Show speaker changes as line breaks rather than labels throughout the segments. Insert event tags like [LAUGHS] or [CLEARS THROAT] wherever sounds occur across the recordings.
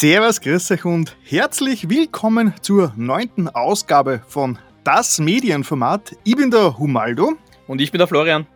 Servus, grüß euch und herzlich willkommen zur neunten Ausgabe von Das Medienformat. Ich bin der Humaldo.
Und ich bin der Florian.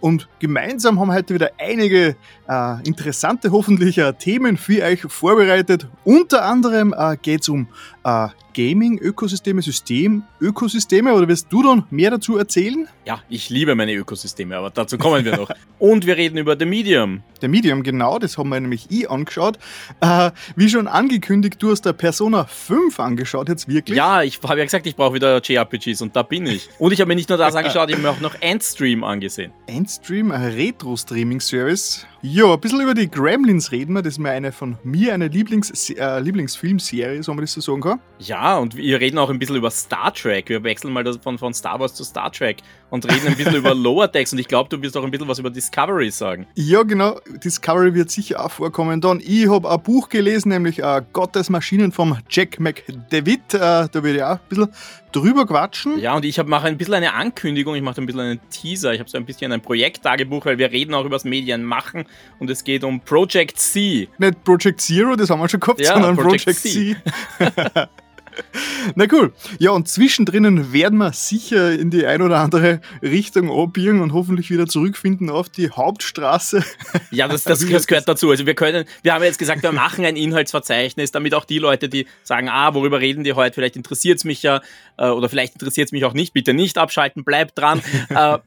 Und gemeinsam haben wir heute wieder einige äh, interessante, hoffentlich äh, Themen für euch vorbereitet. Unter anderem äh, geht es um äh, Gaming-Ökosysteme, System-Ökosysteme oder wirst du dann mehr dazu erzählen?
Ja, ich liebe meine Ökosysteme, aber dazu kommen wir noch. [LAUGHS] Und wir reden über The Medium.
The Medium, genau, das haben wir nämlich eh angeschaut. Äh, wie schon angekündigt, du hast der Persona 5 angeschaut, jetzt wirklich?
Ja, ich habe ja gesagt, ich brauche wieder JRPGs und da bin ich. Und ich habe mir nicht nur das angeschaut, ich habe mir auch noch Endstream angesehen.
Endstream, ein Retro-Streaming-Service. Ja, ein bisschen über die Gremlins reden wir. Das ist mir eine von mir, eine Lieblings äh, Lieblingsfilmserie, so man das so sagen kann.
Ja, und wir reden auch ein bisschen über Star Trek. Wir wechseln mal von, von Star Wars zu Star Trek und reden ein bisschen über Lower Decks. Und ich glaube, du wirst auch ein bisschen was über Discovery sagen.
Ja, genau. Discovery wird sicher auch vorkommen. Dann, ich habe ein Buch gelesen, nämlich äh, Gottes Maschinen vom Jack McDavid. Äh, da werde ich auch ein bisschen drüber quatschen.
Ja, und ich mache ein bisschen eine Ankündigung, ich mache ein bisschen einen Teaser. Ich habe so ein bisschen ein Projekttagebuch, weil wir reden auch über das Medienmachen und es geht um Project C.
Nicht Project Zero, das haben wir schon gehabt, ja, sondern Project, Project C. C. [LAUGHS] [LAUGHS] Na cool. Ja, und zwischendrin werden wir sicher in die ein oder andere Richtung abbiegen und hoffentlich wieder zurückfinden auf die Hauptstraße. [LAUGHS]
Ja, das, das, das gehört dazu. Also wir können, wir haben jetzt gesagt, wir machen ein Inhaltsverzeichnis, damit auch die Leute, die sagen, ah, worüber reden die heute, vielleicht interessiert es mich ja äh, oder vielleicht interessiert es mich auch nicht, bitte nicht abschalten, bleibt dran. [LAUGHS] äh,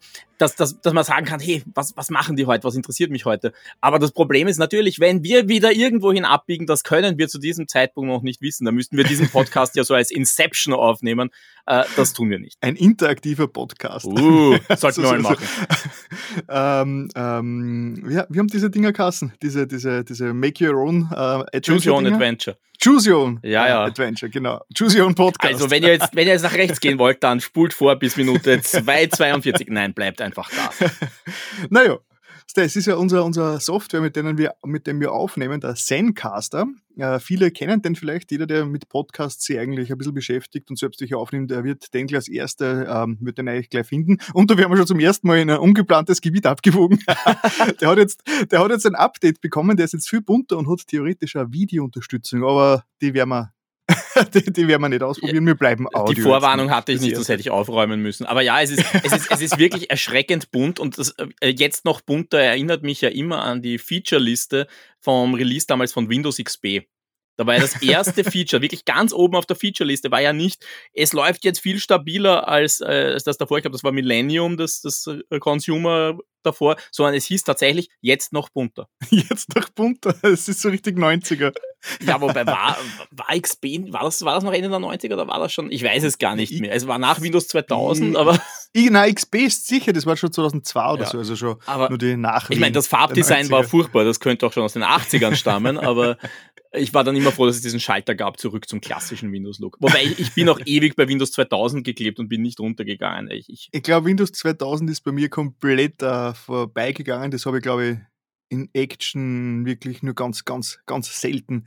dass, dass, dass man sagen kann, hey, was, was machen die heute, was interessiert mich heute? Aber das Problem ist natürlich, wenn wir wieder irgendwohin abbiegen, das können wir zu diesem Zeitpunkt noch nicht wissen. Da müssten wir diesen Podcast ja so als Inception aufnehmen. Äh, das tun wir nicht.
Ein interaktiver Podcast.
Uh, sollten wir [LAUGHS] mal machen. [LAUGHS]
ähm, ähm, wir, wir haben diese Dinger kassen, diese, diese, diese Make Your Own äh,
Adventure. Choose Your Own Adventure.
Choose Your Own
ja, ja.
Adventure, genau. Choose Your Own Podcast.
Also, wenn ihr, jetzt, wenn ihr jetzt nach rechts gehen wollt, dann spult vor bis Minute 2,42. Nein, bleibt einfach da. [LAUGHS]
naja, das ist ja unser, unser Software, mit, denen wir, mit dem wir aufnehmen, der Zencaster. Äh, viele kennen den vielleicht, jeder, der mit Podcasts sich eigentlich ein bisschen beschäftigt und selbst sich aufnimmt, der wird den als Erster, ähm, wird den eigentlich gleich finden. Und da werden wir schon zum ersten Mal in ein ungeplantes Gebiet abgewogen. [LAUGHS] der, hat jetzt, der hat jetzt ein Update bekommen, der ist jetzt viel bunter und hat theoretisch eine Videounterstützung, aber die werden wir [LAUGHS] die, die, werden wir nicht ausprobieren, wir bleiben
Audio. Die Vorwarnung hatte ich nicht, das hätte ich aufräumen müssen. Aber ja, es ist, es ist, es ist wirklich erschreckend bunt und das, äh, jetzt noch bunter erinnert mich ja immer an die Feature-Liste vom Release damals von Windows XP. Da war ja das erste [LAUGHS] Feature, wirklich ganz oben auf der Feature-Liste, war ja nicht, es läuft jetzt viel stabiler als, äh, als das davor. Ich glaube, das war Millennium, das, das äh, Consumer davor, sondern es hieß tatsächlich jetzt noch bunter. [LAUGHS]
Jetzt noch bunter, [LAUGHS] es ist so richtig 90er.
Ja, wobei war, war XP, war das, war das noch Ende der 90er oder war das schon? Ich weiß es gar nicht mehr. Es war nach Windows 2000, aber.
Nein, XP ist sicher, das war schon 2002 oder ja, so, also schon
aber
nur die Nachrichten.
Ich meine, das Farbdesign war furchtbar, das könnte auch schon aus den 80ern stammen, aber ich war dann immer froh, dass es diesen Schalter gab, zurück zum klassischen Windows-Look. Wobei ich, ich, bin auch [LAUGHS] ewig bei Windows 2000 geklebt und bin nicht runtergegangen. Ich,
ich, ich glaube, Windows 2000 ist bei mir komplett äh, vorbeigegangen. Das habe ich, glaube ich, in Action wirklich nur ganz, ganz, ganz selten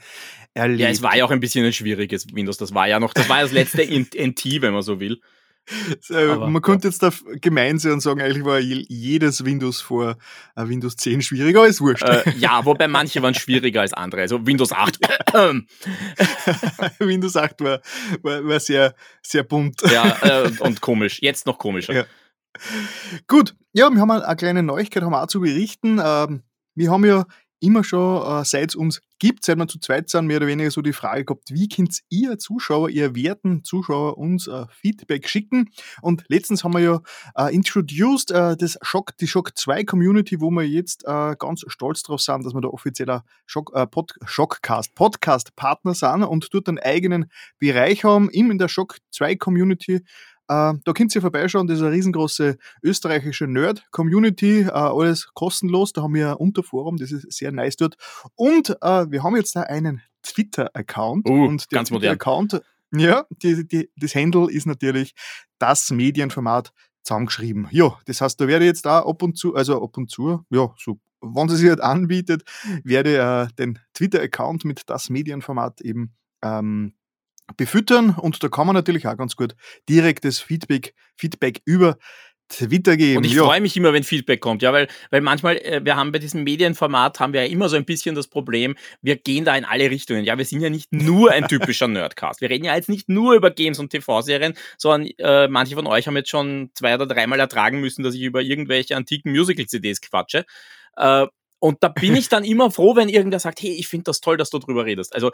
erlebt.
Ja, es war ja auch ein bisschen ein schwieriges Windows. Das war ja noch, das war das letzte [LAUGHS] NT, wenn man so will. [LAUGHS]
Aber, man könnte ja. jetzt da gemein sein und sagen, eigentlich war jedes Windows vor äh, Windows 10 schwieriger, als wurscht.
Äh, [LAUGHS] ja, wobei manche waren schwieriger als andere. Also Windows 8. [LAUGHS]
Windows 8 war, war, war, sehr, sehr bunt.
Ja, äh, und komisch. Jetzt noch komischer. Ja.
Gut, ja, wir haben eine kleine Neuigkeit haben wir auch zu berichten. Ähm, wir haben ja immer schon, äh, seit es uns gibt, seit wir zu zweit sind, mehr oder weniger so die Frage gehabt, wie könnt ihr Zuschauer, ihr werten Zuschauer uns äh, Feedback schicken? Und letztens haben wir ja äh, introduced äh, das Shock, die Shock 2 Community, wo wir jetzt äh, ganz stolz drauf sind, dass wir da offizieller Shock, äh, Pod, Shockcast, Podcast-Partner sind und dort einen eigenen Bereich haben, im in der Shock 2 Community äh, da könnt ihr vorbeischauen, das ist eine riesengroße österreichische Nerd-Community, äh, alles kostenlos. Da haben wir ein Unterforum, das ist sehr nice dort. Und äh, wir haben jetzt da einen Twitter-Account.
Uh, und der ganz modern.
Account, ja, die, die, das Handle ist natürlich das Medienformat zusammengeschrieben. Ja, das heißt, da werde ich jetzt da ab und zu, also ab und zu, ja, so, wenn es sich halt anbietet, werde äh, den Twitter-Account mit das Medienformat eben ähm, befüttern und da kann man natürlich auch ganz gut direktes Feedback, Feedback über Twitter geben.
Und ich
ja.
freue mich immer, wenn Feedback kommt, ja, weil, weil manchmal, äh, wir haben bei diesem Medienformat, haben wir ja immer so ein bisschen das Problem, wir gehen da in alle Richtungen. Ja, wir sind ja nicht nur ein typischer [LAUGHS] Nerdcast. Wir reden ja jetzt nicht nur über Games und TV-Serien, sondern äh, manche von euch haben jetzt schon zwei oder dreimal ertragen müssen, dass ich über irgendwelche antiken Musical-CDs quatsche. Äh, und da bin ich dann immer froh, wenn irgendwer sagt, hey, ich finde das toll, dass du drüber redest. Also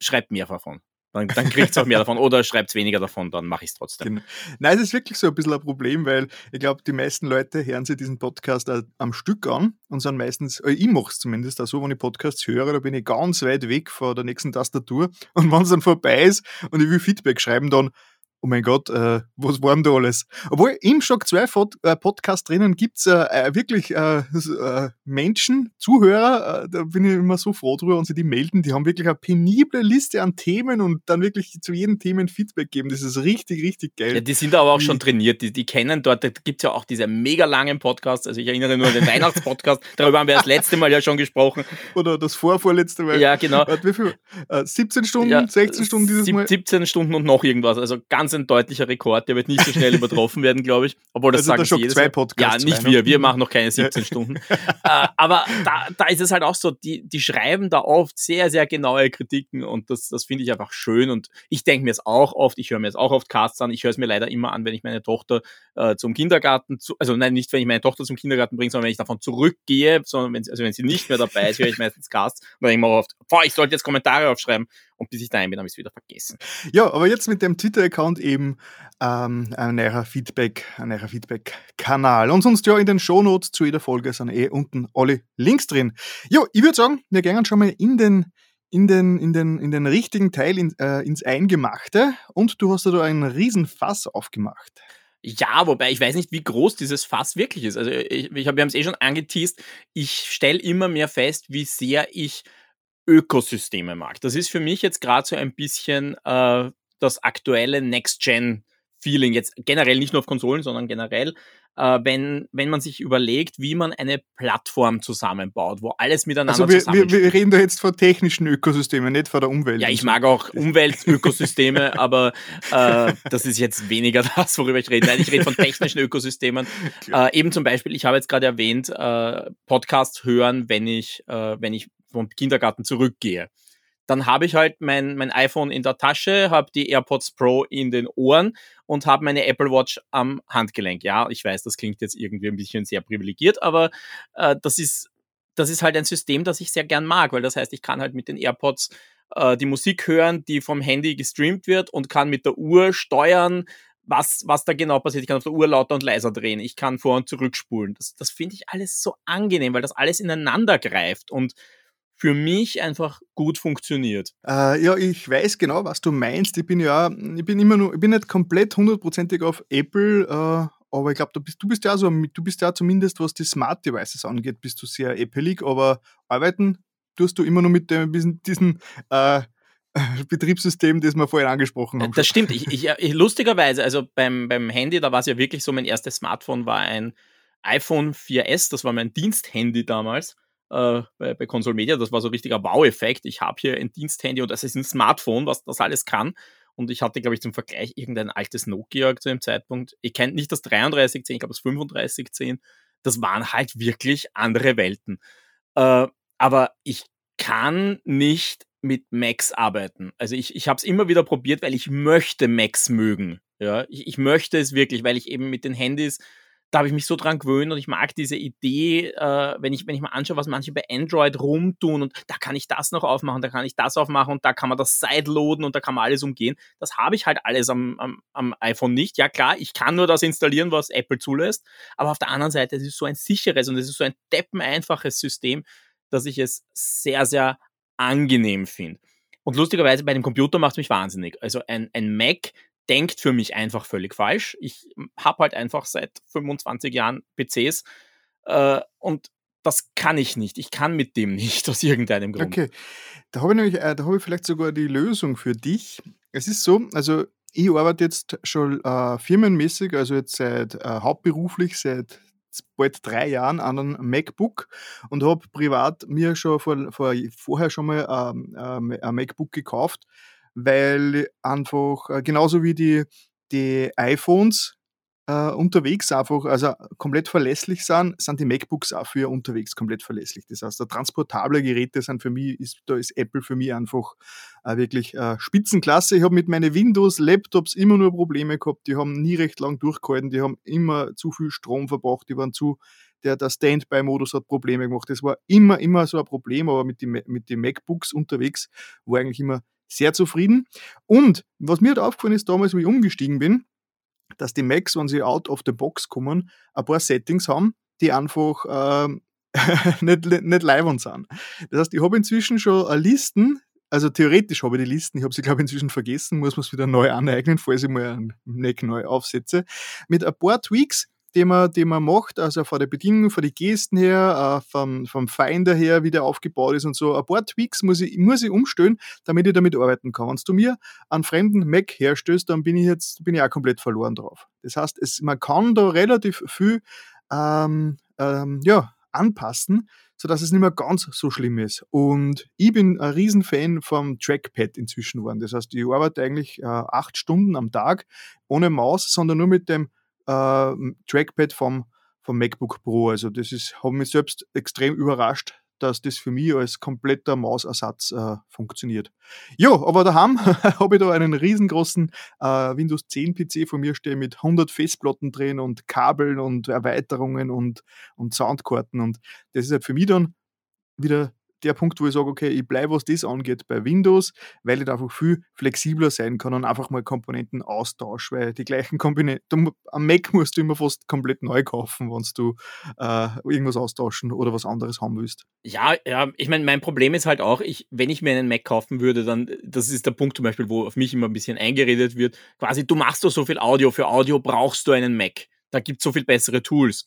schreibt mehr davon. Dann, dann kriegt es auch mehr davon oder schreibt weniger davon, dann mache ich es trotzdem.
Genau. Nein, es ist wirklich so ein bisschen ein Problem, weil ich glaube, die meisten Leute hören sich diesen Podcast am Stück an und sind meistens, äh, ich mache es zumindest auch so, wenn ich Podcasts höre, da bin ich ganz weit weg von der nächsten Tastatur und wenn es dann vorbei ist und ich will Feedback schreiben, dann oh mein Gott, äh, was war denn da alles? Obwohl im Shock 2 äh, Podcast drinnen gibt's äh, äh, wirklich äh, äh, Menschen, Zuhörer, da bin ich immer so froh drüber und sie die melden, die haben wirklich eine penible Liste an Themen und dann wirklich zu jedem Themen Feedback geben. Das ist richtig, richtig geil.
Ja, die sind aber auch schon trainiert, die, die kennen dort, da gibt's ja auch diese mega langen Podcasts, also ich erinnere nur an den Weihnachtspodcast, [LAUGHS] darüber haben wir das letzte Mal ja schon gesprochen.
Oder das vorvorletzte Mal.
Ja, genau.
Wie viel? 17 Stunden, ja, 16 Stunden dieses Mal?
17 Stunden und noch irgendwas, also ganz ganz ein deutlicher Rekord, der wird nicht so schnell [LAUGHS] übertroffen werden, glaube ich. Obwohl das also sagen da
zwei Podcasts.
Ja, nicht wir, wir machen noch keine 17 Stunden. äh, aber da, da ist es halt auch so, die, die schreiben da oft sehr, sehr genaue Kritiken und das, das finde ich einfach schön und ich denke mir es auch oft, ich höre mir es auch oft Casts an, ich höre es mir leider immer an, wenn ich meine Tochter äh, zum Kindergarten, zu, also nein, nicht wenn ich meine Tochter zum Kindergarten bringe, sondern wenn ich davon zurückgehe, sondern wenn, also wenn sie nicht mehr dabei ist, höre ich meistens Casts und dann denke ich mir oft, boah, ich sollte jetzt Kommentare aufschreiben und bis ich daheim bin, habe ich es wieder vergessen.
Ja, aber jetzt mit dem Twitter-Account eben ähm, ein neuer Feedback, ein neuer Feedback-Kanal. Und sonst ja in den Shownotes zu jeder Folge sind eh unten alle Links drin. Ja, ich würde sagen, wir gehen schon mal in den in den, in den, in den richtigen Teil in, äh, ins Eingemachte und du hast da einen riesen Fass aufgemacht.
Ja, wobei ich weiß nicht, wie groß dieses Fass wirklich ist. Also ich, ich hab, wir haben es eh schon angeteased. Ich stelle immer mehr fest, wie sehr ich Ökosysteme mag. Das ist für mich jetzt gerade so ein bisschen äh, das aktuelle Next-Gen-Feeling, jetzt generell nicht nur auf Konsolen, sondern generell, äh, wenn, wenn man sich überlegt, wie man eine Plattform zusammenbaut, wo alles miteinander
also wir, wir, wir reden da jetzt von technischen Ökosystemen, nicht von der Umwelt.
Ja, ich mag auch Umweltökosysteme, [LAUGHS] aber äh, das ist jetzt weniger das, worüber ich rede. Nein, ich rede von technischen Ökosystemen. Äh, eben zum Beispiel, ich habe jetzt gerade erwähnt, äh, Podcasts hören, wenn ich, äh, wenn ich vom Kindergarten zurückgehe. Dann habe ich halt mein, mein iPhone in der Tasche, habe die AirPods Pro in den Ohren und habe meine Apple Watch am Handgelenk. Ja, ich weiß, das klingt jetzt irgendwie ein bisschen sehr privilegiert, aber äh, das ist das ist halt ein System, das ich sehr gern mag, weil das heißt, ich kann halt mit den AirPods äh, die Musik hören, die vom Handy gestreamt wird und kann mit der Uhr steuern, was, was da genau passiert. Ich kann auf der Uhr lauter und leiser drehen. Ich kann vor- und zurückspulen. Das, das finde ich alles so angenehm, weil das alles ineinander greift und für mich einfach gut funktioniert.
Äh, ja, ich weiß genau, was du meinst. Ich bin ja, ich bin immer nur, ich bin nicht komplett hundertprozentig auf Apple, äh, aber ich glaube, du bist, du bist ja so, du bist ja zumindest, was die Smart Devices angeht, bist du sehr Apple-ig, aber arbeiten tust du immer nur mit dem, diesen, äh, [LAUGHS] Betriebssystem, das wir vorhin angesprochen haben.
Das stimmt. Ich, ich, lustigerweise, also beim, beim Handy, da war es ja wirklich so, mein erstes Smartphone war ein iPhone 4S, das war mein Diensthandy damals äh, bei, bei Console Media. Das war so ein richtiger Wow-Effekt. Ich habe hier ein Diensthandy und das ist ein Smartphone, was das alles kann. Und ich hatte, glaube ich, zum Vergleich irgendein altes Nokia zu dem Zeitpunkt. Ich kenne nicht das 3310, ich glaube das 3510. Das waren halt wirklich andere Welten. Äh, aber ich kann nicht mit Macs arbeiten. Also ich, ich habe es immer wieder probiert, weil ich möchte Macs mögen. Ja, ich, ich möchte es wirklich, weil ich eben mit den Handys da habe ich mich so dran gewöhnt und ich mag diese Idee, äh, wenn, ich, wenn ich mal anschaue, was manche bei Android rumtun und da kann ich das noch aufmachen, da kann ich das aufmachen und da kann man das sideloaden und da kann man alles umgehen. Das habe ich halt alles am, am, am iPhone nicht. Ja klar, ich kann nur das installieren, was Apple zulässt, aber auf der anderen Seite, es ist so ein sicheres und es ist so ein deppeneinfaches System, dass ich es sehr, sehr angenehm finde. Und lustigerweise bei dem Computer macht es mich wahnsinnig. Also ein, ein Mac, denkt für mich einfach völlig falsch. Ich habe halt einfach seit 25 Jahren PCs äh, und das kann ich nicht. Ich kann mit dem [LAUGHS] nicht aus irgendeinem Grund.
Okay, da habe ich äh, da ich vielleicht sogar die Lösung für dich. Es ist so, also ich arbeite jetzt schon äh, firmenmäßig, also jetzt seit äh, hauptberuflich seit bald drei Jahren an einem MacBook und habe privat mir schon vor, vor, vorher schon mal ähm, äh, ein MacBook gekauft weil einfach äh, genauso wie die, die iPhones äh, unterwegs einfach, also komplett verlässlich sind, sind die MacBooks auch für unterwegs komplett verlässlich. Das heißt, transportable Geräte sind für mich, ist, da ist Apple für mich einfach äh, wirklich äh, Spitzenklasse. Ich habe mit meinen Windows-Laptops immer nur Probleme gehabt, die haben nie recht lang durchgehalten, die haben immer zu viel Strom verbraucht, die waren zu der, der Standby-Modus hat Probleme gemacht. Das war immer, immer so ein Problem, aber mit den mit die MacBooks unterwegs war eigentlich immer sehr zufrieden. Und was mir halt aufgefallen ist damals, wie ich umgestiegen bin, dass die Macs, wenn sie out of the box kommen, ein paar Settings haben, die einfach [LAUGHS] äh, nicht, nicht leibend sind. Das heißt, ich habe inzwischen schon Listen, also theoretisch habe ich die Listen, ich habe sie glaube ich inzwischen vergessen, muss man es wieder neu aneignen, falls ich mal einen Mac neu aufsetze, mit ein paar Tweaks, die man, die man macht, also von der Bedienung, von den Gesten her, vom, vom Finder her, wie der aufgebaut ist und so. Ein paar Tweaks muss ich, muss ich umstellen, damit ich damit arbeiten kann. Wenn du mir einen fremden Mac herstößt, dann bin ich jetzt bin ich auch komplett verloren drauf. Das heißt, es, man kann da relativ viel ähm, ähm, ja, anpassen, sodass es nicht mehr ganz so schlimm ist. Und ich bin ein Riesenfan vom Trackpad inzwischen geworden. Das heißt, ich arbeite eigentlich äh, acht Stunden am Tag ohne Maus, sondern nur mit dem äh, Trackpad vom, vom MacBook Pro. Also das ist, hat mich selbst extrem überrascht, dass das für mich als kompletter Mausersatz äh, funktioniert. Ja, aber daheim [LAUGHS] habe ich da einen riesengroßen äh, Windows 10 PC von mir stehen mit 100 Festplatten drin und Kabeln und Erweiterungen und, und Soundkarten und das ist halt für mich dann wieder der Punkt, wo ich sage, okay, ich bleibe, was das angeht, bei Windows, weil ich da einfach viel flexibler sein kann und einfach mal Komponenten austausche, weil die gleichen Komponenten, am Mac musst du immer fast komplett neu kaufen, wenn du äh, irgendwas austauschen oder was anderes haben willst.
Ja, ja, ich meine, mein Problem ist halt auch, ich, wenn ich mir einen Mac kaufen würde, dann, das ist der Punkt zum Beispiel, wo auf mich immer ein bisschen eingeredet wird, quasi, du machst doch so viel Audio, für Audio brauchst du einen Mac. Da gibt es so viel bessere Tools.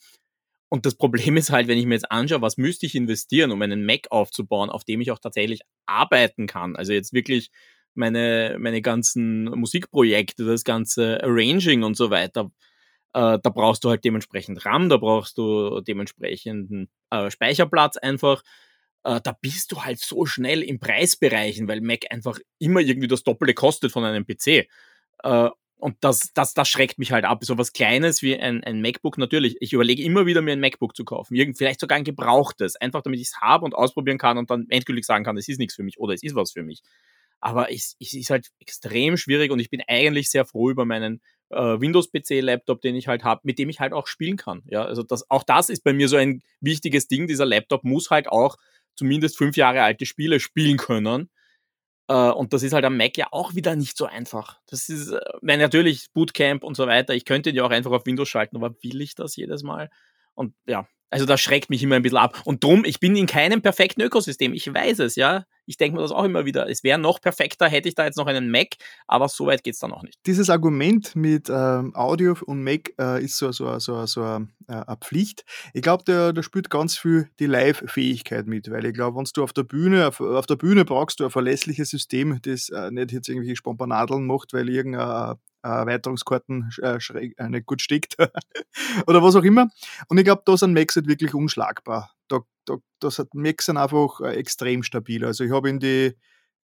Und das Problem ist halt, wenn ich mir jetzt anschaue, was müsste ich investieren, um einen Mac aufzubauen, auf dem ich auch tatsächlich arbeiten kann. Also jetzt wirklich meine, meine ganzen Musikprojekte, das ganze Arranging und so weiter. Äh, da brauchst du halt dementsprechend RAM, da brauchst du dementsprechenden äh, Speicherplatz einfach. Äh, da bist du halt so schnell im Preisbereichen, weil Mac einfach immer irgendwie das Doppelte kostet von einem PC. Und das, das, das schreckt mich halt ab. So was Kleines wie ein, ein MacBook, natürlich. Ich überlege immer wieder, mir ein MacBook zu kaufen. Irgend, vielleicht sogar ein gebrauchtes. Einfach damit ich es habe und ausprobieren kann und dann endgültig sagen kann, es ist nichts für mich oder es ist was für mich. Aber es, es ist halt extrem schwierig und ich bin eigentlich sehr froh über meinen äh, Windows-PC-Laptop, den ich halt habe, mit dem ich halt auch spielen kann. Ja, also das, auch das ist bei mir so ein wichtiges Ding. Dieser Laptop muss halt auch zumindest fünf Jahre alte Spiele spielen können und das ist halt am Mac ja auch wieder nicht so einfach. Das ist, äh, natürlich Bootcamp und so weiter. Ich könnte ja auch einfach auf Windows schalten, aber will ich das jedes Mal? Und ja, also das schreckt mich immer ein bisschen ab. Und drum, ich bin in keinem perfekten Ökosystem. Ich weiß es, ja. Ich denke mir das auch immer wieder. Es wäre noch perfekter, hätte ich da jetzt noch einen Mac, aber so weit geht es dann auch nicht.
Dieses Argument mit ähm, Audio und Mac äh, ist so, so, so, so äh, eine Pflicht. Ich glaube, da, spielt ganz viel die Live-Fähigkeit mit, weil ich glaube, wenn du auf der Bühne, auf, auf, der Bühne brauchst du ein verlässliches System, das äh, nicht jetzt irgendwelche Spompanadeln macht, weil irgendein Erweiterungskarten äh, äh, nicht gut steckt [LAUGHS] oder was auch immer. Und ich glaube, da sind Macs halt wirklich unschlagbar. Da, da, das hat Macs sind einfach äh, extrem stabil. Also ich habe in die,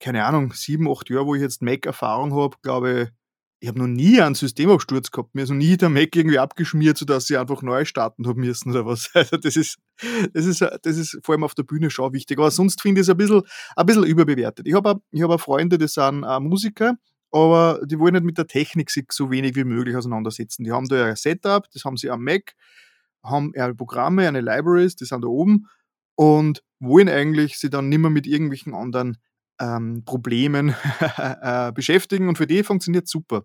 keine Ahnung, sieben, acht Jahre, wo ich jetzt Mac-Erfahrung habe, glaube ich, ich habe noch nie einen Systemabsturz gehabt. Mir ist noch nie der Mac irgendwie abgeschmiert, sodass ich einfach neu starten habe müssen oder was. [LAUGHS] Also das ist, das ist, das ist vor allem auf der Bühne schon wichtig. Aber sonst finde ich es ein bisschen, ein bisschen überbewertet. Ich habe ich hab auch Freunde, die sind auch Musiker aber die wollen nicht mit der Technik sich so wenig wie möglich auseinandersetzen. Die haben da ein Setup, das haben sie am Mac, haben ihre Programme, eine Libraries, die sind da oben und wollen eigentlich sich dann nicht mehr mit irgendwelchen anderen ähm, Problemen [LAUGHS] äh, beschäftigen und für die funktioniert super.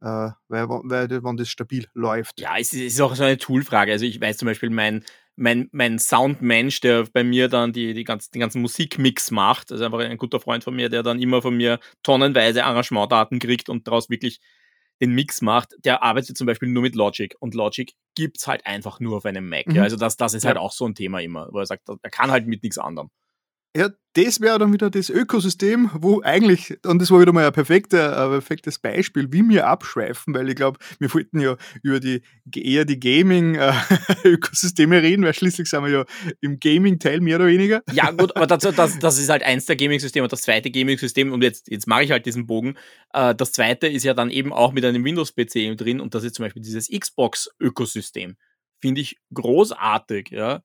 Äh, weil, weil, wenn das stabil läuft.
Ja, es ist auch so eine Toolfrage. Also ich weiß zum Beispiel, mein, mein, mein Soundmensch, der bei mir dann die, die ganzen, den ganzen Musikmix macht, also einfach ein guter Freund von mir, der dann immer von mir tonnenweise Arrangementdaten kriegt und daraus wirklich den Mix macht, der arbeitet zum Beispiel nur mit Logic und Logic gibt's halt einfach nur auf einem Mac. Mhm. Ja, also das, das ist halt auch so ein Thema immer, wo er sagt, er kann halt mit nichts anderem.
Ja, das wäre dann wieder das Ökosystem, wo eigentlich, und das war wieder mal ein, perfekter, ein perfektes Beispiel, wie wir abschweifen, weil ich glaube, wir wollten ja über die eher die Gaming-Ökosysteme [LAUGHS] reden, weil schließlich sind wir ja im Gaming-Teil mehr oder weniger.
Ja, gut, aber das, das, das ist halt eins der Gaming-Systeme. Das zweite Gaming-System, und jetzt, jetzt mache ich halt diesen Bogen, äh, das zweite ist ja dann eben auch mit einem Windows-PC drin, und das ist zum Beispiel dieses Xbox-Ökosystem. Finde ich großartig, ja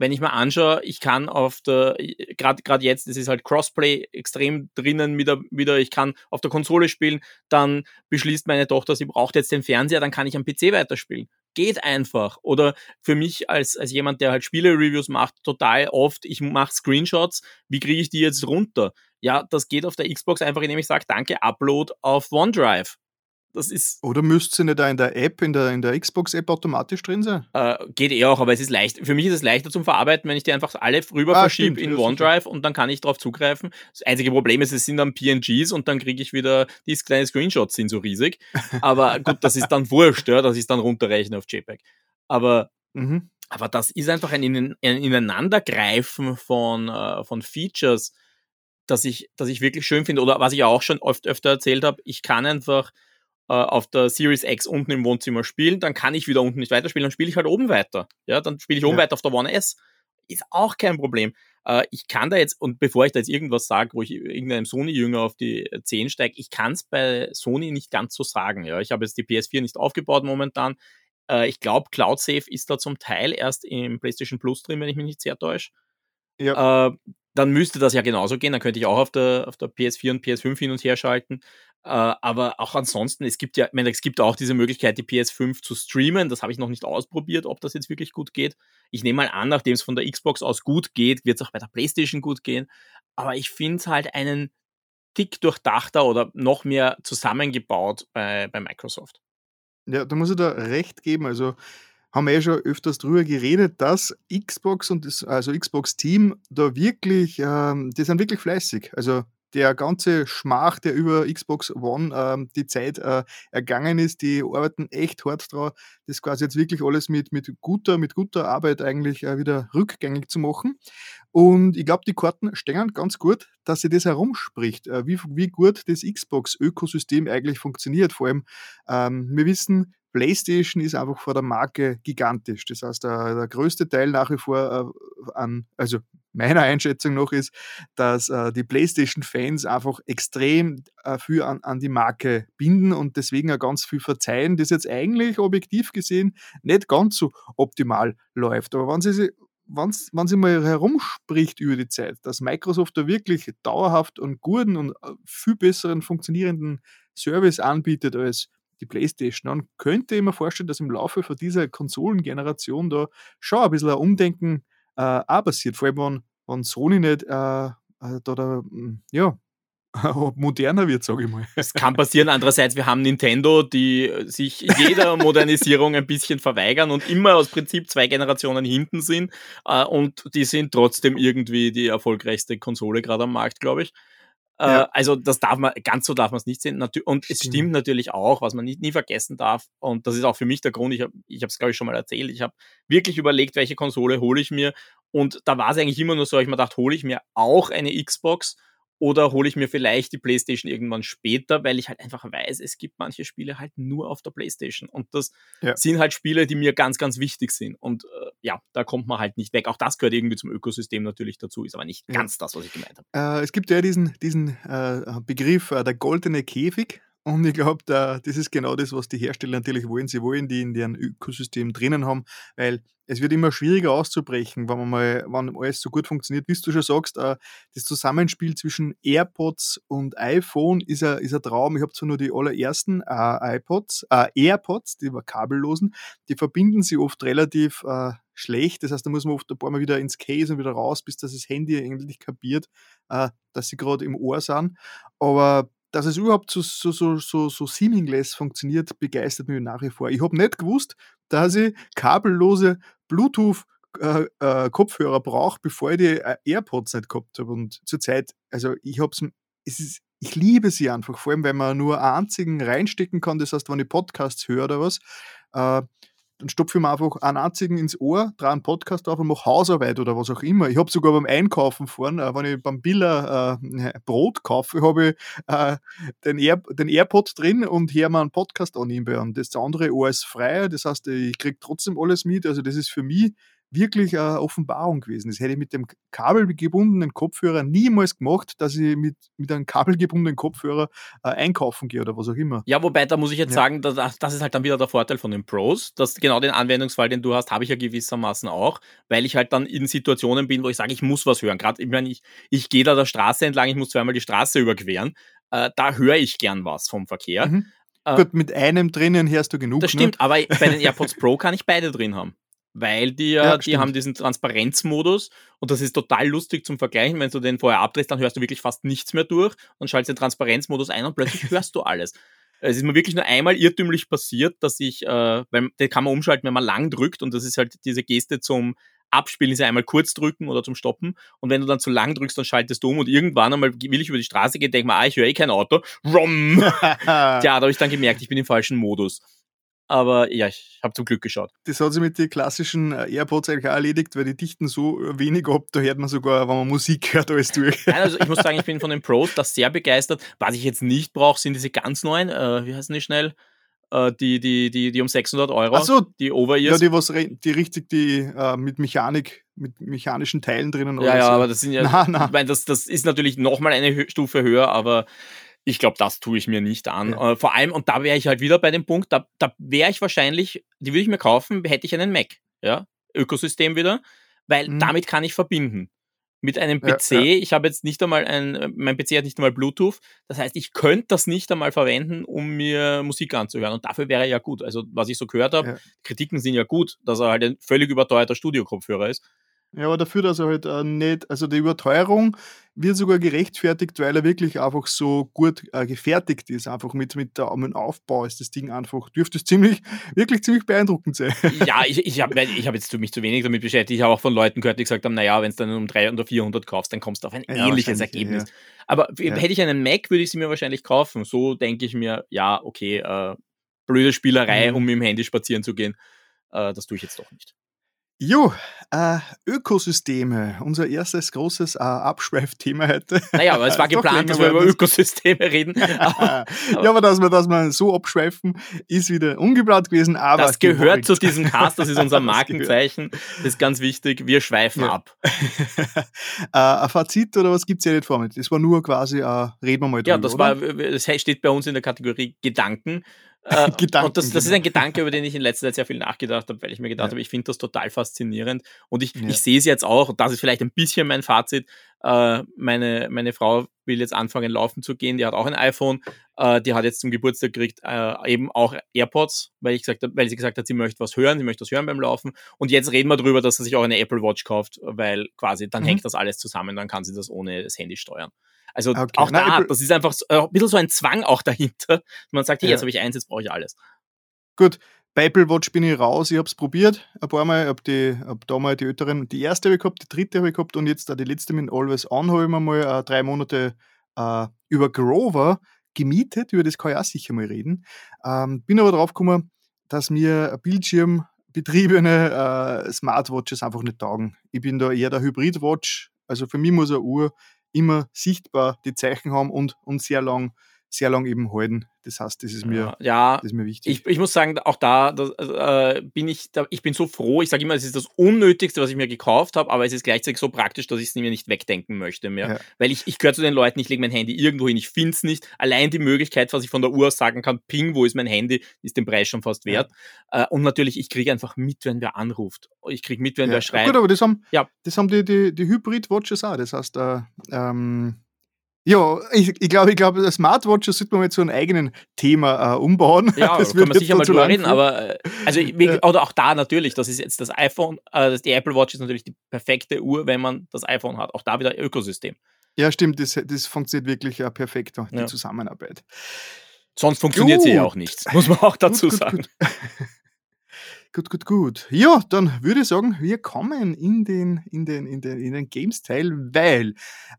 wenn ich mal anschaue, ich kann auf der, gerade gerade jetzt, es ist halt Crossplay extrem drinnen wieder, wieder, ich kann auf der Konsole spielen, dann beschließt meine Tochter, sie braucht jetzt den Fernseher, dann kann ich am PC weiterspielen. Geht einfach. Oder für mich als, als jemand, der halt Spiele-Reviews macht, total oft, ich mache Screenshots, wie kriege ich die jetzt runter? Ja, das geht auf der Xbox einfach, indem ich sage, danke, Upload auf OneDrive. Das ist.
Oder müsste sie nicht da in der App, in der, in der Xbox-App automatisch drin sein?
Äh, geht eh auch, aber es ist leicht. Für mich ist es leichter zum Verarbeiten, wenn ich die einfach alle rüber ah, verschiebe in OneDrive und dann kann ich darauf zugreifen. Das einzige Problem ist, es sind dann PNGs und dann kriege ich wieder, diese kleinen Screenshots sind so riesig. Aber [LAUGHS] gut, das ist dann wurscht, ja, dass ich dann runterrechne auf JPEG. Aber, mhm. aber das ist einfach ein, ein Ineinandergreifen von, uh, von Features, das ich, das ich wirklich schön finde. Oder was ich auch schon oft öfter erzählt habe, ich kann einfach äh, auf der Series X unten im Wohnzimmer spielen, dann kann ich wieder unten nicht weiterspielen, dann spiele ich halt oben weiter. Ja, dann spiele ich oben ja. weiter auf der One S. Ist auch kein Problem. Äh, ich kann da jetzt, und bevor ich da jetzt irgendwas sage, wo ich irgendeinem Sony-Jünger auf die 10 steige, ich kann es bei Sony nicht ganz so sagen. Ja, ich habe jetzt die PS4 nicht aufgebaut momentan. Äh, ich glaube, Cloud Safe ist da zum Teil erst im PlayStation Plus drin, wenn ich mich nicht sehr täusche. Ja. Äh, dann müsste das ja genauso gehen. Dann könnte ich auch auf der, auf der PS4 und PS5 hin und her schalten. Äh, aber auch ansonsten, es gibt ja, ich meine, es gibt auch diese Möglichkeit, die PS5 zu streamen. Das habe ich noch nicht ausprobiert, ob das jetzt wirklich gut geht. Ich nehme mal an, nachdem es von der Xbox aus gut geht, wird es auch bei der PlayStation gut gehen. Aber ich finde es halt einen Tick durchdachter oder noch mehr zusammengebaut bei, bei Microsoft.
Ja, da muss ich da recht geben. Also haben wir ja schon öfters drüber geredet, dass Xbox und das, also Xbox Team da wirklich, ähm, die sind wirklich fleißig. Also der ganze Schmach, der über Xbox One ähm, die Zeit äh, ergangen ist, die arbeiten echt hart drauf, das quasi jetzt wirklich alles mit, mit, guter, mit guter Arbeit eigentlich äh, wieder rückgängig zu machen. Und ich glaube, die Karten stehen ganz gut, dass sie das herumspricht, äh, wie, wie gut das Xbox-Ökosystem eigentlich funktioniert. Vor allem, ähm, wir wissen, PlayStation ist einfach vor der Marke gigantisch. Das heißt, der, der größte Teil nach wie vor äh, an, also meiner Einschätzung noch ist, dass äh, die PlayStation-Fans einfach extrem äh, viel an, an die Marke binden und deswegen auch ganz viel verzeihen, das jetzt eigentlich objektiv gesehen nicht ganz so optimal läuft. Aber wenn sie, wenn, wenn sie mal herumspricht über die Zeit, dass Microsoft da wirklich dauerhaft und guten und äh, viel besseren funktionierenden Service anbietet als die Playstation an, könnte ich mir vorstellen, dass im Laufe von dieser Konsolengeneration da schon ein bisschen ein Umdenken äh, auch passiert. Vor allem, wenn, wenn Sony nicht äh, äh da, da, hm, ja, [LAUGHS] moderner wird, sage ich mal.
Es kann passieren. Andererseits, wir haben Nintendo, die sich jeder [LAUGHS] Modernisierung ein bisschen verweigern und immer aus Prinzip zwei Generationen hinten sind. Äh, und die sind trotzdem irgendwie die erfolgreichste Konsole gerade am Markt, glaube ich. Ja. Äh, also das darf man, ganz so darf man es nicht sehen. Und es stimmt. natürlich auch, was man nie, nie vergessen darf. Und das ist auch für mich der Grund, ich habe es, glaube ich, schon mal erzählt. Ich habe wirklich überlegt, welche Konsole hole ich mir. Und da war es eigentlich immer nur so, ich mir gedacht, hole ich mir auch eine Xbox oder hole ich mir vielleicht die PlayStation irgendwann später, weil ich halt einfach weiß, es gibt manche Spiele halt nur auf der PlayStation. Und das ja. sind halt Spiele, die mir ganz, ganz wichtig sind. Und äh, ja, da kommt man halt nicht weg. Auch das gehört irgendwie zum Ökosystem natürlich dazu, ist aber nicht ganz das, was ich gemeint
habe. Äh, es gibt ja diesen, diesen äh, Begriff, äh, der goldene Käfig. Und ich glaube, da, das ist genau das, was die Hersteller natürlich wollen. Sie wollen die in deren Ökosystem drinnen haben, weil es wird immer schwieriger auszubrechen, wenn man mal, wenn alles so gut funktioniert, wie du schon sagst, äh, das Zusammenspiel zwischen AirPods und iPhone ist ein, ist ein Traum. Ich habe zwar nur die allerersten äh, iPods, äh, AirPods, die war kabellosen, die verbinden sie oft relativ äh, schlecht. Das heißt, da muss man oft ein paar Mal wieder ins Case und wieder raus, bis das, das Handy eigentlich kapiert, äh, dass sie gerade im Ohr sind. Aber dass es überhaupt so, so, so, so, so seamless funktioniert, begeistert mich nach wie vor. Ich habe nicht gewusst, dass ich kabellose Bluetooth-Kopfhörer äh, äh, brauche, bevor ich die äh, AirPods nicht gehabt habe. Und zurzeit, also ich habe es ich liebe sie einfach, vor allem, weil man nur einen einzigen reinstecken kann. Das heißt, wenn ich Podcasts höre oder was, äh, dann stopfe ich mir einfach einen einzigen ins Ohr, drehe einen Podcast auf und mache Hausarbeit oder was auch immer. Ich habe sogar beim Einkaufen fahren, äh, wenn ich beim Biller äh, [LAUGHS] Brot kaufe, habe ich äh, den, Air, den AirPod drin und höre mir einen Podcast an nebenbei. Und das andere Ohr ist frei, das heißt, ich kriege trotzdem alles mit. Also das ist für mich wirklich eine Offenbarung gewesen. Das hätte ich mit dem kabelgebundenen Kopfhörer niemals gemacht, dass ich mit, mit einem kabelgebundenen Kopfhörer äh, einkaufen gehe oder was auch immer.
Ja, wobei, da muss ich jetzt ja. sagen, das, das ist halt dann wieder der Vorteil von den Pros. Dass genau den Anwendungsfall, den du hast, habe ich ja gewissermaßen auch, weil ich halt dann in Situationen bin, wo ich sage, ich muss was hören. Gerade, ich meine, ich, ich gehe da der Straße entlang, ich muss zweimal die Straße überqueren. Äh, da höre ich gern was vom Verkehr. Mhm.
Äh, Gut, mit einem drinnen hörst du genug.
Das stimmt, ne? aber bei den AirPods Pro kann ich beide drin haben weil die ja, die haben diesen Transparenzmodus und das ist total lustig zum Vergleichen. Wenn du den vorher abdrehst, dann hörst du wirklich fast nichts mehr durch und schaltest den Transparenzmodus ein und plötzlich [LAUGHS] hörst du alles. Es ist mir wirklich nur einmal irrtümlich passiert, dass ich, äh, weil den kann man umschalten, wenn man lang drückt und das ist halt diese Geste zum Abspielen ist ja einmal kurz drücken oder zum Stoppen. Und wenn du dann zu lang drückst, dann schaltest du um und irgendwann einmal will ich über die Straße gehen, denke mal, ah, ich höre eh kein Auto. Rom! [LAUGHS] Tja, da habe ich dann gemerkt, ich bin im falschen Modus. Aber ja, ich habe zum Glück geschaut.
Das hat sich mit den klassischen äh, AirPods eigentlich auch erledigt, weil die dichten so wenig ab, da hört man sogar, wenn man Musik hört, alles durch.
Nein, also ich muss sagen, ich bin von den Pros das sehr begeistert. Was ich jetzt nicht brauche, sind diese ganz neuen, äh, wie heißen die schnell? Äh, die, die, die, die um 600 Euro.
Ach so,
die Over-Ears.
Ja, die, was, die richtig, die äh, mit Mechanik, mit mechanischen Teilen drinnen.
Ja, ja, so. aber das sind ja, [LAUGHS] na, na. ich meine, das, das ist natürlich nochmal eine Stufe höher, aber ich glaube, das tue ich mir nicht an. Ja. Äh, vor allem, und da wäre ich halt wieder bei dem Punkt, da, da wäre ich wahrscheinlich, die würde ich mir kaufen, hätte ich einen Mac, ja, Ökosystem wieder, weil mhm. damit kann ich verbinden. Mit einem PC, ja, ja. ich habe jetzt nicht einmal ein, mein PC hat nicht einmal Bluetooth, das heißt, ich könnte das nicht einmal verwenden, um mir Musik anzuhören. Und dafür wäre er ja gut. Also, was ich so gehört habe, Kritiken sind ja gut, dass er halt ein völlig überteuerter Studiokopfhörer ist.
Ja, aber dafür, dass er halt äh, nicht, also die Überteuerung wird sogar gerechtfertigt, weil er wirklich einfach so gut äh, gefertigt ist. Einfach mit, mit, der, mit dem Aufbau ist das Ding einfach, dürfte es ziemlich, [LAUGHS] wirklich ziemlich beeindruckend sein. [LAUGHS]
Ja, ich, ich habe ich hab jetzt mich zu wenig damit beschäftigt. Ich habe auch von Leuten gehört, die gesagt haben, naja, wenn es dann um 300 oder 400 kaufst, dann kommst du auf ein ja, ähnliches Ergebnis. Ja. Aber ja. hätte ich einen Mac, würde ich sie mir wahrscheinlich kaufen. So denke ich mir, ja, okay, äh, blöde Spielerei, mhm. um mit dem Handy spazieren zu gehen. Äh, das tue ich jetzt doch nicht.
Jo, äh, Ökosysteme, unser erstes großes äh, Abschweifthema heute.
Naja, aber es war [LAUGHS] geplant, dass wir über Ökosysteme reden. [LAUGHS]
ja, aber dass wir, dass wir so abschweifen, ist wieder ungeplant gewesen. Aber
das gehört zu diesem Cast, das ist unser [LAUGHS] Markenzeichen. Das ist ganz wichtig, wir schweifen ja. ab.
äh, ein Fazit oder was gibt es ja nicht vor mir? Das war nur quasi, äh, reden wir mal drüber,
Ja, das, war, das steht bei uns in der Kategorie Gedanken. Äh, und das, das, ist ein Gedanke, über den ich in letzter Zeit sehr viel nachgedacht habe, weil ich mir gedacht ja. habe, ich finde das total faszinierend. Und ich, ja. ich sehe es jetzt auch, das ist vielleicht ein bisschen mein Fazit. Äh, meine, meine Frau will jetzt anfangen, laufen zu gehen, die hat auch ein iPhone, äh, die hat jetzt zum Geburtstag gekriegt äh, eben auch AirPods, weil, ich gesagt hab, weil sie gesagt hat, sie möchte was hören, sie möchte was hören beim Laufen. Und jetzt reden wir darüber, dass sie sich auch eine Apple Watch kauft, weil quasi dann mhm. hängt das alles zusammen, dann kann sie das ohne das Handy steuern. Also okay. auch da, Nein, das ist einfach so, äh, ein bisschen so ein Zwang auch dahinter. [LAUGHS] Man sagt, hey, ja. jetzt habe ich eins, jetzt brauche ich alles.
Gut, bei Apple Watch bin ich raus, ich habe es probiert, ein paar Mal, habe die, hab da mal die älteren, die erste habe ich gehabt, die dritte habe ich gehabt und jetzt die letzte mit Always On habe ich mir mal äh, drei Monate äh, über Grover gemietet, über das kann ich auch sicher mal reden. Ähm, bin aber drauf gekommen, dass mir bildschirmbetriebene äh, Smartwatches einfach nicht taugen. Ich bin da eher der Hybrid-Watch, also für mich muss eine Uhr immer sichtbar die Zeichen haben und, und sehr lang sehr lang eben halten. Das heißt, das ist mir,
ja,
das ist mir wichtig.
Ich, ich muss sagen, auch da das, äh, bin ich, da, ich bin so froh. Ich sage immer, es ist das Unnötigste, was ich mir gekauft habe, aber es ist gleichzeitig so praktisch, dass ich es mir nicht wegdenken möchte mehr. Ja. Weil ich, ich gehöre zu den Leuten, ich lege mein Handy irgendwo hin, ich finde es nicht. Allein die Möglichkeit, was ich von der Uhr sagen kann, ping, wo ist mein Handy, ist den Preis schon fast wert. Ja. Äh, und natürlich, ich kriege einfach mit, wenn wer anruft. Ich kriege mit, wenn ja. wer schreibt. Gut,
aber das haben, ja. das haben die, die, die Hybrid-Watches auch. Das heißt, äh, ähm, ja, ich, ich glaube, ich glaube, Smartwatches sollte man mal zu einem eigenen Thema äh, umbauen.
Ja, [LAUGHS] das kann man sicher mal drüber reden, aber äh, also oder auch da natürlich, das ist jetzt das iPhone, äh, die Apple Watch ist natürlich die perfekte Uhr, wenn man das iPhone hat. Auch da wieder Ökosystem.
Ja, stimmt, das, das funktioniert wirklich äh, perfekt, die ja. Zusammenarbeit.
Sonst funktioniert sie ja auch nicht, muss man auch dazu gut, sagen.
Gut. [LAUGHS] Gut, gut, gut. Ja, dann würde ich sagen, wir kommen in den, in den, in den, in den Games-Teil, weil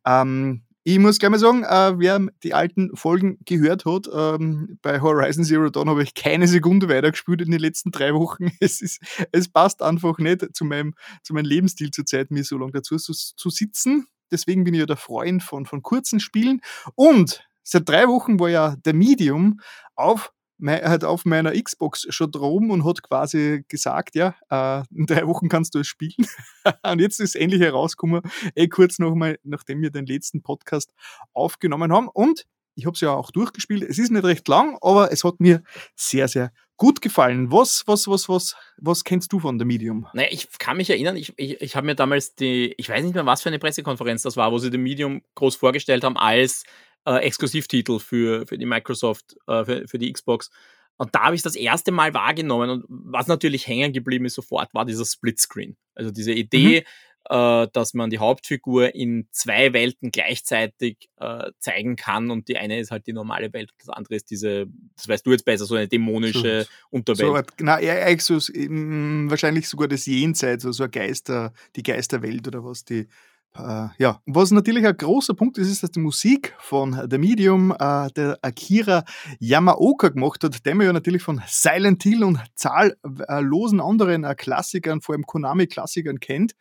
ähm, Ich muss gleich mal sagen, äh, wer die alten Folgen gehört hat, ähm, bei Horizon Zero Dawn habe ich keine Sekunde weitergespielt in den letzten drei Wochen. [LAUGHS] Es, ist, es passt einfach nicht zu meinem, zu meinem Lebensstil zurzeit, mir so lange dazu zu, zu sitzen. Deswegen bin ich ja der Freund von, von kurzen Spielen. Und seit drei Wochen war ja der Medium auf hat auf meiner Xbox schon droben und hat quasi gesagt, ja, äh, in [LAUGHS] drei Wochen kannst du es spielen. [LAUGHS] und jetzt ist endlich herausgekommen, eh kurz nochmal, nachdem wir den letzten Podcast aufgenommen haben. Und ich habe es ja auch durchgespielt. Es ist nicht recht lang, aber es hat mir sehr, sehr gut gefallen. Was, was, was, was, was kennst du von der Medium?
Naja, ich kann mich erinnern, ich, ich, ich habe mir damals die, ich weiß nicht mehr, was für eine Pressekonferenz das war, wo sie den Medium groß vorgestellt haben als äh, Exklusivtitel für, für die Microsoft, äh, für, für die Xbox. Und da habe ich das erste Mal wahrgenommen. Und was natürlich hängen geblieben ist sofort, war dieser Splitscreen. Also diese Idee, mhm. äh, dass man die Hauptfigur in zwei Welten gleichzeitig äh, zeigen kann. Und die eine ist halt die normale Welt, das andere ist diese, das weißt du jetzt besser, so eine dämonische so, Unterwelt.
So, na, eigentlich so, wahrscheinlich sogar das Jenseits, also eine Geister, die Geisterwelt oder was, die äh, ja, was natürlich ein großer Punkt ist, ist, dass die Musik von The Medium äh, der Akira Yamaoka gemacht hat, den man ja natürlich von Silent Hill und zahllosen anderen äh, Klassikern, vor allem Konami-Klassikern kennt.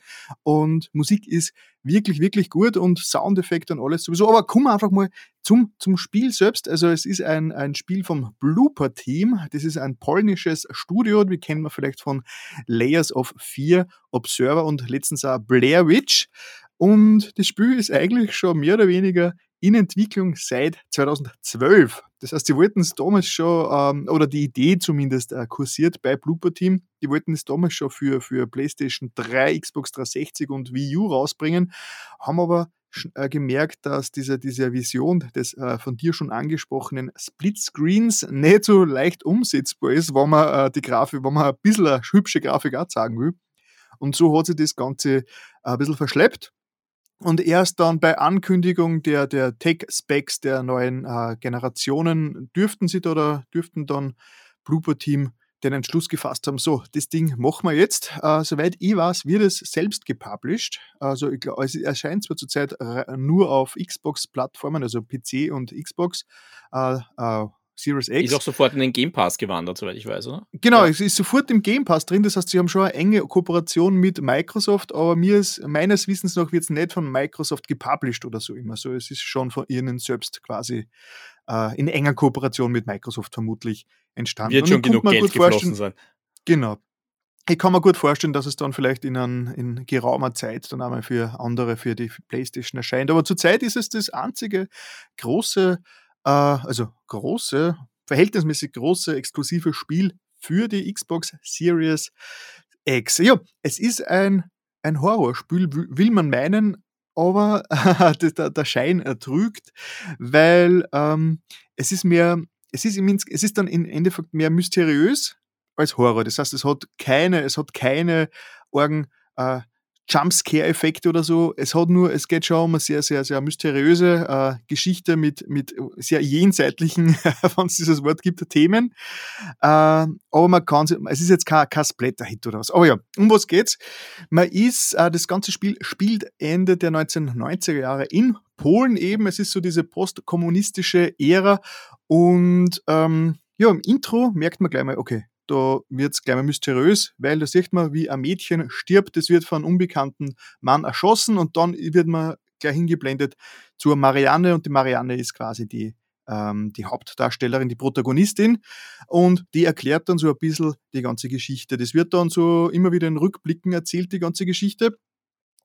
Und Musik ist wirklich, wirklich gut und Soundeffekte und alles sowieso. Aber kommen wir einfach mal zum, zum Spiel selbst. Also es ist ein, ein Spiel vom Blooper Team. Das ist ein polnisches Studio, wie kennen wir vielleicht von Layers of Fear, Observer und letztens auch Blair Witch. Und das Spiel ist eigentlich schon mehr oder weniger in Entwicklung seit 2012. Das heißt, sie wollten es damals schon, ähm, oder die Idee zumindest äh, kursiert bei Blooper Team, die wollten es damals schon für, für PlayStation 3, Xbox 360 und Wii U rausbringen, haben aber äh, gemerkt, dass diese, diese Vision des äh, von dir schon angesprochenen Split Screens nicht so leicht umsetzbar ist, wenn man äh, die Grafik, wenn man ein bisschen eine hübsche Grafik auch zeigen will. Und so hat sich das Ganze ein bisschen verschleppt. Und erst dann bei Ankündigung der, der Tech-Specs der neuen äh, Generationen dürften sie da oder dürften dann Blooper Team den Entschluss gefasst haben, so, das Ding machen wir jetzt. Äh, soweit ich weiß, wird es selbst gepublished. Also ich glaube, es erscheint zwar zurzeit nur auf Xbox-Plattformen, also PC und Xbox, äh, äh, Series X.
Ist auch sofort in den Game Pass gewandert, soweit ich weiß, oder?
Genau, ja. es ist sofort im Game Pass drin. Das heißt, sie haben schon eine enge Kooperation mit Microsoft, aber mir ist, meines Wissens nach wird es nicht von Microsoft gepublished oder so immer. So, es ist schon von ihnen selbst quasi äh, in enger Kooperation mit Microsoft vermutlich entstanden.
Wird schon genug Geld geflossen sein.
Genau. Ich kann mir gut vorstellen, dass es dann vielleicht in, ein, in geraumer Zeit dann einmal für andere, für die PlayStation erscheint. Aber zurzeit ist es das einzige große also große, verhältnismäßig große exklusive Spiel für die Xbox Series X. Ja, es ist ein, ein Horrorspiel, will man meinen, aber [LAUGHS] der, der Schein ertrügt, weil ähm, es ist mehr, es ist, im, es ist dann im Endeffekt mehr mysteriös als Horror. Das heißt, es hat keine, es hat keine Orgen, äh, Jumpscare-Effekte oder so. Es hat nur, es geht schon um eine sehr, sehr, sehr mysteriöse äh, Geschichte mit, mit sehr jenseitlichen, [LAUGHS] wenn es dieses Wort gibt, Themen. Äh, aber man kann, es ist jetzt kein, kein Splatter-Hit oder was. Aber ja, um was geht's? Man ist, äh, das ganze Spiel spielt Ende der 1990er Jahre in Polen eben. Es ist so diese postkommunistische Ära und ähm, ja, im Intro merkt man gleich mal, okay, da wird es gleich mal mysteriös, weil da sieht man, wie ein Mädchen stirbt, es wird von einem unbekannten Mann erschossen und dann wird man gleich hingeblendet zur Marianne und die Marianne ist quasi die, ähm, die Hauptdarstellerin, die Protagonistin und die erklärt dann so ein bisschen die ganze Geschichte. Das wird dann so immer wieder in Rückblicken erzählt, die ganze Geschichte,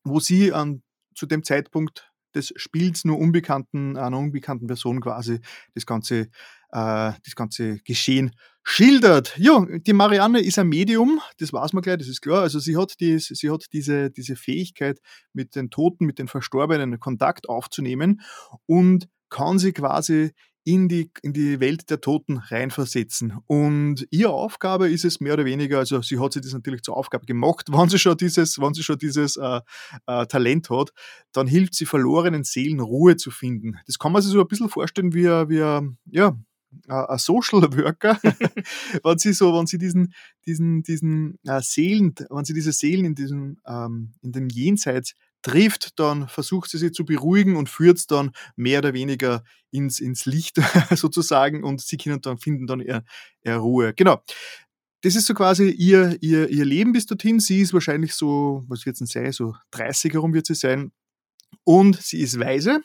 wo sie an, zu dem Zeitpunkt des Spiels nur unbekannten, einer unbekannten Person quasi das ganze, äh, das ganze Geschehen schildert. Ja, die Marianne ist ein Medium, das weiß man gleich, das ist klar. Also sie hat, die, sie hat diese, diese Fähigkeit, mit den Toten, mit den Verstorbenen Kontakt aufzunehmen und kann sie quasi in die, in die Welt der Toten reinversetzen. Und ihre Aufgabe ist es mehr oder weniger, also sie hat sich das natürlich zur Aufgabe gemacht, [LAUGHS] wenn sie schon dieses, wenn sie schon dieses äh, äh, Talent hat, dann hilft sie verlorenen Seelen Ruhe zu finden. Das kann man sich so ein bisschen vorstellen wie, wie ja, ein Social Worker, [LAUGHS] [LAUGHS] wenn sie so, wenn sie diesen, diesen, diesen äh, Seelen, wenn sie diese Seelen in diesem, ähm, in dem Jenseits trifft, dann versucht sie sie zu beruhigen und führt es dann mehr oder weniger ins, ins Licht [LAUGHS] sozusagen und sie können dann, finden dann ihre, ihre Ruhe. Genau. Das ist so quasi ihr, ihr, ihr Leben bis dorthin. Sie ist wahrscheinlich so, was wird es denn sein, so 30 herum wird sie sein. Und sie ist weise,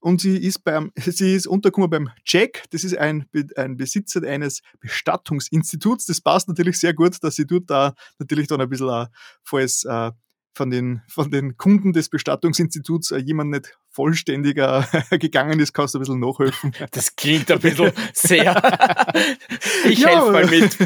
und sie ist beim, [LAUGHS] sie ist untergekommen beim Jack. Das ist ein, ein Besitzer eines Bestattungsinstituts. Das passt natürlich sehr gut, dass sie dort da natürlich dann ein bisschen, äh, falls äh, von den, von den Kunden des Bestattungsinstituts äh, jemand nicht vollständiger [LAUGHS] gegangen ist, kannst du ein bisschen nachhelfen. [LAUGHS]
Das klingt ein bisschen sehr. ich ja, helfe mal mit.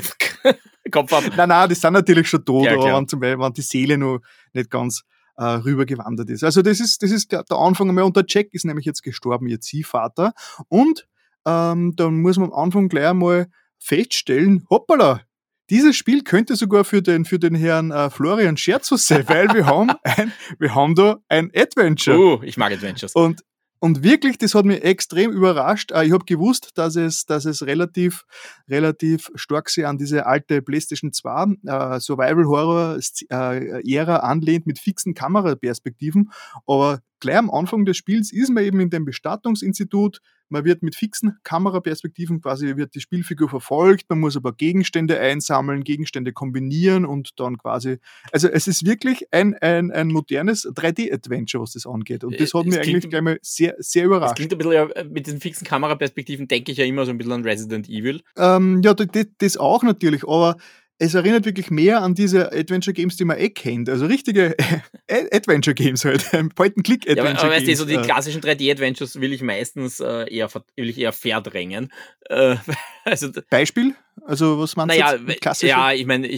Kopf ab. Nein, nein, die sind natürlich schon tot, ja, aber wenn, zum Beispiel, wenn die Seele noch nicht ganz äh, rübergewandert ist. Also das ist, das ist der, Anfang einmal. Und der Jack ist nämlich jetzt gestorben, ihr Ziehvater. Und ähm, dann muss man am Anfang gleich einmal feststellen, hoppala, dieses Spiel könnte sogar für den, für den Herrn äh, Florian Scherzus sein, weil wir haben, [LAUGHS] ein, wir haben da ein Adventure.
Uh, ich mag Adventures.
Und und wirklich, das hat mich extrem überrascht. Äh, ich habe gewusst, dass es, dass es relativ, relativ stark sich an diese alte PlayStation 2 äh, Survival Horror äh, Ära anlehnt mit fixen Kameraperspektiven. Aber gleich am Anfang des Spiels ist man eben in dem Bestattungsinstitut, man wird mit fixen Kameraperspektiven quasi wird die Spielfigur verfolgt, man muss aber Gegenstände einsammeln, Gegenstände kombinieren und dann quasi, also es ist wirklich ein, ein, ein modernes 3D-Adventure, was das angeht. Und das hat es mich eigentlich gleich mal sehr, sehr überrascht. Das
klingt ein bisschen, ja, mit diesen fixen Kameraperspektiven denke ich ja immer so ein bisschen an Resident Evil.
Ähm, ja, das, das auch natürlich, aber es erinnert wirklich mehr an diese Adventure Games, die man eh kennt. Also richtige [LAUGHS] Adventure Games halt. [LAUGHS] Point-and-Click Adventure
ja, aber, aber weißt du, so die klassischen 3D-Adventures will ich meistens äh, eher, will ich eher verdrängen. Äh, [LAUGHS]
also, Beispiel? Also was meinst
naja, du klassisch? Ja, ich meine,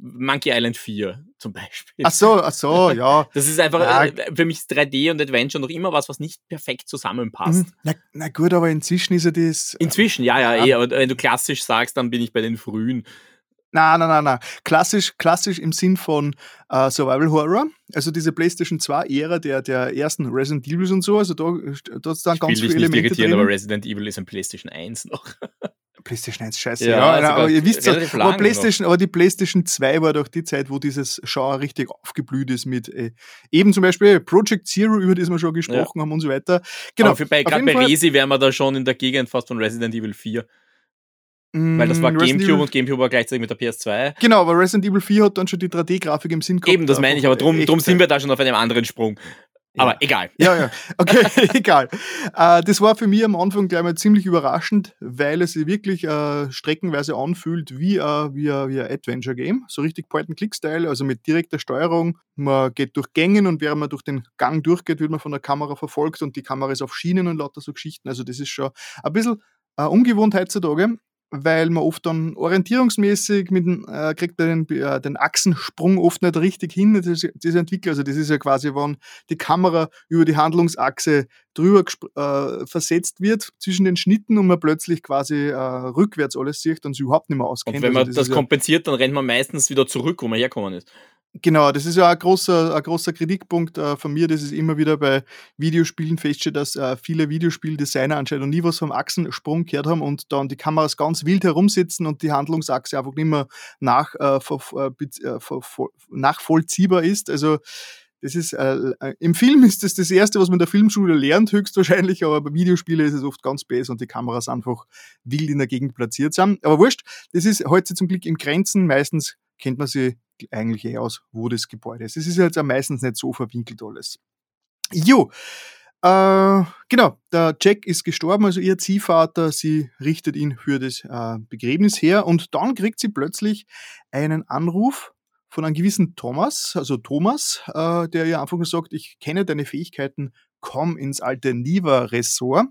Monkey Island 4 zum Beispiel.
Ach so, ach so, ja.
Das ist einfach, ja. Äh, für mich ist 3D und Adventure noch immer was, was nicht perfekt zusammenpasst.
Mhm. Na, na gut, aber inzwischen ist ja das...
Inzwischen, ja, ja, ja. Eh, aber wenn du klassisch sagst, dann bin ich bei den frühen.
Nein, nein, nein, nein. Klassisch, klassisch im Sinn von äh, Survival Horror. Also diese PlayStation 2-Ära der, der ersten Resident Evils und so. Also da, da ist dann ich ganz viele Elemente
drin. aber Resident Evil ist ein PlayStation 1 noch. [LAUGHS]
PlayStation 1, scheiße. Ja, ja also aber ihr wisst ja, aber, PlayStation, aber die PlayStation 2 war doch die Zeit, wo dieses Genre richtig aufgeblüht ist mit äh, eben zum Beispiel Project Zero, über das wir schon gesprochen ja. haben und so weiter.
Genau. Aber bei, gerade bei Resi wären wir da schon in der Gegend fast von Resident Evil 4. Weil das war mm, Resident Gamecube und Gamecube war gleichzeitig mit der PS2.
Genau, aber Resident Evil 4 hat dann schon die 3D-Grafik im Sinn
gehabt. Eben, das meine ich, aber drum, drum sind wir da schon auf einem anderen Sprung. Aber
ja.
egal.
Ja, ja. Okay, [LAUGHS] [LAUGHS] egal. Äh, das war für mich am Anfang gleich mal ziemlich überraschend, weil es sich wirklich äh, streckenweise anfühlt wie, äh, wie, wie ein Adventure-Game. So richtig Point-and-Click-Style, also mit direkter Steuerung. Man geht durch Gängen und während man durch den Gang durchgeht, wird man von der Kamera verfolgt und die Kamera ist auf Schienen und lauter so Geschichten. Also das ist schon ein bisschen äh, ungewohnt heutzutage weil man oft dann orientierungsmäßig mit dem, äh, kriegt den, äh, den Achsensprung oft nicht richtig hin, das, das entwickelt. Also das ist ja quasi, wenn die Kamera über die Handlungsachse drüber äh, versetzt wird zwischen den Schnitten und man plötzlich quasi äh, rückwärts alles sieht und sich überhaupt nicht mehr auskennt.
Und wenn man also das, das kompensiert, dann rennt man meistens wieder zurück, wo man hergekommen ist.
Genau, das ist ja ein großer, ein großer Kritikpunkt äh, von mir, dass es immer wieder bei Videospielen feststeht, dass äh, viele Videospieldesigner anscheinend nie was vom Achsensprung gehört haben und dann die Kameras ganz wild herumsitzen und die Handlungsachse einfach nicht mehr nach, äh, äh, äh nachvollziehbar ist. Also das ist äh, im Film ist das das erste, was man in der Filmschule lernt, höchstwahrscheinlich, aber bei Videospielen ist es oft ganz besser und die Kameras einfach wild in der Gegend platziert sind. Aber wurscht, das ist heute zum Glück im Grenzen. Meistens kennt man sie eigentlich eh aus, wo das Gebäude ist. Es ist jetzt auch meistens nicht so verwinkelt alles. Jo, äh, genau, der Jack ist gestorben, also ihr Ziehvater, sie richtet ihn für das äh, Begräbnis her und dann kriegt sie plötzlich einen Anruf von einem gewissen Thomas, also Thomas, äh, der ihr einfach sagt, ich kenne deine Fähigkeiten, komm ins alte Niva-Ressort.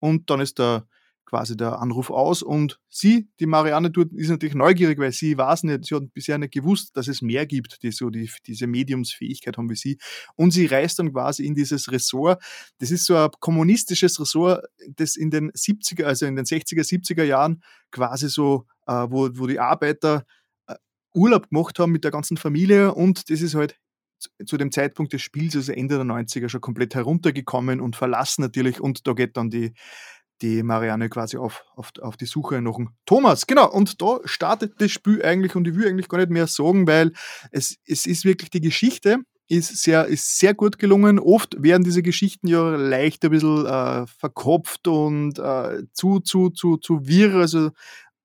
Und dann ist der quasi der Anruf aus und sie, die Marianne, ist natürlich neugierig, weil sie weiß nicht, sie hat bisher nicht gewusst, dass es mehr gibt, die so die, diese Mediumsfähigkeit haben wie sie. Und sie reist dann quasi in dieses Ressort. Das ist so ein kommunistisches Ressort, das in den 70er, also in den 60er, 70er Jahren quasi so, äh, wo, wo die Arbeiter äh, Urlaub gemacht haben mit der ganzen Familie und das ist halt zu dem Zeitpunkt des Spiels, also Ende der 90er, schon komplett heruntergekommen und verlassen natürlich. Und da geht dann die, die Marianne quasi auf, auf, auf die Suche nach dem Thomas. Genau, und da startet das Spiel eigentlich und ich will eigentlich gar nicht mehr sagen, weil es, es ist wirklich die Geschichte ist sehr, ist sehr gut gelungen. Oft werden diese Geschichten ja leicht ein bisschen äh, verkopft und äh, zu, zu, zu, zu wirr. Also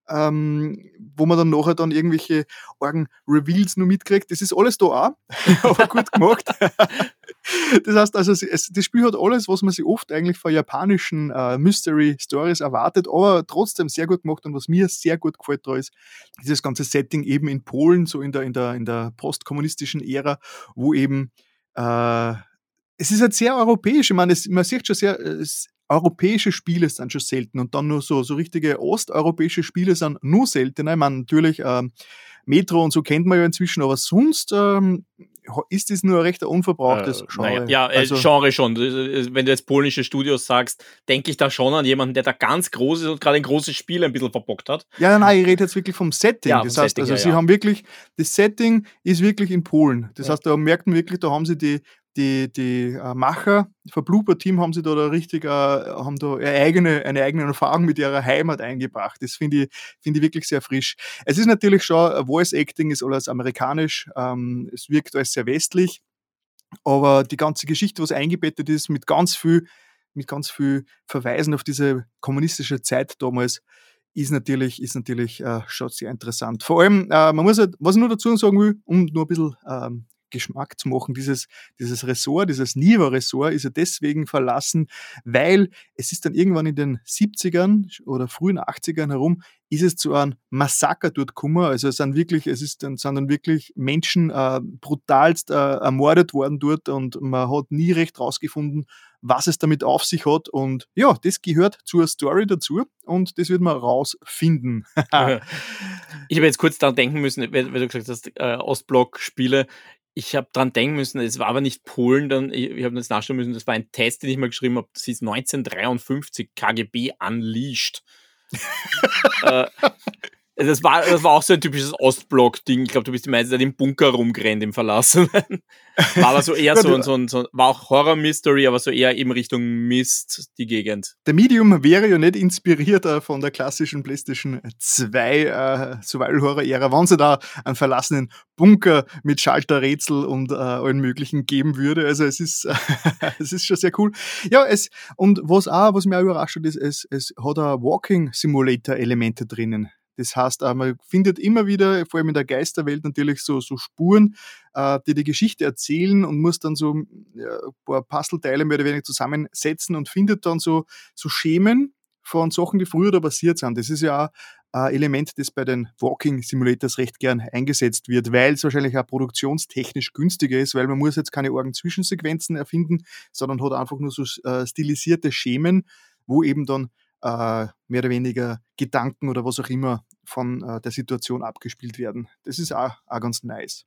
ähm, wo man dann nachher dann irgendwelche argen Reveals nur mitkriegt. Das ist alles da auch, [LAUGHS] aber gut gemacht. das heißt also, es, das Spiel hat alles, was man sich oft eigentlich von japanischen äh, Mystery Stories erwartet, aber trotzdem sehr gut gemacht und was mir sehr gut gefällt da ist, dieses ganze Setting eben in Polen, so in der, in der, in der postkommunistischen Ära, wo eben äh, es ist halt sehr europäisch. Ich meine, es, man sieht schon sehr, europäische Spiele sind schon selten und dann nur so, so richtige osteuropäische Spiele sind nur seltener. Ich meine, natürlich ähm, Metro und so kennt man ja inzwischen, aber sonst ähm, ist das nur ein recht unverbrauchtes
äh, Genre. Naja, ja, äh, also, Genre schon. Wenn du jetzt polnische Studios sagst, denke ich da schon an jemanden, der da ganz groß ist und gerade ein großes Spiel ein bisschen verbockt hat.
Ja, nein, ich rede jetzt wirklich vom Setting. Ja, das heißt, Setting, also ja, sie ja. haben wirklich, das Setting ist wirklich in Polen. Das heißt, da merkt man wirklich, da haben sie die, die, die äh, Macher vom Blooper-Team haben sie da, da richtig, äh, haben da eine eigene, eine eigene Erfahrung mit ihrer Heimat eingebracht. Das finde ich, finde ich wirklich sehr frisch. Es ist natürlich schon, äh, Voice Acting ist alles amerikanisch, ähm, es wirkt alles sehr westlich, aber die ganze Geschichte, was eingebettet ist, mit ganz viel, mit ganz viel Verweisen auf diese kommunistische Zeit damals, ist natürlich, ist natürlich äh, schon sehr interessant. Vor allem, äh, man muss halt, was ich nur dazu sagen will, um nur ein bisschen ähm, Geschmack zu machen. Dieses, dieses Ressort, dieses Niva-Ressort ist ja deswegen verlassen, weil es ist dann irgendwann in den 70ern oder frühen 80ern herum, ist es zu einem Massaker dort gekommen. Also es sind wirklich, es ist dann, sind dann wirklich Menschen äh, brutalst äh, ermordet worden dort und man hat nie recht rausgefunden, was es damit auf sich hat. Und ja, das gehört zur Story dazu und das wird man rausfinden. [LAUGHS]
ich habe jetzt kurz daran denken müssen, weil du gesagt hast, äh, Ostblock-Spiele ich habe dran denken müssen, es war aber nicht Polen, dann, ich, ich habe das nachschauen müssen, das war ein Test, den ich mal geschrieben habe, das ist 1953 KGB Unleashed. [LAUGHS] äh, das war, das war auch so ein typisches Ostblock-Ding. Ich glaube, du bist die meiste Zeit im Bunker rumgerannt, im Verlassenen. [LAUGHS] War aber so eher so, so, so, war auch Horror-Mystery, aber so eher in Richtung Mist, die Gegend.
Der Medium wäre ja nicht inspiriert äh, von der klassischen PlayStation 2 äh, Survival-Horror-Ära, wenn sie da einen verlassenen Bunker mit Schalterrätsel und äh, allen möglichen geben würde. Also es ist, [LAUGHS] es ist schon sehr cool. Ja, es, und was auch, was mich auch überrascht hat, ist, es, es hat ein Walking-Simulator-Elemente drinnen. Das heißt, äh, man findet immer wieder, vor allem in der Geisterwelt, natürlich so, so Spuren, äh, die die Geschichte erzählen und muss dann so ein paar Puzzleteile mehr oder weniger zusammensetzen und findet dann so, so Schemen von Sachen, die früher da passiert sind. Das ist ja auch ein Element, das bei den Walking Simulators recht gern eingesetzt wird, weil es wahrscheinlich auch produktionstechnisch günstiger ist, weil man muss jetzt keine Orgen Zwischensequenzen erfinden, sondern hat einfach nur so äh, stilisierte Schemen, wo eben dann äh, mehr oder weniger Gedanken oder was auch immer von äh, der Situation abgespielt werden. Das ist auch, auch ganz nice.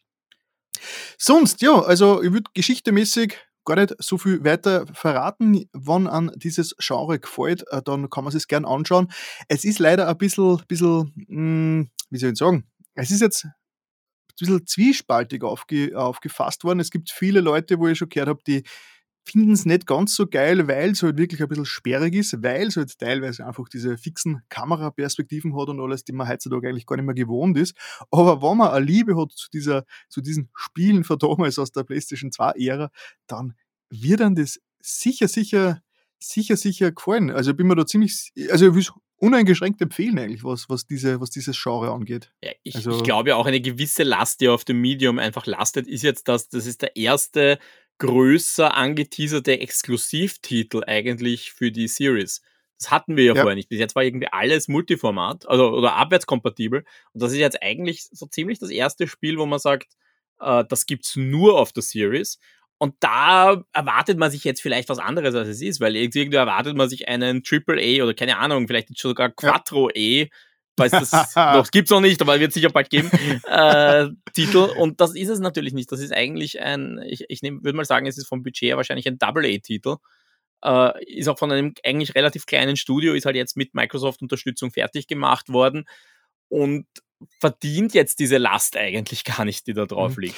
Sonst, ja, also ich würde geschichtemäßig gar nicht so viel weiter verraten. Wann an dieses Genre gefällt, äh, dann kann man es gern anschauen. Es ist leider ein bisschen, bisschen mh, hm, wie soll ich sagen, es ist jetzt ein bisschen zwiespaltig aufge, aufgefasst worden. Es gibt viele Leute, wo ich schon gehört habe, die finden es nicht ganz so geil, weil es halt wirklich ein bisschen sperrig ist, weil es halt teilweise einfach diese fixen Kameraperspektiven hat und alles, die man heutzutage eigentlich gar nicht mehr gewohnt ist. Aber wenn man eine Liebe hat zu, dieser, zu diesen Spielen von damals aus der PlayStation 2-Ära, dann wird dann das sicher, sicher, sicher, sicher gefallen. Also ich bin mir da ziemlich, also ich will es uneingeschränkt empfehlen eigentlich, was, was, diese, was dieses Genre angeht.
Ja, ich,
also,
ich glaube ja auch eine gewisse Last, die auf dem Medium einfach lastet, ist jetzt, dass das ist der erste größer angeteaserte Exklusivtitel eigentlich für die Series. Das hatten wir ja, ja, vorher nicht. Bis jetzt war irgendwie alles Multiformat also, oder abwärtskompatibel. Und das ist jetzt eigentlich so ziemlich das erste Spiel, wo man sagt, äh, das gibt's nur auf der Series. Und da erwartet man sich jetzt vielleicht was anderes, als es ist, weil irgendwie erwartet man sich einen Triple A oder keine Ahnung, vielleicht sogar Quattro A weiß das noch, [LAUGHS] gibt's noch nicht, aber wird sicher bald geben, äh, Titel. Und das ist es natürlich nicht. Das ist eigentlich ein, ich, ich würde mal sagen, es ist vom Budget her wahrscheinlich ein Double-A-Titel. Äh, ist auch von einem eigentlich relativ kleinen Studio, ist halt jetzt mit Microsoft-Unterstützung fertig gemacht worden und verdient jetzt diese Last eigentlich gar nicht, die da drauf mhm. liegt.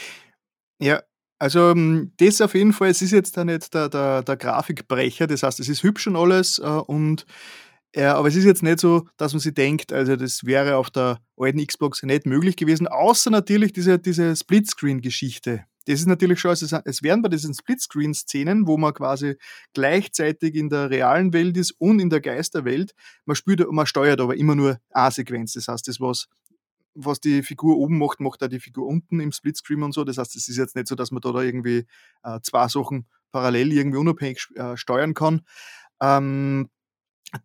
Ja, also ähm, das auf jeden Fall, es ist jetzt da nicht der, der, der Grafikbrecher, das heißt, es ist hübsch und alles äh, und ja, aber es ist jetzt nicht so, dass man sich denkt, also das wäre auf der alten Xbox nicht möglich gewesen, außer natürlich diese, diese Splitscreen-Geschichte. das ist natürlich schon, also es werden bei diesen Splitscreen-Szenen, wo man quasi gleichzeitig in der realen Welt ist und in der Geisterwelt, man spielt, man steuert aber immer nur eine Sequenz. Das heißt, das was was die Figur oben macht, macht auch die Figur unten im Splitscreen und so. Das heißt, es ist jetzt nicht so, dass man da, da irgendwie äh, zwei Sachen parallel irgendwie unabhängig äh, steuern kann. Ähm,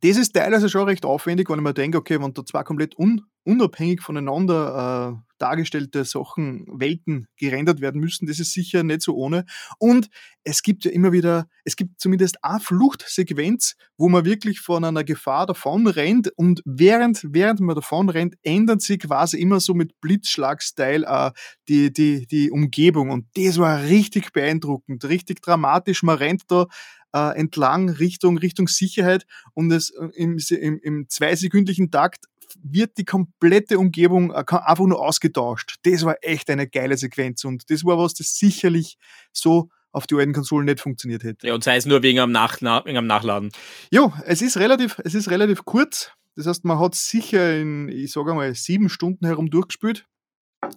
das ist teilweise schon recht aufwendig, wenn ich mir denke, okay, wenn da zwei komplett un unabhängig voneinander äh, dargestellte Sachen, Welten gerendert werden müssen, das ist sicher nicht so ohne. Und es gibt ja immer wieder, es gibt zumindest eine Fluchtsequenz, wo man wirklich von einer Gefahr davon rennt und während, während man davon rennt, ändert sich quasi immer so mit Blitzschlag-Style äh, die, die, die Umgebung. Und das war richtig beeindruckend, richtig dramatisch. Man rennt da äh, entlang Richtung, Richtung Sicherheit und es äh, im, im, im zweisekündlichen Takt wird die komplette Umgebung äh, einfach nur ausgetauscht. Das war echt eine geile Sequenz und das war was, das sicherlich so auf die alten Konsolen nicht funktioniert hätte.
Ja, und sei es nur wegen am, Nach wegen am Nachladen.
Jo, es ist relativ, es ist relativ kurz. Das heißt, man hat sicher in, ich sage mal, sieben Stunden herum durchgespielt.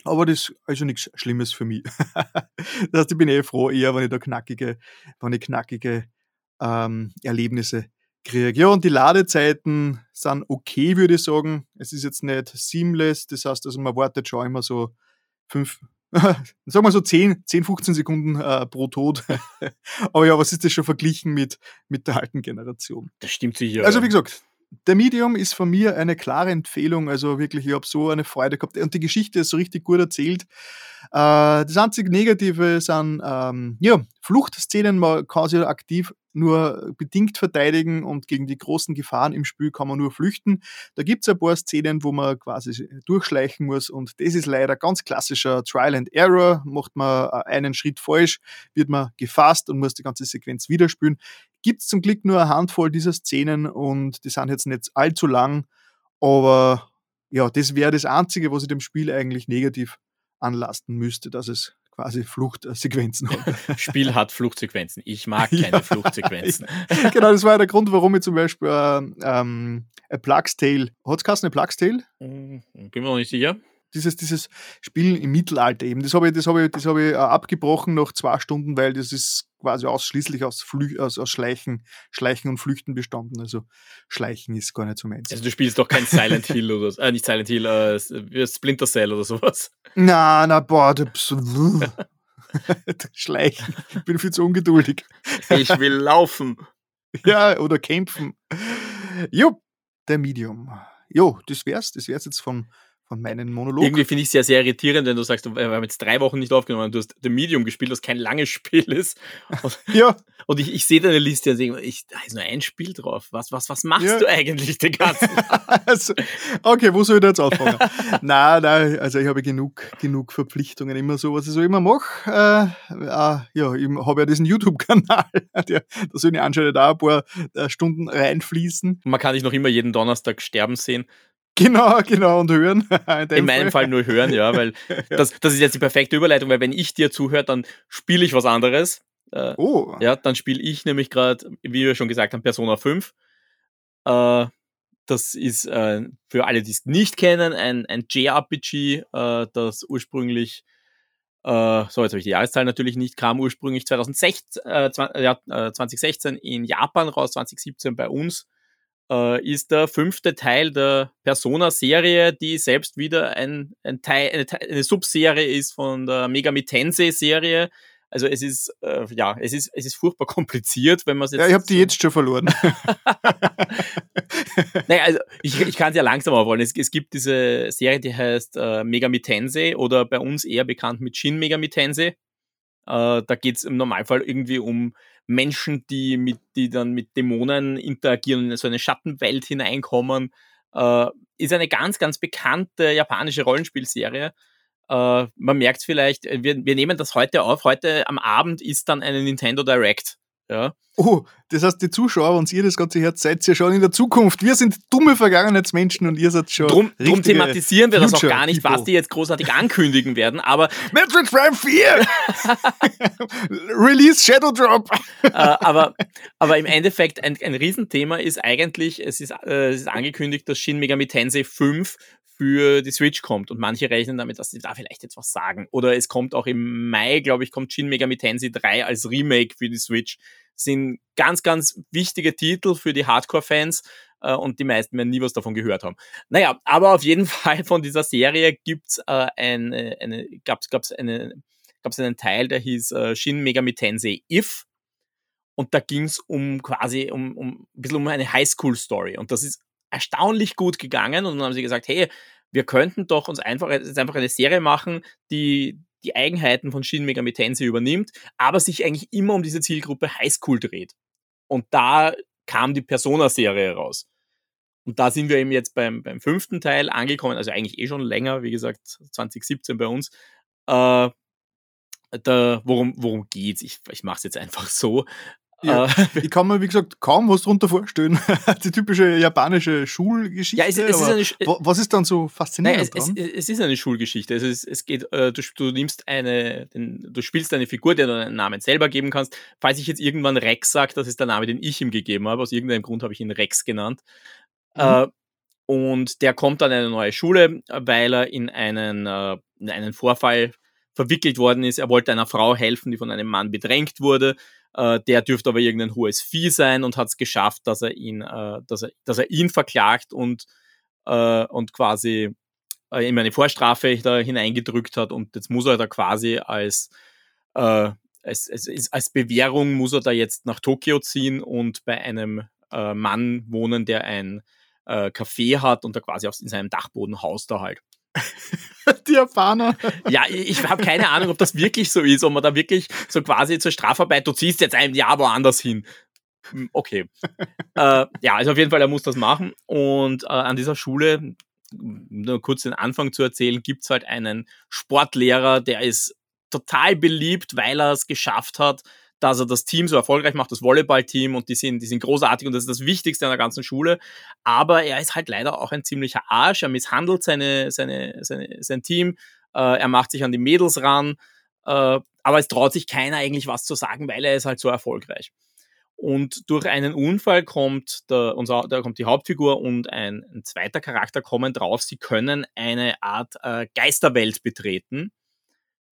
Aber das ist also nichts Schlimmes für mich. [LAUGHS] das heißt, ich bin eh froh, eher, wenn ich da knackige, wenn ich knackige ähm, Erlebnisse kriege. Ja, und die Ladezeiten sind okay, würde ich sagen. Es ist jetzt nicht seamless, das heißt, also man wartet schon immer so fünf, [LAUGHS] sagen wir so 10, 10 15 Sekunden äh, pro Tod. [LAUGHS] Aber ja, was ist das schon verglichen mit, mit der alten Generation?
Das stimmt sicher.
Also wie gesagt, der Medium ist von mir eine klare Empfehlung. Also wirklich, ich habe so eine Freude gehabt. Und die Geschichte ist so richtig gut erzählt. Äh, das einzige Negative sind ähm, ja, Fluchtszenen. Man kann sich aktiv nur bedingt verteidigen und gegen die großen Gefahren im Spiel kann man nur flüchten. Da gibt es ein paar Szenen, wo man quasi durchschleichen muss und das ist leider ganz klassischer Trial and Error. Macht man äh, einen Schritt falsch, wird man gefasst und muss die ganze Sequenz wieder spielen gibt es zum Glück nur eine Handvoll dieser Szenen und die sind jetzt nicht allzu lang, aber ja, das wäre das Einzige, was ich dem Spiel eigentlich negativ anlasten müsste, dass es quasi Fluchtsequenzen
hat. [LAUGHS] Spiel hat Fluchtsequenzen. Ich mag [LAUGHS] keine ja, Fluchtsequenzen.
genau, das war der Grund, warum ich zum Beispiel äh, ähm, A Plague's Tale, hat es eine Plague's Tale?
Hm, bin mir noch nicht sicher
dieses, dieses Spiel im Mittelalter eben. Das habe ich, das habe ich, das habe ich äh, abgebrochen nach zwei Stunden, weil das ist quasi ausschließlich aus, Flü aus, aus Schleichen, Schleichen und Flüchten bestanden. Also Schleichen ist gar nicht so meins.
Also du spielst doch kein [LAUGHS] Silent Hill oder so, äh, nicht Silent Hill, äh, Splinter Cell oder sowas.
Na, na, boah, du [LAUGHS] Schleichen. Ich bin viel zu ungeduldig.
Ich will laufen. [LAUGHS]
Ja, oder kämpfen. Jo, der Medium. Jo, das wär's. Das wär's jetzt von von meinen Monologen.
Irgendwie finde ich es sehr, sehr irritierend, wenn du sagst, wir haben jetzt drei Wochen nicht aufgenommen, du hast The Medium gespielt, was kein langes Spiel ist. [LAUGHS] Und, ja. Und ich, ich sehe deine Liste und denke, ich, da ist nur ein Spiel drauf. Was, was, was machst ja. du eigentlich den ganzen [LAUGHS]
also, Okay, wo soll ich da jetzt anfangen? [LAUGHS] nein, nein, also ich habe genug, genug Verpflichtungen, immer so, was ich so immer mache. Äh, äh, ja, ich habe ja diesen YouTube-Kanal, da soll ich anscheinend auch ein paar äh, Stunden reinfließen.
Man kann dich noch immer jeden Donnerstag sterben sehen.
Genau, genau, und hören. [LAUGHS]
In, in meinem Fall nur hören, ja, weil ja. [LAUGHS] Das, das ist jetzt die perfekte Überleitung, weil wenn ich dir zuhöre, dann spiele ich was anderes. Äh, oh. Ja, dann spiele ich nämlich gerade, wie wir schon gesagt haben, Persona 5. Äh, das ist äh, für alle, die es nicht kennen, ein, ein JRPG, äh, das ursprünglich, äh, so jetzt habe ich die Jahreszahl natürlich nicht, kam ursprünglich 2016, äh, 2016 in Japan raus, 2017 bei uns äh, ist der fünfte Teil der Persona-Serie, die selbst wieder ein, ein Teil, eine, eine Subserie ist von der Megami Tensei-Serie. Also es ist, äh, ja, es ist, es ist furchtbar [LAUGHS] kompliziert, wenn man es jetzt.
Ja, ich habe die jetzt schon verloren. [LAUGHS]
naja, also ich, ich kann es ja langsam aufrollen. Es, es gibt diese Serie, die heißt äh, Megami Tensei oder bei uns eher bekannt mit Shin Megami Tensei. Äh, da geht es im Normalfall irgendwie um Menschen, die, mit, die dann mit Dämonen interagieren und in so eine Schattenwelt hineinkommen. Äh, ist eine ganz, ganz bekannte japanische Rollenspielserie. Äh, man merkt es vielleicht, wir, wir nehmen das heute auf. Heute am Abend ist dann eine Nintendo Direct. Ja.
Oh, das heißt, die Zuschauer, und ihr das ganze hört, seid ihr schon in der Zukunft. Wir sind dumme Vergangenheitsmenschen und ihr seid schon.
Drum, drum thematisieren wir das auch gar nicht, was die jetzt großartig ankündigen werden, aber.
Metroid Prime 4! [LAUGHS] Release Shadow Drop!
äh, aber, aber im Endeffekt, ein, ein Riesenthema ist eigentlich, es ist, äh, es ist angekündigt, dass Shin Megami Tensei 5 für die Switch kommt. Und manche rechnen damit, dass sie da vielleicht jetzt was sagen. Oder es kommt auch im Mai, glaube ich, kommt Shin Megami Tensei 3 als Remake für die Switch. Das sind ganz, ganz wichtige Titel für die Hardcore-Fans äh, und die meisten werden nie was davon gehört haben. Naja, aber auf jeden [LAUGHS] Fall von dieser Serie gibt's äh, eine, eine, gab's, gab's eine, gab's einen Teil, der hieß äh, Shin Megami Tensei If. Und da ging's um quasi um, um ein bisschen um eine Highschool-Story. Und das ist erstaunlich gut gegangen und dann haben sie gesagt, hey, wir könnten doch uns einfach, jetzt einfach eine Serie machen, die die Eigenheiten von Shin Megami Tensei übernimmt, aber sich eigentlich immer um diese Zielgruppe Highschool dreht. Und da kam die Persona-Serie raus. Und da sind wir eben jetzt beim, beim fünften Teil angekommen, also eigentlich eh schon länger, wie gesagt, 2017 bei uns. Äh, da, worum, worum geht's? Ich, ich mache es jetzt einfach so.
Ja, äh, [LAUGHS] ich kann mir, wie gesagt, kaum was darunter vorstellen. [LAUGHS] Die typische japanische Schulgeschichte. Ja, es, es ist eine, was ist dann so faszinierend
nein, es, es, ist eine Schulgeschichte. Also es, geht, äh, du, du, nimmst eine, du spielst eine Figur, der du einen Namen selber geben kannst. Falls ich jetzt irgendwann Rex sage, das ist der Name, den ich ihm gegeben habe. Aus irgendeinem Grund habe ich ihn Rex genannt. Mhm. Äh, und der kommt an eine neue Schule, weil er in einen, in einen Vorfall verwickelt worden ist. Er wollte einer Frau helfen, die von einem Mann bedrängt wurde. Äh, der dürfte aber irgendein hohes Vieh sein und hat es geschafft, dass er ihn, äh, dass er, dass er ihn verklagt und, äh, und quasi äh, ihm eine Vorstrafe da hineingedrückt hat. Und jetzt muss er da quasi als, äh, als, als, als Bewährung muss er da jetzt nach Tokio ziehen und bei einem äh, Mann wohnen, der ein äh, Café hat und da quasi auf, in seinem Dachboden haust er halt.
Die Japaner.
Ja, ich habe keine Ahnung, ob das wirklich so ist, ob man da wirklich so quasi zur Strafarbeit, du ziehst jetzt ein Jahr woanders hin. Hm, okay. [LAUGHS] äh, ja, also auf jeden Fall, er muss das machen. Und äh, an dieser Schule, nur kurz den Anfang zu erzählen, gibt's halt einen Sportlehrer, der ist total beliebt, weil er es geschafft hat, dass er das Team so erfolgreich macht, das Volleyballteam und die sind, die sind großartig und das ist das Wichtigste an der ganzen Schule. Aber er ist halt leider auch ein ziemlicher Arsch. Er misshandelt seine, seine, seine, sein Team. Äh, er macht sich an die Mädels ran. Äh, aber es traut sich keiner eigentlich was zu sagen, weil er ist halt so erfolgreich. Und durch einen Unfall kommt, der, unser, da kommt die Hauptfigur und ein, ein, zweiter Charakter kommen drauf, sie können eine Art äh, Geisterwelt betreten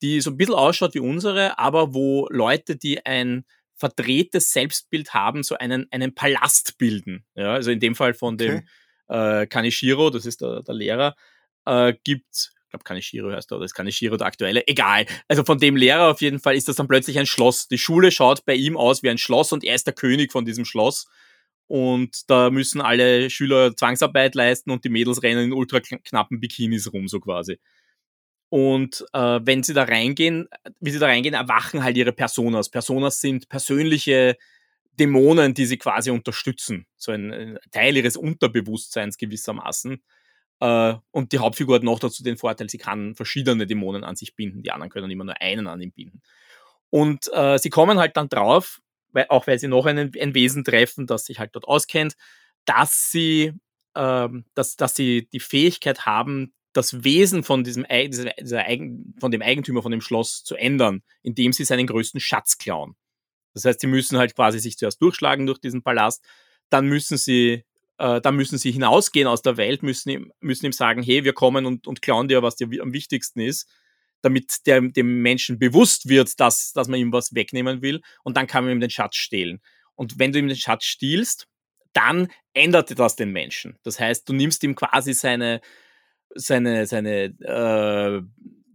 die so ein bisschen ausschaut wie unsere, aber wo Leute, die ein verdrehtes Selbstbild haben, so einen, einen Palast bilden. Ja, also in dem Fall von okay. dem äh, Kanishiro, das ist der, der Lehrer, äh, gibt ich glaube Kanishiro heißt er, oder ist Kanishiro der aktuelle, egal. Also von dem Lehrer auf jeden Fall ist das dann plötzlich ein Schloss. Die Schule schaut bei ihm aus wie ein Schloss und er ist der König von diesem Schloss. Und da müssen alle Schüler Zwangsarbeit leisten und die Mädels rennen in ultra knappen Bikinis rum, so quasi. Und äh, wenn sie da reingehen, wie sie da reingehen, erwachen halt ihre Personas. Personas sind persönliche Dämonen, die sie quasi unterstützen. So ein, ein Teil ihres Unterbewusstseins gewissermaßen. Äh, und die Hauptfigur hat noch dazu den Vorteil, sie kann verschiedene Dämonen an sich binden. Die anderen können immer nur einen an ihm binden. Und äh, sie kommen halt dann drauf, weil, auch weil sie noch einen, ein Wesen treffen, das sich halt dort auskennt, dass sie, ähm, dass, dass sie die Fähigkeit haben, das Wesen von diesem, von dem Eigentümer von dem Schloss zu ändern, indem sie seinen größten Schatz klauen. Das heißt, sie müssen halt quasi sich zuerst durchschlagen durch diesen Palast, dann müssen sie, äh, dann müssen sie hinausgehen aus der Welt, müssen ihm, müssen ihm sagen, hey, wir kommen und, und klauen dir, was dir am wichtigsten ist, damit der, dem Menschen bewusst wird, dass, dass man ihm was wegnehmen will und dann kann man ihm den Schatz stehlen. Und wenn du ihm den Schatz stiehlst, dann ändert das den Menschen. Das heißt, du nimmst ihm quasi seine, seine, seine, äh,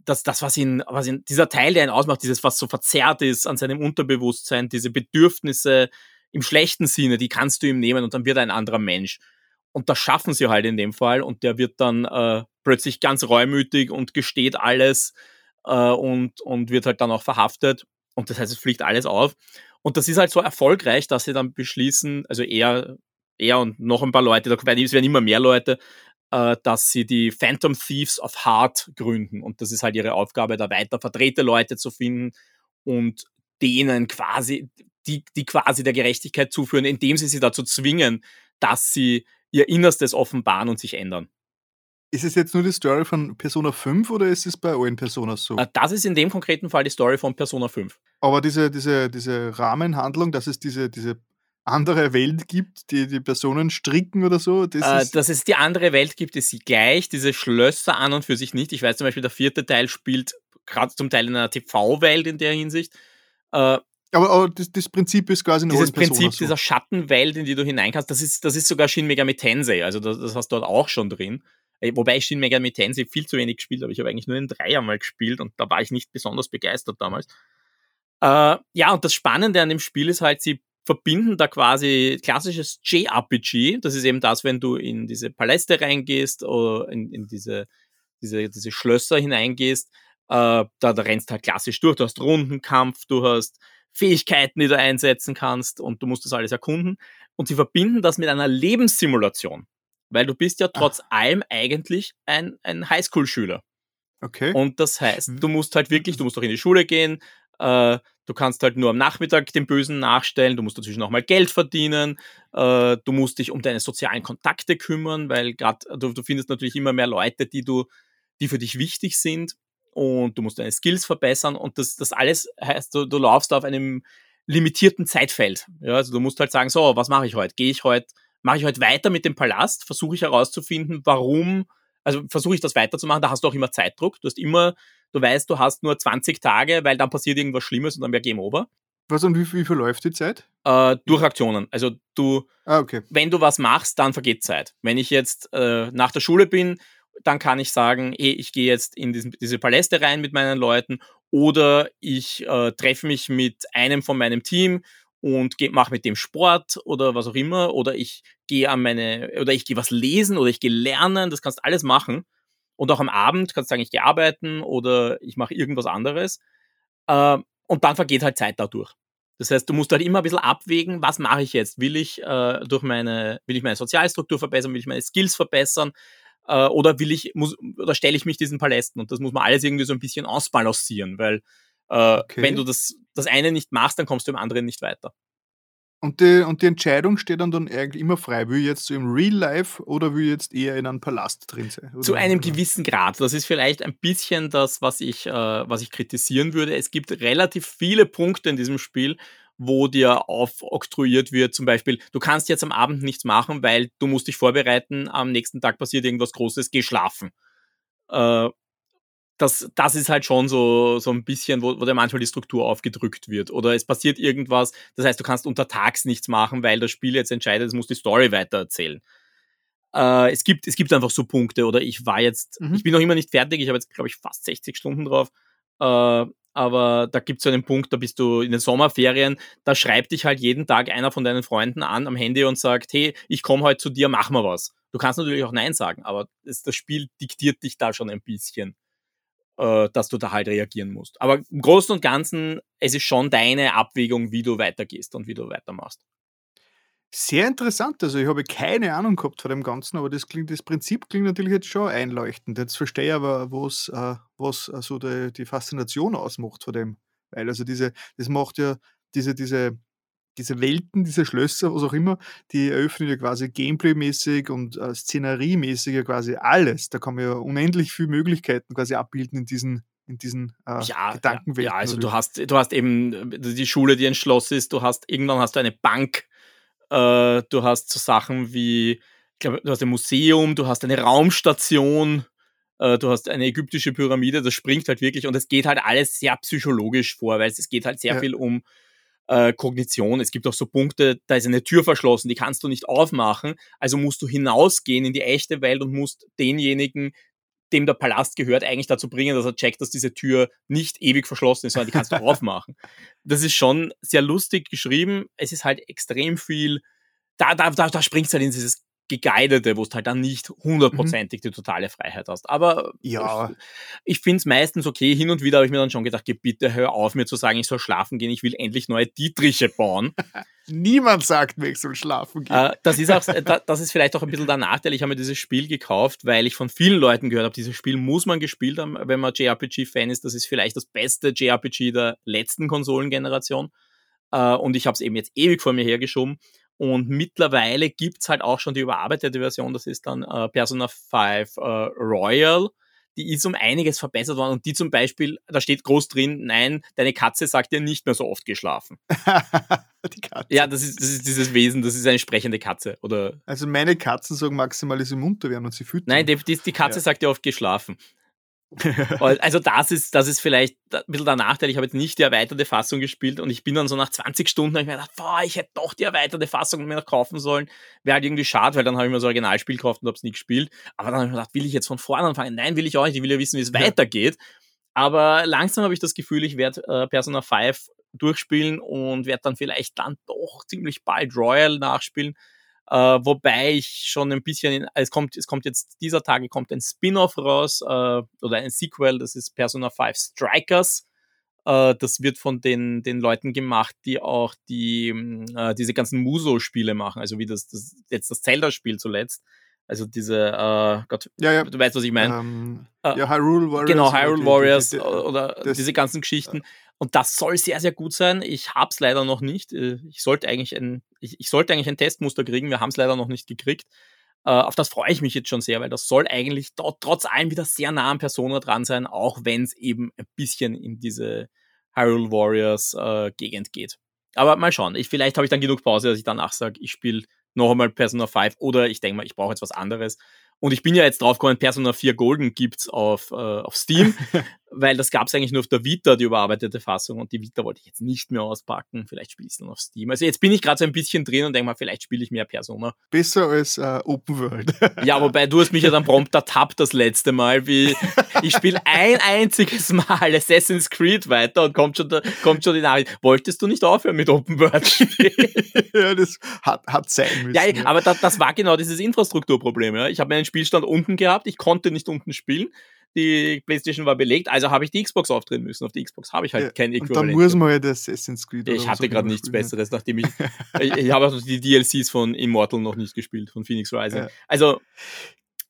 das, das, was ihn, was ihn, dieser Teil, der ihn ausmacht, dieses, was so verzerrt ist an seinem Unterbewusstsein, diese Bedürfnisse im schlechten Sinne, die kannst du ihm nehmen und dann wird er ein anderer Mensch. Und das schaffen sie halt in dem Fall und der wird dann äh, plötzlich ganz reumütig und gesteht alles äh, und, und wird halt dann auch verhaftet. Und das heißt, es fliegt alles auf. Und das ist halt so erfolgreich, dass sie dann beschließen, also er, er und noch ein paar Leute, da werden, es werden immer mehr Leute, äh, dass sie die Phantom Thieves of Heart gründen. Und das ist halt ihre Aufgabe, da weiter verdrehte Leute zu finden und denen quasi, die, die quasi der Gerechtigkeit zuführen, indem sie sie dazu zwingen, dass sie ihr Innerstes offenbaren und sich ändern.
Ist es jetzt nur die Story von Persona 5 oder ist es bei allen Personas so?
Äh, das ist in dem konkreten Fall die Story von Persona 5.
Aber diese, diese, diese Rahmenhandlung, dass es diese, diese andere Welt gibt, die die Personen stricken oder so?
Das äh, ist dass es die andere Welt gibt, ist sie gleich. Diese Schlösser an und für sich nicht. Ich weiß zum Beispiel, der vierte Teil spielt gerade zum Teil in einer TV-Welt in der Hinsicht.
Äh, aber, aber das, das, Prinzip ist quasi
eine Dieses Prinzip so. dieser Schattenwelt, in die du hinein kannst, das ist, das ist sogar Shin Megami Tensei. Also das, das hast du dort auch schon drin. Äh, wobei ich Shin Megami Tensei viel zu wenig gespielt habe. Ich habe eigentlich nur in Dreier mal gespielt und da war ich nicht besonders begeistert damals. Äh, ja, und das Spannende an dem Spiel ist halt, sie verbinden da quasi klassisches JRPG. Das ist eben das, wenn du in diese Paläste reingehst oder in, in diese, diese, diese Schlösser hineingehst. Äh, da, da rennst halt klassisch durch. Du hast Rundenkampf, du hast Fähigkeiten, die du einsetzen kannst und du musst das alles erkunden. Und sie verbinden das mit einer Lebenssimulation, weil du bist ja trotz Ach. allem eigentlich ein, ein Highschool-Schüler.
Okay.
Und das heißt, du musst halt wirklich, du musst auch in die Schule gehen, äh, du kannst halt nur am Nachmittag den Bösen nachstellen, du musst dazwischen auch mal Geld verdienen, äh, du musst dich um deine sozialen Kontakte kümmern, weil gerade du, du findest natürlich immer mehr Leute, die du, die für dich wichtig sind und du musst deine Skills verbessern und das, das alles heißt, du, du laufst auf einem limitierten Zeitfeld. Ja, also du musst halt sagen, so, was mache ich heute? Gehe ich heute, mache ich heute weiter mit dem Palast? Versuche ich herauszufinden, warum, also versuche ich das weiterzumachen, da hast du auch immer Zeitdruck. Du hast immer, du weißt, du hast nur 20 Tage, weil dann passiert irgendwas Schlimmes und dann wäre Game Over.
Was und wie, wie verläuft die Zeit?
Äh, durch Aktionen. Also du,
ah, okay.
wenn du was machst, dann vergeht Zeit. Wenn ich jetzt äh, nach der Schule bin dann kann ich sagen, hey, ich gehe jetzt in diesen, diese Paläste rein mit meinen Leuten oder ich äh, treffe mich mit einem von meinem Team und mache mit dem Sport oder was auch immer oder ich gehe an meine oder ich gehe was lesen oder ich gehe lernen, das kannst du alles machen. Und auch am Abend kannst du sagen, ich gehe arbeiten oder ich mache irgendwas anderes. Äh, und dann vergeht halt Zeit dadurch. Das heißt, du musst halt immer ein bisschen abwägen, was mache ich jetzt? Will ich äh, durch meine, will ich meine Sozialstruktur verbessern, will ich meine Skills verbessern? Äh, oder will ich, muss, oder stelle ich mich diesen Palästen? Und das muss man alles irgendwie so ein bisschen ausbalancieren, weil äh, okay. wenn du das, das eine nicht machst, dann kommst du im anderen nicht weiter.
Und die, und die Entscheidung steht dann, dann eigentlich immer frei. Will ich jetzt so im Real Life oder will ich jetzt eher in einem Palast drin sein? Oder?
Zu einem gewissen Grad. Das ist vielleicht ein bisschen das, was ich, äh, was ich kritisieren würde. Es gibt relativ viele Punkte in diesem Spiel, wo dir aufoktroyiert wird, zum Beispiel, du kannst jetzt am Abend nichts machen, weil du musst dich vorbereiten, am nächsten Tag passiert irgendwas Großes, geh schlafen. Äh, das, das ist halt schon so, so ein bisschen, wo, wo dir manchmal die Struktur aufgedrückt wird. Oder es passiert irgendwas, das heißt, du kannst untertags nichts machen, weil das Spiel jetzt entscheidet, es muss die Story weitererzählen. Äh, es, gibt, es gibt einfach so Punkte. Oder ich war jetzt, mhm. ich bin noch immer nicht fertig, ich habe jetzt, glaube ich, fast 60 Stunden drauf. Äh, aber da gibt es so einen Punkt, da bist du in den Sommerferien, da schreibt dich halt jeden Tag einer von deinen Freunden an am Handy und sagt, hey, ich komme heute zu dir, mach mal was. Du kannst natürlich auch Nein sagen, aber das, das Spiel diktiert dich da schon ein bisschen, äh, dass du da halt reagieren musst. Aber im Großen und Ganzen, es ist schon deine Abwägung, wie du weitergehst und wie du weitermachst.
Sehr interessant. Also ich habe keine Ahnung gehabt von dem Ganzen, aber das klingt, das Prinzip klingt natürlich jetzt schon einleuchtend. Jetzt verstehe ich aber, was, äh, was also die, die Faszination ausmacht von dem. Weil also diese, das macht ja diese, diese, diese Welten, diese Schlösser, was auch immer, die eröffnen ja quasi Gameplay-mäßig und äh, Szenerie-mäßig ja quasi alles. Da kann man ja unendlich viele Möglichkeiten quasi abbilden in diesen, in diesen äh, ja, Gedankenwelten.
Ja, also du hast, du hast eben die Schule, die ein Schloss ist, du hast irgendwann hast du eine Bank, äh, du hast so Sachen wie, ich glaube, du hast ein Museum, du hast eine Raumstation, äh, du hast eine ägyptische Pyramide, das springt halt wirklich und es geht halt alles sehr psychologisch vor, weil es, geht halt sehr ja. viel um äh, Kognition. Es gibt auch so Punkte, da ist eine Tür verschlossen, die kannst du nicht aufmachen, also musst du hinausgehen in die echte Welt und musst denjenigen, dem der Palast gehört, eigentlich dazu bringen, dass er checkt, dass diese Tür nicht ewig verschlossen ist, sondern die kannst du [LAUGHS] aufmachen. Das ist schon sehr lustig geschrieben. Es ist halt extrem viel, da, da, da, da springst du halt in dieses geguidete, wo du halt dann nicht hundertprozentig mhm. die totale Freiheit hast. Aber
ja.
ich, ich finde es meistens okay. Hin und wieder habe ich mir dann schon gedacht, bitte hör auf, mir zu sagen, ich soll schlafen gehen, ich will endlich neue Dietriche bauen. [LAUGHS]
Niemand sagt mir, ich soll schlafen gehen.
Äh, das, ist auch, das ist vielleicht auch ein bisschen der Nachteil. Ich habe mir dieses Spiel gekauft, weil ich von vielen Leuten gehört habe, dieses Spiel muss man gespielt haben, wenn man JRPG-Fan ist. Das ist vielleicht das beste JRPG der letzten Konsolengeneration. Und ich habe es eben jetzt ewig vor mir hergeschoben. Und mittlerweile gibt's halt auch schon die überarbeitete Version, das ist dann äh, Persona 5 äh, Royal. die ist um einiges verbessert worden und die zum Beispiel, da steht groß drin, nein, deine Katze sagt dir nicht mehr so oft geschlafen. [LAUGHS] die Katze. Ja, das ist, das ist dieses Wesen, das ist eine sprechende Katze. Oder
also meine Katzen sagen maximal, dass sie munter werden und sie füttern.
Nein, die, die Katze ja. sagt ja oft geschlafen. [LAUGHS] also das ist, das ist vielleicht ein bisschen der Nachteil. Ich habe jetzt nicht die erweiterte Fassung gespielt und ich bin dann so nach 20 Stunden, ich mir gedacht, boah, ich hätte doch die erweiterte Fassung mir noch kaufen sollen. Wäre halt irgendwie schade, weil dann habe ich mir das Originalspiel gekauft und habe es nie gespielt. Aber dann habe ich mir gedacht, will ich jetzt von vorne anfangen? Nein, will ich auch nicht. Ich will ja wissen, wie es ja. weitergeht. Aber langsam habe ich das Gefühl, ich werde äh, Persona 5 durchspielen und werde dann vielleicht dann doch ziemlich bald Royal nachspielen. Uh, wobei ich schon ein bisschen, in, es kommt, es kommt jetzt dieser Tage kommt ein Spin-off raus uh, oder ein Sequel, das ist Persona 5 Strikers. Uh, das wird von den, den Leuten gemacht, die auch die, diese ganzen Muso-Spiele machen, also wie das, das jetzt das Zelda-Spiel zuletzt. Also diese, Gott, ja, ja. du weißt, was ich meine. Um,
ähm, ja, Hyrule Warriors.
Genau, Hyrule Warriors oder diese ganzen Geschichten. Und das soll sehr, sehr gut sein. Ich habe es leider noch nicht. Äh, ich sollte eigentlich ein, ich, ich sollte eigentlich ein Testmuster kriegen. Wir haben es leider noch nicht gekriegt. Uh, auf das freue ich mich jetzt schon sehr, weil das soll eigentlich trotz allem wieder sehr nah an Persona dran sein, auch wenn es eben ein bisschen in diese Hyrule Warriors uh, Gegend geht. Aber mal schauen. Ich, vielleicht habe ich dann genug Pause, dass ich danach sage, ich spiele noch einmal Persona 5 oder ich denke mal, ich brauche jetzt was anderes. Und ich bin ja jetzt draufgekommen, Persona 4 Golden gibt's auf, äh, auf Steam, [LAUGHS] weil das gab's eigentlich nur auf der Vita, die überarbeitete Fassung. Und die Vita wollte ich jetzt nicht mehr auspacken. Vielleicht spiele ich dann auf Steam. Also jetzt bin ich gerade so ein bisschen drin und denke mal, vielleicht spiele ich mehr Persona.
Besser als äh, Open World. [LAUGHS]
ja, wobei du hast mich ja dann prompt ertappt das letzte Mal, wie ich spiele ein einziges Mal Assassin's Creed weiter und kommt schon, da, kommt schon die Nachricht, wolltest du nicht aufhören mit Open World [LAUGHS]
ja, das hat, hat sein müssen.
Ja, ja. aber das, das war genau dieses Infrastrukturproblem. Ja. Ich habe meinen Spielstand unten gehabt, ich konnte nicht unten spielen. Die PlayStation war belegt, also habe ich die Xbox aufdrehen müssen. Auf die Xbox habe ich halt ja, kein
Äquivalent. Dann muss man ja das Assassin's Creed
Ich hatte gerade nichts spielen. Besseres, nachdem ich. [LAUGHS] ich, ich habe auch die DLCs von Immortal noch nicht gespielt, von Phoenix Rising. Ja. Also,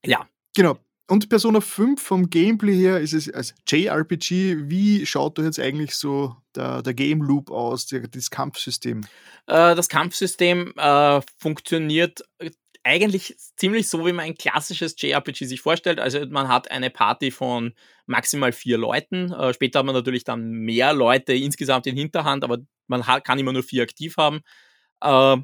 ja.
Genau. Und Persona 5 vom Gameplay her ist es als JRPG. Wie schaut da jetzt eigentlich so der, der Game Loop aus, der, das Kampfsystem?
Äh, das Kampfsystem äh, funktioniert eigentlich ziemlich so, wie man ein klassisches JRPG sich vorstellt. Also man hat eine Party von maximal vier Leuten. Äh, später hat man natürlich dann mehr Leute insgesamt in Hinterhand, aber man hat, kann immer nur vier aktiv haben. Äh,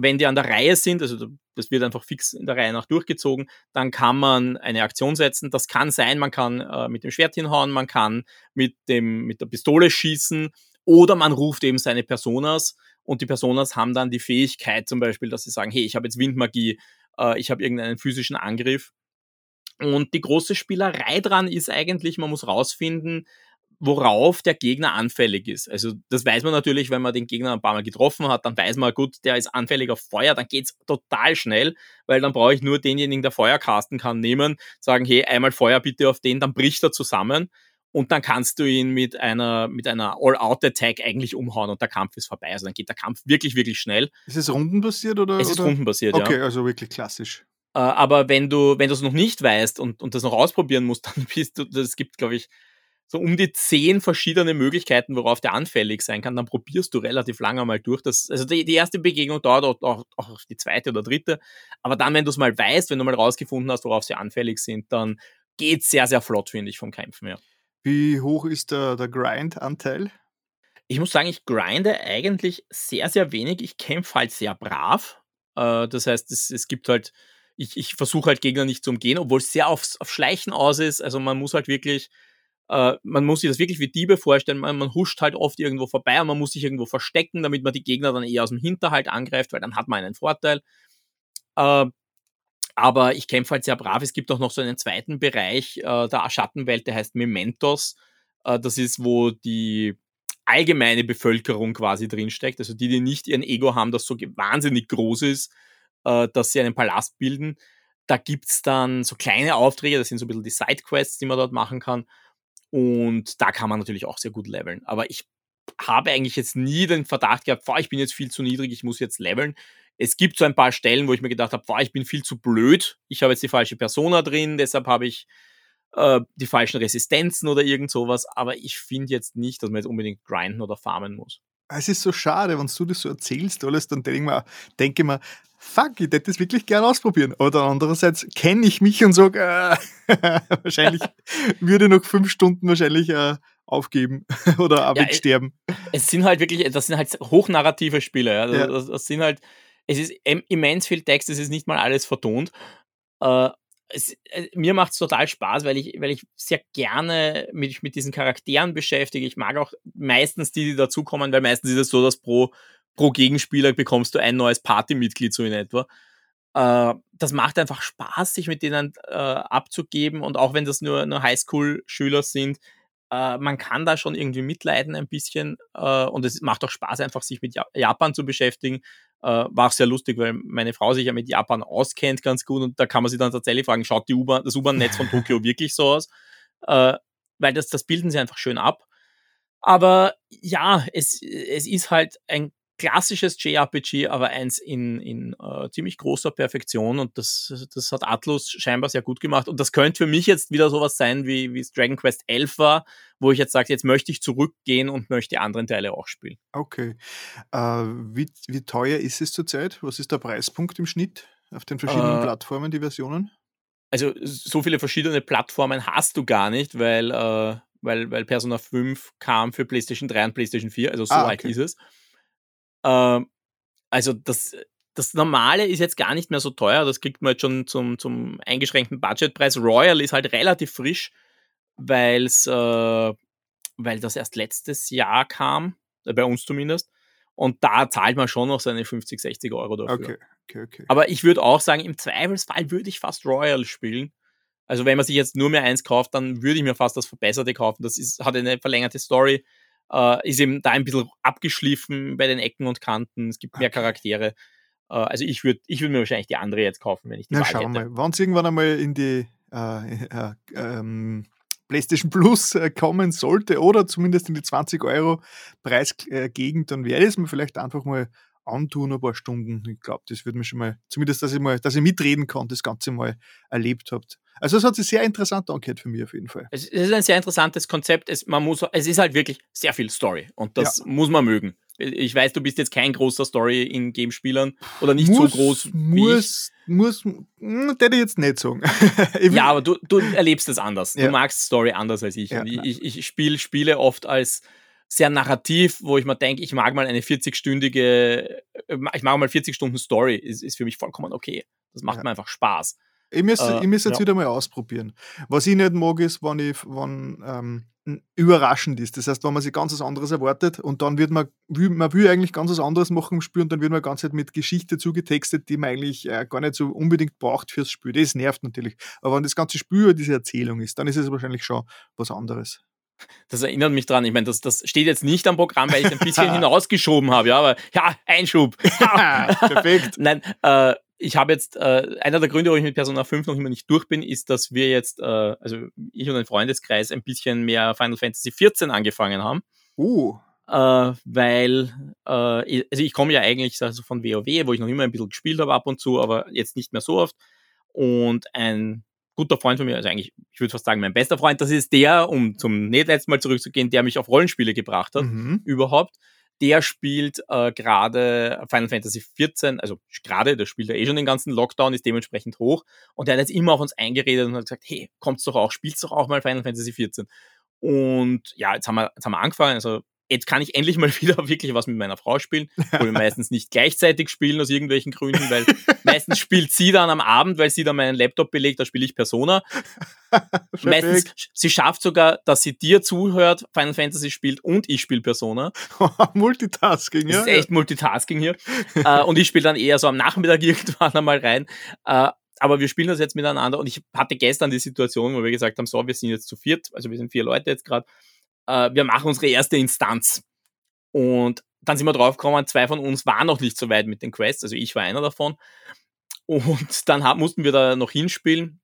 wenn die an der Reihe sind, also das wird einfach fix in der Reihe nach durchgezogen, dann kann man eine Aktion setzen. Das kann sein, man kann äh, mit dem Schwert hinhauen, man kann mit, dem, mit der Pistole schießen oder man ruft eben seine Personas und die Personas haben dann die Fähigkeit zum Beispiel, dass sie sagen, hey, ich habe jetzt Windmagie, äh, ich habe irgendeinen physischen Angriff. Und die große Spielerei dran ist eigentlich, man muss rausfinden, worauf der Gegner anfällig ist. Also das weiß man natürlich, wenn man den Gegner ein paar Mal getroffen hat, dann weiß man, gut, der ist anfällig auf Feuer, dann geht's total schnell, weil dann brauche ich nur denjenigen, der Feuer casten kann, nehmen, sagen, hey, einmal Feuer bitte auf den, dann bricht er zusammen und dann kannst du ihn mit einer, mit einer All-Out-Attack eigentlich umhauen und der Kampf ist vorbei. Also dann geht der Kampf wirklich, wirklich schnell.
Ist es rundenbasiert oder?
Es ist
oder?
rundenbasiert,
okay,
ja.
Okay, also wirklich klassisch.
Äh, aber wenn du, wenn du es noch nicht weißt und, und das noch ausprobieren musst, [LAUGHS] dann bist du, das gibt, glaube ich, so um die zehn verschiedene Möglichkeiten, worauf der anfällig sein kann, dann probierst du relativ lange mal durch. Das, also die, die erste Begegnung dauert auch, auch, auch die zweite oder dritte. Aber dann, wenn du es mal weißt, wenn du mal rausgefunden hast, worauf sie anfällig sind, dann geht es sehr, sehr flott, finde ich, vom Kämpfen her.
Wie hoch ist der, der Grind-Anteil?
Ich muss sagen, ich grinde eigentlich sehr, sehr wenig. Ich kämpfe halt sehr brav. Äh, das heißt, es, es gibt halt, ich, ich versuche halt Gegner nicht zu umgehen, obwohl es sehr aufs, auf Schleichen aus ist. Also man muss halt wirklich, äh, man muss sich das wirklich wie Diebe vorstellen. Man, man huscht halt oft irgendwo vorbei und man muss sich irgendwo verstecken, damit man die Gegner dann eher aus dem Hinterhalt angreift, weil dann hat man einen Vorteil. Aber ich kämpfe halt sehr brav. Es gibt auch noch so einen zweiten Bereich äh, der Schattenwelt, der heißt Mementos. Äh, das ist, wo die allgemeine Bevölkerung quasi drinsteckt. Also die, die nicht ihren Ego haben, das so wahnsinnig groß ist, äh, dass sie einen Palast bilden. Da gibt's dann so kleine Aufträge, das sind so ein bisschen die Sidequests, die man dort machen kann. Und da kann man natürlich auch sehr gut leveln. Aber ich habe eigentlich jetzt nie den Verdacht gehabt, boah, ich bin jetzt viel zu niedrig, ich muss jetzt leveln. Es gibt so ein paar Stellen, wo ich mir gedacht habe, boah, ich bin viel zu blöd, ich habe jetzt die falsche Persona drin, deshalb habe ich äh, die falschen Resistenzen oder irgend sowas, aber ich finde jetzt nicht, dass man jetzt unbedingt grinden oder farmen muss.
Es ist so schade, wenn du das so erzählst, alles, dann denke ich mir, denke ich mir fuck, ich hätte das wirklich gerne ausprobieren. Oder andererseits kenne ich mich und sage, äh, [LAUGHS] wahrscheinlich würde ich noch fünf Stunden wahrscheinlich äh, aufgeben [LAUGHS] oder ja, wegsterben.
Es sind halt wirklich, das sind halt hochnarrative Spiele. Ja. ja. Das, das, sind halt, es ist immens viel Text, es ist nicht mal alles vertont. Äh, es, äh, mir macht es total Spaß, weil ich, weil ich sehr gerne mich mit diesen Charakteren beschäftige. Ich mag auch meistens die, die dazukommen, weil meistens ist es so, dass pro, pro Gegenspieler bekommst du ein neues Partymitglied so in etwa. Äh, das macht einfach Spaß, sich mit denen äh, abzugeben und auch wenn das nur, nur Highschool-Schüler sind, äh, man kann da schon irgendwie mitleiden ein bisschen äh, und es macht auch Spaß, einfach sich mit Japan zu beschäftigen. Äh, war auch sehr lustig, weil meine Frau sich ja mit Japan auskennt ganz gut und da kann man sich dann tatsächlich fragen, schaut die U-Bahn, das U-Bahn-Netz von Tokio [LAUGHS] wirklich so aus? Äh, weil das, das bilden sie einfach schön ab. Aber ja, es, es ist halt ein klassisches JRPG, aber eins in, in uh, ziemlich großer Perfektion und das, das hat Atlus scheinbar sehr gut gemacht. Und das könnte für mich jetzt wieder sowas sein, wie, wie es Dragon Quest 11 war, wo ich jetzt sage, jetzt möchte ich zurückgehen und möchte die anderen Teile auch spielen.
Okay. Uh, wie, wie teuer ist es zurzeit? Was ist der Preispunkt im Schnitt auf den verschiedenen uh, Plattformen, die Versionen?
Also so viele verschiedene Plattformen hast du gar nicht, weil, weil, weil Persona 5 kam für PlayStation 3 und PlayStation 4, also so ah, weit okay. ist es. Ähm, also das, das Normale ist jetzt gar nicht mehr so teuer, das kriegt man jetzt schon zum, zum eingeschränkten Budgetpreis. Royal ist halt relativ frisch, weil's, äh, weil das erst letztes Jahr kam, äh, bei uns zumindest. Und da zahlt man schon noch seine 50, 60 Euro dafür.
Okay, okay, okay.
Aber ich würde auch sagen, im Zweifelsfall würde ich fast Royal spielen. Also wenn man sich jetzt nur mehr eins kauft, dann würde ich mir fast das Verbesserte kaufen. Das ist, hat eine verlängerte Story, äh, ist eben da ein bisschen abgeschliffen bei den Ecken und Kanten. Es gibt mehr Charaktere. Äh, also ich würde ich würd mir wahrscheinlich die andere jetzt kaufen, wenn ich die
Na,
Wahl
schauen
hätte.
mal. Wenn es irgendwann einmal in die äh, äh ähm, PlayStation Plus äh, kommen sollte oder zumindest in die 20 Euro Preisgegend, dann werde ich es mir vielleicht einfach mal antun, ein paar Stunden. Ich glaube, das würde mir schon mal, zumindest, dass ich mal, dass ich mitreden kann, das Ganze mal erlebt habt. Also es hat sich sehr interessant angehört für mich auf jeden Fall.
Es ist ein sehr interessantes Konzept. Es, man muss, es ist halt wirklich sehr viel Story und das ja. muss man mögen. Ich weiß, du bist jetzt kein großer Story in Game-Spielern oder nicht muss, so groß wie
muss, ich. Muss, hm, hätte ich jetzt nicht sagen. [LAUGHS]
ja, aber du, du erlebst es anders. Ja. Du magst Story anders als ich. Ja, ich, ich, ich spiele Spiele oft als sehr narrativ, wo ich mir denke, ich mag mal eine 40-stündige, äh, ich mag mal 40 Stunden Story, ist, ist für mich vollkommen okay. Das macht ja. mir einfach Spaß.
Ich muss, äh, ich muss jetzt ja. wieder mal ausprobieren. Was ich nicht mag, ist, wenn, ich, wenn ähm, überraschend ist. Das heißt, wenn man sich ganz was anderes erwartet und dann wird man, man will eigentlich ganz was anderes machen im Spiel und dann wird man ganz mit Geschichte zugetextet, die man eigentlich äh, gar nicht so unbedingt braucht fürs Spiel. Das nervt natürlich. Aber wenn das ganze Spiel über diese Erzählung ist, dann ist es wahrscheinlich schon was anderes.
Das erinnert mich dran. Ich meine, das, das steht jetzt nicht am Programm, weil ich ein bisschen [LAUGHS] hinausgeschoben habe, ja, aber ja, Einschub. [LAUGHS] Perfekt. [LAUGHS] Nein, äh, ich habe jetzt, äh, einer der Gründe, warum ich mit Persona 5 noch immer nicht durch bin, ist, dass wir jetzt, äh, also ich und ein Freundeskreis, ein bisschen mehr Final Fantasy 14 angefangen haben.
Uh.
Äh, weil, äh, also ich komme ja eigentlich also von WoW, wo ich noch immer ein bisschen gespielt habe ab und zu, aber jetzt nicht mehr so oft. Und ein guter Freund von mir, also eigentlich, ich würde fast sagen, mein bester Freund, das ist der, um zum nicht letzten Mal zurückzugehen, der mich auf Rollenspiele gebracht hat, mhm. überhaupt. Der spielt äh, gerade Final Fantasy XIV, also gerade, der spielt ja eh schon den ganzen Lockdown, ist dementsprechend hoch. Und der hat jetzt immer auf uns eingeredet und hat gesagt, hey, kommt's doch auch, spielst doch auch mal Final Fantasy XIV. Und ja, jetzt haben wir, jetzt haben wir angefangen, also jetzt kann ich endlich mal [LAUGHS] wieder wirklich was mit meiner Frau spielen, wo wir meistens nicht gleichzeitig spielen aus irgendwelchen Gründen, weil [LAUGHS] meistens spielt sie dann am Abend, weil sie dann meinen Laptop belegt, da spiele ich Persona. [LAUGHS] meistens, sie schafft sogar, dass sie dir zuhört, Final Fantasy spielt und ich spiele Persona.
Multitasking,
ja. Das ist echt Multitasking hier. Äh, und ich spiele dann eher so am Nachmittag irgendwann einmal rein. Äh, aber wir spielen das jetzt miteinander und ich hatte gestern die Situation, wo wir gesagt haben, so, wir sind jetzt zu viert, also wir sind vier Leute jetzt gerade äh, wir machen unsere erste Instanz. Und dann sind wir draufgekommen, zwei von uns waren noch nicht so weit mit den Quests, also ich war einer davon. Und [LAUGHS] dann haben, mussten wir da noch hinspielen.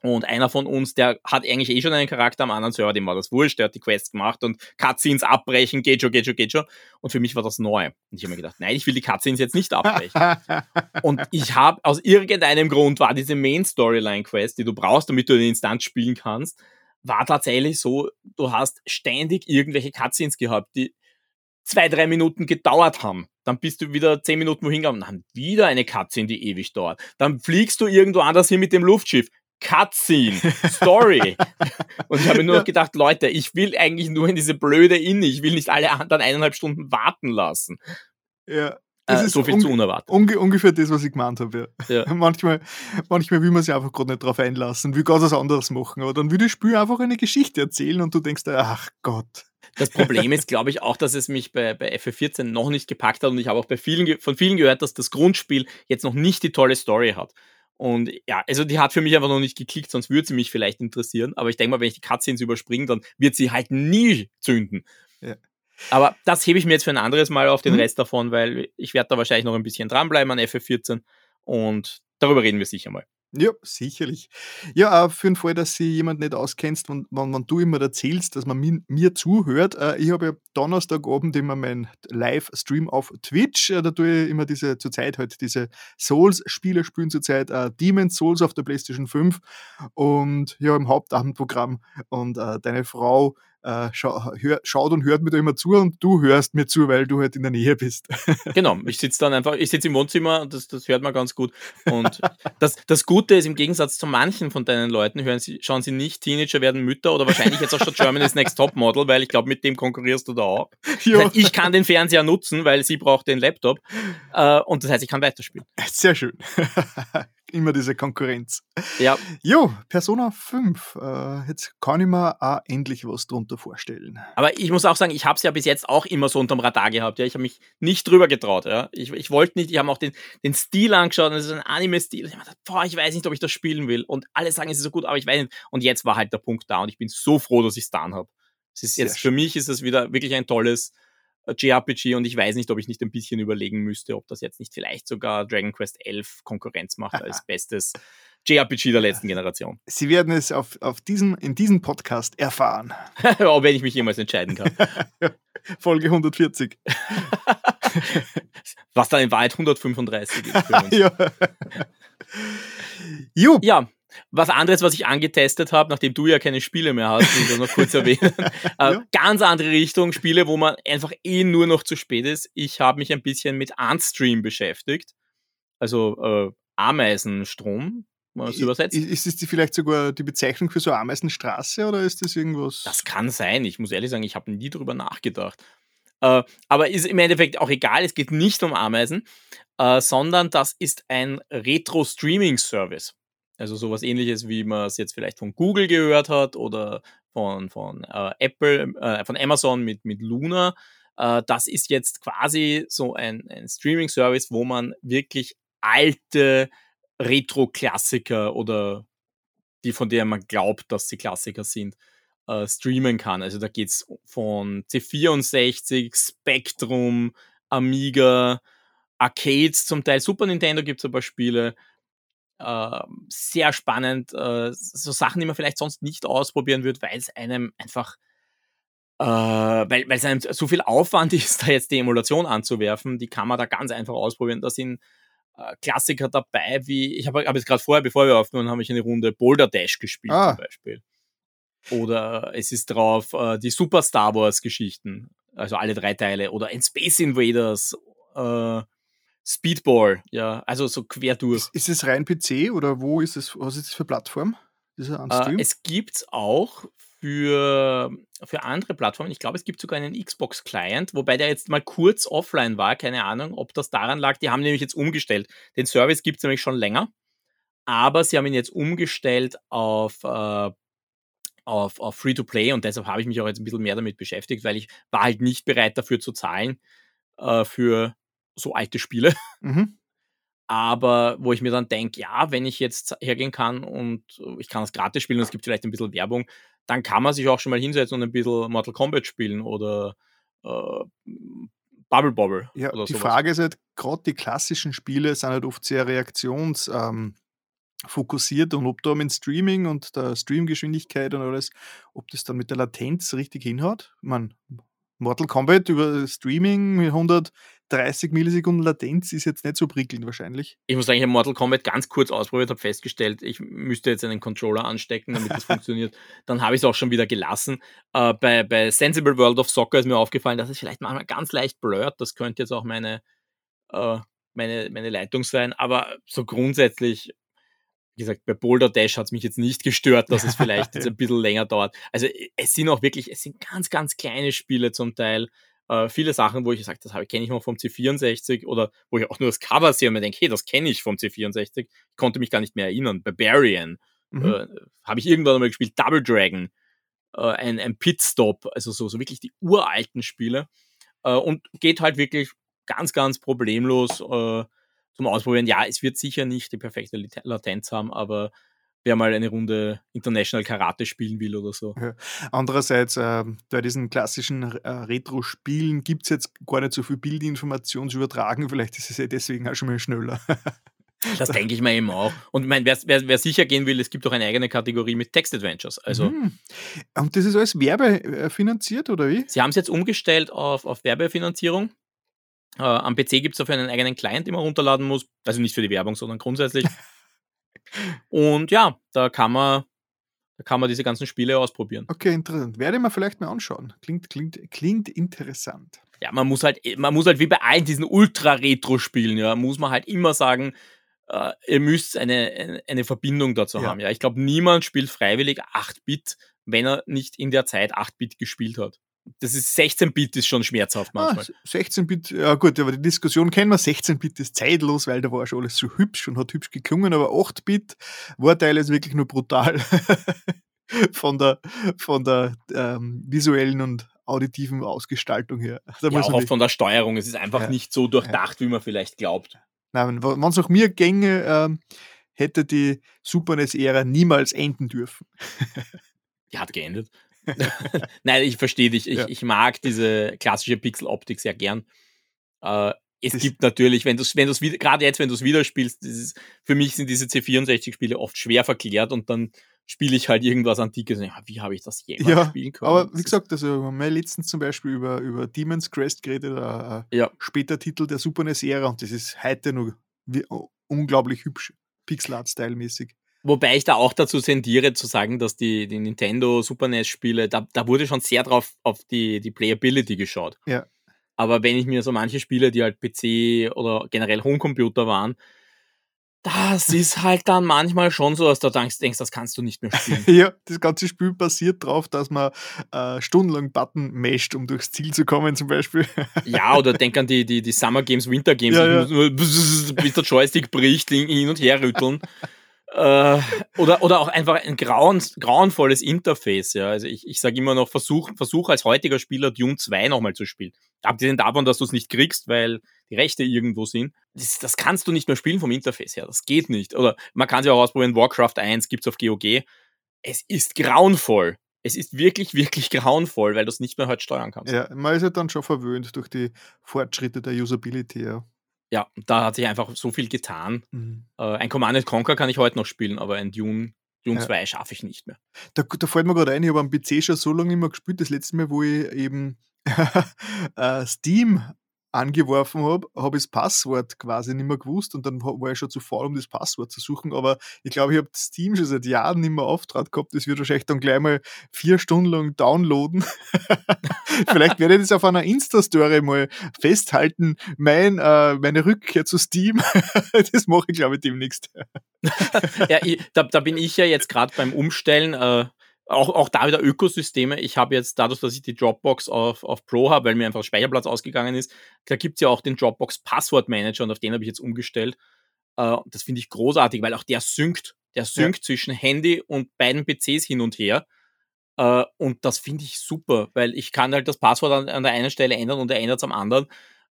Und einer von uns, der hat eigentlich eh schon einen Charakter am anderen Server, dem war das wurscht, der hat die Quests gemacht und Cutscenes abbrechen, geht schon, geht schon, geht schon. Und für mich war das neu. Und ich habe mir gedacht, nein, ich will die Cutscenes jetzt nicht abbrechen. [LAUGHS] und ich habe, aus irgendeinem Grund war diese Main Storyline Quest, die du brauchst, damit du den Instanz spielen kannst, war tatsächlich so, du hast ständig irgendwelche Cutscenes gehabt, die zwei, drei Minuten gedauert haben. Dann bist du wieder zehn Minuten wohin gegangen und haben wieder eine Cutscene, die ewig dauert. Dann fliegst du irgendwo anders hin mit dem Luftschiff. Cutscene, Story. [LAUGHS] und ich habe mir nur ja. gedacht, Leute, ich will eigentlich nur in diese blöde Inne. Ich will nicht alle anderen eineinhalb Stunden warten lassen.
Ja.
Das äh, ist so viel zu unerwartet.
Unge ungefähr das, was ich gemeint habe. Ja. ja. [LAUGHS] manchmal, manchmal will man sich einfach gerade nicht drauf einlassen, will ganz was anderes machen. Aber dann will das Spiel einfach eine Geschichte erzählen und du denkst, ach Gott.
Das Problem ist, [LAUGHS] glaube ich, auch, dass es mich bei, bei FF14 noch nicht gepackt hat und ich habe auch bei vielen, von vielen gehört, dass das Grundspiel jetzt noch nicht die tolle Story hat. Und ja, also die hat für mich einfach noch nicht geklickt, sonst würde sie mich vielleicht interessieren. Aber ich denke mal, wenn ich die Cutscenes überspringe, dann wird sie halt nie zünden. Ja. Aber das hebe ich mir jetzt für ein anderes Mal auf den mhm. Rest davon, weil ich werde da wahrscheinlich noch ein bisschen dranbleiben an FF14 und darüber reden wir sicher mal.
Ja, sicherlich. Ja, äh, für den Fall, dass sie jemand nicht auskennst, wenn, wenn, wenn du immer erzählst, dass man mir, mir zuhört. Äh, ich habe ja Donnerstagabend immer meinen Livestream auf Twitch. Äh, da tue ich immer diese, zurzeit halt diese Souls-Spiele spielen zurzeit äh, Demon's Souls auf der PlayStation 5 und ja, im Hauptabendprogramm. Und äh, deine Frau äh, scha hör, schaut und hört mir da immer zu und du hörst mir zu, weil du halt in der Nähe bist. [LAUGHS]
genau, ich sitze dann einfach, ich sitze im Wohnzimmer und das, das hört man ganz gut. Und das, das Gute ist, im Gegensatz zu manchen von deinen Leuten, hören sie, schauen sie nicht, Teenager werden Mütter oder wahrscheinlich jetzt auch schon Germany's Next Top Model, weil ich glaube, mit dem konkurrierst du da auch. [LAUGHS] Das heißt, ich kann den Fernseher nutzen, weil sie braucht den Laptop. Äh, und das heißt, ich kann weiterspielen.
Sehr schön [LAUGHS] immer diese Konkurrenz.
Ja.
Jo, Persona 5. Äh, jetzt kann ich mir auch endlich was drunter vorstellen.
Aber ich muss auch sagen, ich habe es ja bis jetzt auch immer so unterm Radar gehabt. Ja. Ich habe mich nicht drüber getraut. Ja. Ich, ich wollte nicht, ich habe auch den, den Stil angeschaut. Das ist ein Anime-Stil. Ich, gedacht, boah, ich weiß nicht, ob ich das spielen will. Und alle sagen, es ist so gut, aber ich weiß nicht. Und jetzt war halt der Punkt da und ich bin so froh, dass ich es dann habe. Es ist jetzt, für mich ist es wieder wirklich ein tolles JRPG und ich weiß nicht, ob ich nicht ein bisschen überlegen müsste, ob das jetzt nicht vielleicht sogar Dragon Quest 11 Konkurrenz macht [LAUGHS] als bestes JRPG der letzten Generation.
Sie werden es auf, auf diesem, in diesem Podcast erfahren. [LAUGHS]
oh, wenn ich mich jemals entscheiden kann. [LAUGHS]
Folge 140.
Was dann in Wahrheit 135 ist für uns.
ja.
Jo. Ja, was anderes, was ich angetestet habe, nachdem du ja keine Spiele mehr hast, will ich das noch kurz erwähnen. [LAUGHS] Äh, ja. Ganz andere Richtung, Spiele, wo man einfach eh nur noch zu spät ist. Ich habe mich ein bisschen mit Antstream beschäftigt. Also äh, Ameisenstrom, man es übersetzt.
Ist es vielleicht sogar die Bezeichnung für so Ameisenstraße oder ist das irgendwas?
Das kann sein. Ich muss ehrlich sagen, ich habe nie drüber nachgedacht. Äh, aber ist im Endeffekt auch egal, es geht nicht um Ameisen, äh, sondern das ist ein Retro-Streaming-Service. Also sowas ähnliches, wie man es jetzt vielleicht von Google gehört hat oder von, von äh, Apple, äh, von Amazon mit, mit Luna. Äh, das ist jetzt quasi so ein, ein Streaming-Service, wo man wirklich alte Retro-Klassiker oder die, von denen man glaubt, dass sie Klassiker sind, äh, streamen kann. Also da geht's von C64, Spectrum, Amiga, Arcades zum Teil, Super Nintendo gibt's ein paar Spiele äh, sehr spannend. Äh, so Sachen, die man vielleicht sonst nicht ausprobieren würde, weil es einem einfach, äh, weil es einem so viel Aufwand [LAUGHS] ist, da jetzt die Emulation anzuwerfen, die kann man da ganz einfach ausprobieren. Da sind äh, Klassiker dabei, wie, ich habe hab jetzt gerade vorher, bevor wir aufgenommen habe ich eine Runde Boulder Dash gespielt ah. zum Beispiel. Oder es ist drauf äh, die Super Star Wars Geschichten, also alle drei Teile. Oder ein Space Invaders, äh, Speedball, ja, also so quer durch.
Ist, ist es rein PC oder wo ist es, was ist es für Plattform?
Äh, es gibt auch für, für andere Plattformen, ich glaube, es gibt sogar einen Xbox-Client, wobei der jetzt mal kurz offline war, keine Ahnung, ob das daran lag. Die haben nämlich jetzt umgestellt. Den Service gibt es nämlich schon länger, aber sie haben ihn jetzt umgestellt auf, äh, auf, auf Free-to-Play und deshalb habe ich mich auch jetzt ein bisschen mehr damit beschäftigt, weil ich war halt nicht bereit dafür zu zahlen äh, für so alte Spiele. [LAUGHS] Mhm. Aber wo ich mir dann denke, ja, wenn ich jetzt hergehen kann und ich kann das gratis spielen und es gibt vielleicht ein bisschen Werbung, dann kann man sich auch schon mal hinsetzen und ein bisschen Mortal Kombat spielen oder äh, Bubble Bobble.
Ja,
die
sowas. Frage ist halt, gerade die klassischen Spiele sind halt oft sehr reaktionsfokussiert ähm, und ob da mit Streaming und der Streamgeschwindigkeit und alles, ob das dann mit der Latenz richtig hinhaut. Ich meine, Mortal Kombat über Streaming mit 130 Millisekunden Latenz ist jetzt nicht so prickelnd wahrscheinlich.
Ich muss sagen, ich habe Mortal Kombat ganz kurz ausprobiert, habe festgestellt, ich müsste jetzt einen Controller anstecken, damit das [LAUGHS] funktioniert. Dann habe ich es auch schon wieder gelassen. Äh, bei, bei Sensible World of Soccer ist mir aufgefallen, dass es vielleicht manchmal ganz leicht blurrt. Das könnte jetzt auch meine, äh, meine, meine Leitung sein. Aber so grundsätzlich wie gesagt, bei Boulder Dash hat es mich jetzt nicht gestört, dass es [LAUGHS] vielleicht jetzt ein bisschen länger dauert. Also es sind auch wirklich, es sind ganz, ganz kleine Spiele zum Teil. Äh, viele Sachen, wo ich sage, das kenne ich noch vom C64 oder wo ich auch nur das Cover sehe und mir denke, hey, das kenne ich vom C64. Ich konnte mich gar nicht mehr erinnern. Barbarian mhm. äh, habe ich irgendwann einmal gespielt. Double Dragon, äh, ein, ein Pitstop, also so, so wirklich die uralten Spiele. Äh, und geht halt wirklich ganz, ganz problemlos äh, zum Ausprobieren. Ja, es wird sicher nicht die perfekte Latenz haben, aber wer mal eine Runde International Karate spielen will oder so. Ja.
Andererseits, äh, bei diesen klassischen äh, Retro-Spielen gibt es jetzt gar nicht so viel Bildinformation zu übertragen. Vielleicht ist es ja deswegen auch schon mal schneller.
Das denke ich mir eben auch. Und ich meine, wer, wer, wer, sicher gehen will, es gibt auch eine eigene Kategorie mit Text-Adventures. Also, mhm.
Und das ist alles werbefinanziert, oder wie?
Sie haben es jetzt umgestellt auf, auf Werbefinanzierung. Äh, am PC gibt es dafür einen eigenen Client, den man runterladen muss. Also nicht für die Werbung, sondern grundsätzlich. [LAUGHS] Und ja, da kann man, da kann man diese ganzen Spiele ausprobieren.
Okay, interessant. Werde ich mir vielleicht mal anschauen. Klingt, klingt, klingt interessant.
Ja, man muss halt, man muss halt wie bei allen diesen Ultra-Retro-Spielen, ja, muss man halt immer sagen, äh, ihr müsst eine, eine Verbindung dazu ja. haben. Ja, ich glaube, niemand spielt freiwillig 8-Bit, wenn er nicht in der Zeit 8-Bit gespielt hat das ist 16-Bit ist schon schmerzhaft ah, manchmal.
Ah, 16-Bit, ja gut, aber die Diskussion kennen wir, 16-Bit ist zeitlos, weil da war schon alles so hübsch und hat hübsch geklungen, aber 8-Bit war teilweise wirklich nur brutal [LAUGHS] von der, von der ähm, visuellen und auditiven Ausgestaltung her.
Da ja, auch oft von der Steuerung, es ist einfach ja, nicht so durchdacht, ja. wie man vielleicht glaubt.
Nein, wenn es auch mir gänge, ähm, hätte die Super NES-Ära niemals enden dürfen.
die hat geendet. [LAUGHS] Nein, ich verstehe dich. Ich, ja. ich mag diese klassische Pixel-Optik sehr gern. Äh, es das gibt natürlich, wenn du es, wenn du es gerade jetzt, wenn du es wieder spielst, ist, für mich sind diese C64-Spiele oft schwer verklärt und dann spiele ich halt irgendwas Antikes ja, wie habe ich das jemals ja, spielen können?
Aber wie gesagt, also wir haben letztens zum Beispiel über, über Demon's Crest geredet, ein ja. später Titel der Super NES-Ära und das ist heute noch unglaublich hübsch, Pixel-Art-Style-mäßig.
Wobei ich da auch dazu tendiere zu sagen, dass die, die Nintendo Super NES-Spiele, da, da wurde schon sehr drauf auf die, die Playability geschaut.
Ja.
Aber wenn ich mir so manche Spiele, die halt PC oder generell Homecomputer waren, das [LAUGHS] ist halt dann manchmal schon so, dass du denkst, das kannst du nicht mehr spielen. [LAUGHS]
ja, das ganze Spiel basiert darauf, dass man äh, stundenlang Button mesht, um durchs Ziel zu kommen, zum Beispiel.
ja, oder denk an die, die, die Summer Games, Winter Games, ja, ja. [LAUGHS] bis der Joystick bricht, hin und her rütteln. Äh, oder, oder auch einfach ein grauen, grauenvolles Interface. Ja. Also ich, ich sage immer noch, versuch, versuch als heutiger Spieler Dune 2 nochmal zu spielen. Abgesehen davon, dass du es nicht kriegst, weil die Rechte irgendwo sind. Das, das kannst du nicht mehr spielen vom Interface her. Das geht nicht. Oder man kann es ja auch ausprobieren, Warcraft 1 gibt's auf GOG. Es ist grauenvoll. Es ist wirklich, wirklich grauenvoll, weil du es nicht mehr heute steuern kannst.
Ja, man ist ja dann schon verwöhnt durch die Fortschritte der Usability. Ja.
Ja, da hat sich einfach so viel getan. Mhm. Äh, ein Command Conquer kann ich heute noch spielen, aber ein Dune, Dune ja. 2 schaffe ich nicht mehr.
Da, da fällt mir gerade ein, ich habe am PC schon so lange nicht mehr gespielt. Das letzte Mal, wo ich eben [LAUGHS] äh, Steam angeworfen habe, habe ich das Passwort quasi nicht mehr gewusst und dann war ich schon zu faul, um das Passwort zu suchen. Aber ich glaube, ich habe Steam schon seit Jahren nicht mehr Auftrag gehabt. Das wird wahrscheinlich dann gleich mal vier Stunden lang downloaden. [LAUGHS] Vielleicht werde ich das auf einer Insta-Story mal festhalten. Mein, äh, meine Rückkehr zu Steam, [LAUGHS] das mache ich, glaube ich, demnächst. [LAUGHS]
ja, ich, da, da, bin ich ja jetzt gerade beim Umstellen. Äh auch, auch da wieder Ökosysteme. Ich habe jetzt dadurch, dass ich die Dropbox auf, auf Pro habe, weil mir einfach Speicherplatz ausgegangen ist, da gibt es ja auch den Dropbox Passwort Manager und auf den habe ich jetzt umgestellt. Äh, das finde ich großartig, weil auch der synkt. Der synkt ja. zwischen Handy und beiden PCs hin und her. Äh, und das finde ich super, weil ich kann halt das Passwort an, an der einen Stelle ändern und er ändert es am anderen.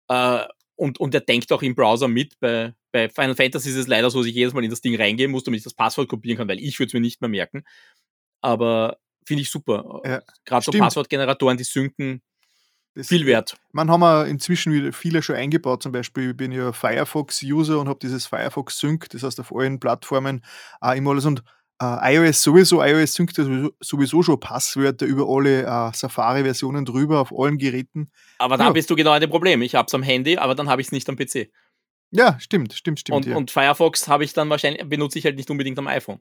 Äh, und, und er denkt auch im Browser mit. Bei, bei Final Fantasy ist es leider so, dass ich jedes Mal in das Ding reingehen muss, damit ich das Passwort kopieren kann, weil ich würde es mir nicht mehr merken aber finde ich super. Ja, Gerade so Passwortgeneratoren, die synken, das viel wert.
Man haben wir inzwischen wieder viele schon eingebaut. Zum Beispiel ich bin ja Firefox-User und habe dieses Firefox Sync, das heißt auf allen Plattformen auch immer alles. Und äh, iOS sowieso, iOS synkt sowieso schon Passwörter über alle äh, Safari-Versionen drüber auf allen Geräten.
Aber da ja. bist du genau an dem Problem. Ich habe es am Handy, aber dann habe ich es nicht am PC.
Ja, stimmt, stimmt, stimmt.
Und,
ja.
und Firefox habe ich dann wahrscheinlich, benutze ich halt nicht unbedingt am iPhone.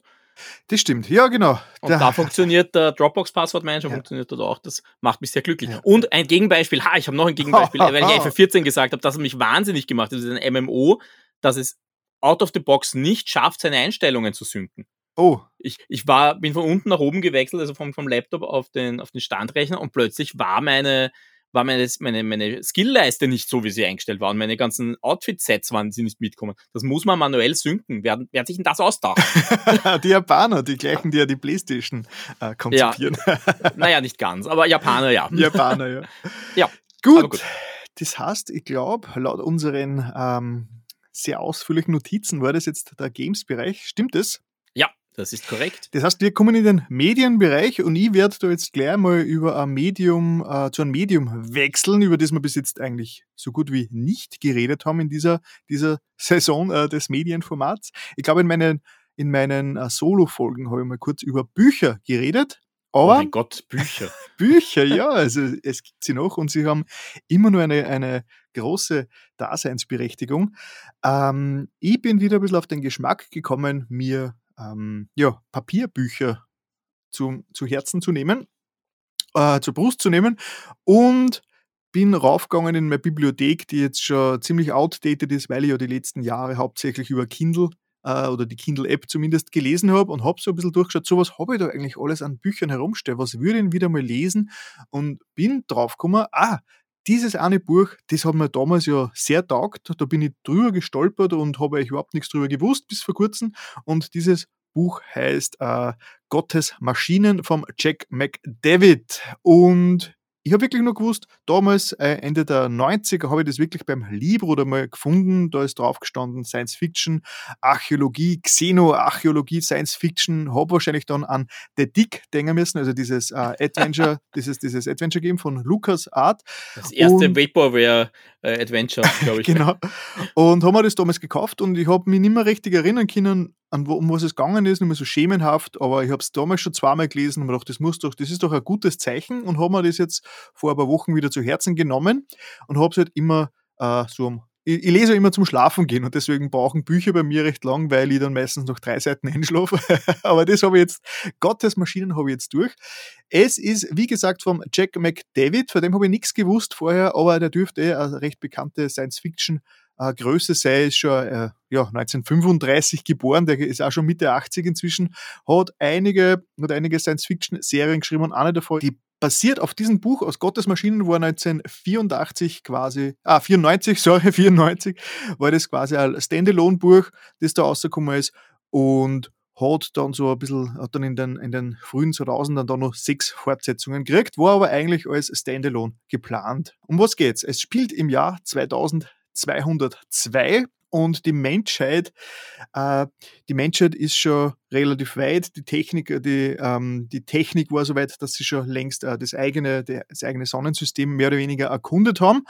Das stimmt, ja, genau.
Und da, da funktioniert der Dropbox-Passwortmanager, ja. funktioniert dort auch. Das macht mich sehr glücklich. Ja. Und ein Gegenbeispiel, ha, ich habe noch ein Gegenbeispiel, weil ich [LAUGHS] FF14 gesagt habe, dass es mich wahnsinnig gemacht hat. Das ist ein MMO, dass es out of the box nicht schafft, seine Einstellungen zu synken.
Oh.
Ich, ich war, bin von unten nach oben gewechselt, also vom, vom Laptop auf den, auf den Standrechner und plötzlich war meine, war meine, meine, meine Skillleiste nicht so, wie sie eingestellt war und meine ganzen Outfit-Sets waren sie nicht mitkommen. Das muss man manuell synken. Wer, wer hat sich denn das ausdacht? [LAUGHS]
die Japaner, die gleichen, die ja die Playstation äh, konzipieren.
Ja. naja, nicht ganz, aber Japaner ja. [LAUGHS]
Japaner, ja.
ja.
Gut. gut. Das heißt, ich glaube, laut unseren ähm, sehr ausführlichen Notizen war das jetzt der Games-Bereich. Stimmt es?
Das ist korrekt.
Das heißt, wir kommen in den Medienbereich und ich werde da jetzt gleich mal über ein Medium, äh, zu einem Medium wechseln, über das wir bis jetzt eigentlich so gut wie nicht geredet haben in dieser, dieser [LAUGHS] Saison äh, des Medienformats. Ich glaube, in meinen, in meinen äh, Solo-Folgen habe ich mal kurz über Bücher geredet. Aber
oh mein Gott, Bücher. [LAUGHS]
Bücher, ja, also es gibt sie noch und sie haben immer nur eine, eine große Daseinsberechtigung. Ähm, ich bin wieder ein bisschen auf den Geschmack gekommen, mir ähm, ja, Papierbücher zu, zu Herzen zu nehmen, äh, zur Brust zu nehmen und bin raufgegangen in meine Bibliothek, die jetzt schon ziemlich outdated ist, weil ich ja die letzten Jahre hauptsächlich über Kindle äh, oder die Kindle-App zumindest gelesen habe und habe so ein bisschen durchgeschaut, so was habe ich da eigentlich alles an Büchern herumstehen, was würde ich wieder mal lesen? Und bin draufgekommen, ah, dieses eine Buch, das hat mir damals ja sehr taugt, da bin ich drüber gestolpert und habe eigentlich überhaupt nichts drüber gewusst bis vor kurzem. Und dieses Buch heißt äh, Gottes Maschinen vom Jack McDavid. Und ich habe wirklich nur gewusst, damals, äh, Ende der 90er, habe ich das wirklich beim Libro da mal gefunden. Da ist drauf gestanden Science Fiction, Archäologie, Xenoarchäologie, Science Fiction. Habe wahrscheinlich dann an The Dick denken müssen, also dieses äh, Adventure, [LAUGHS] dieses, dieses Adventure Game von Lucas Art.
Das erste und, Vaporware äh, Adventure, glaube ich. [LAUGHS]
genau. Und haben wir das damals gekauft und ich habe mich nicht mehr richtig erinnern können, an wo, um was es gegangen ist, nicht mehr so schemenhaft, aber ich habe es damals schon zweimal gelesen und mir gedacht, das muss doch, das ist doch ein gutes Zeichen und habe mir das jetzt vor ein paar Wochen wieder zu Herzen genommen und habe es halt immer äh, so am ich, ich, lese immer zum Schlafen gehen und deswegen brauchen Bücher bei mir recht lang, weil ich dann meistens noch drei Seiten [LAUGHS] einschlafe. Aber das habe ich jetzt, Gottes Maschinen habe ich jetzt durch. Es ist, wie gesagt, vom Jack McDavid, von dem habe ich nichts gewusst vorher, aber der dürfte eh eine recht bekannte Science-Fiction äh, Größe sei, ist schon äh, ja, 1935 geboren, der ist auch schon Mitte 80 inzwischen, hat einige, hat einige Science-Fiction-Serien geschrieben und eine davon, die basiert auf diesem Buch aus Gottes Maschinen, war 1984 quasi, ah, 94, [LAUGHS] sorry, 94, war das quasi ein Standalone-Buch, das da rausgekommen ist und hat dann so ein bisschen, hat dann in den, in den frühen 2000ern dann noch sechs Fortsetzungen gekriegt, war aber eigentlich als Standalone geplant. Um was geht's? Es spielt im Jahr 2000 202 und die Menschheit, äh, die Menschheit ist schon relativ weit. Die Technik, äh, die, ähm, die Technik war so weit, dass sie schon längst äh, das, eigene, das eigene Sonnensystem mehr oder weniger erkundet haben.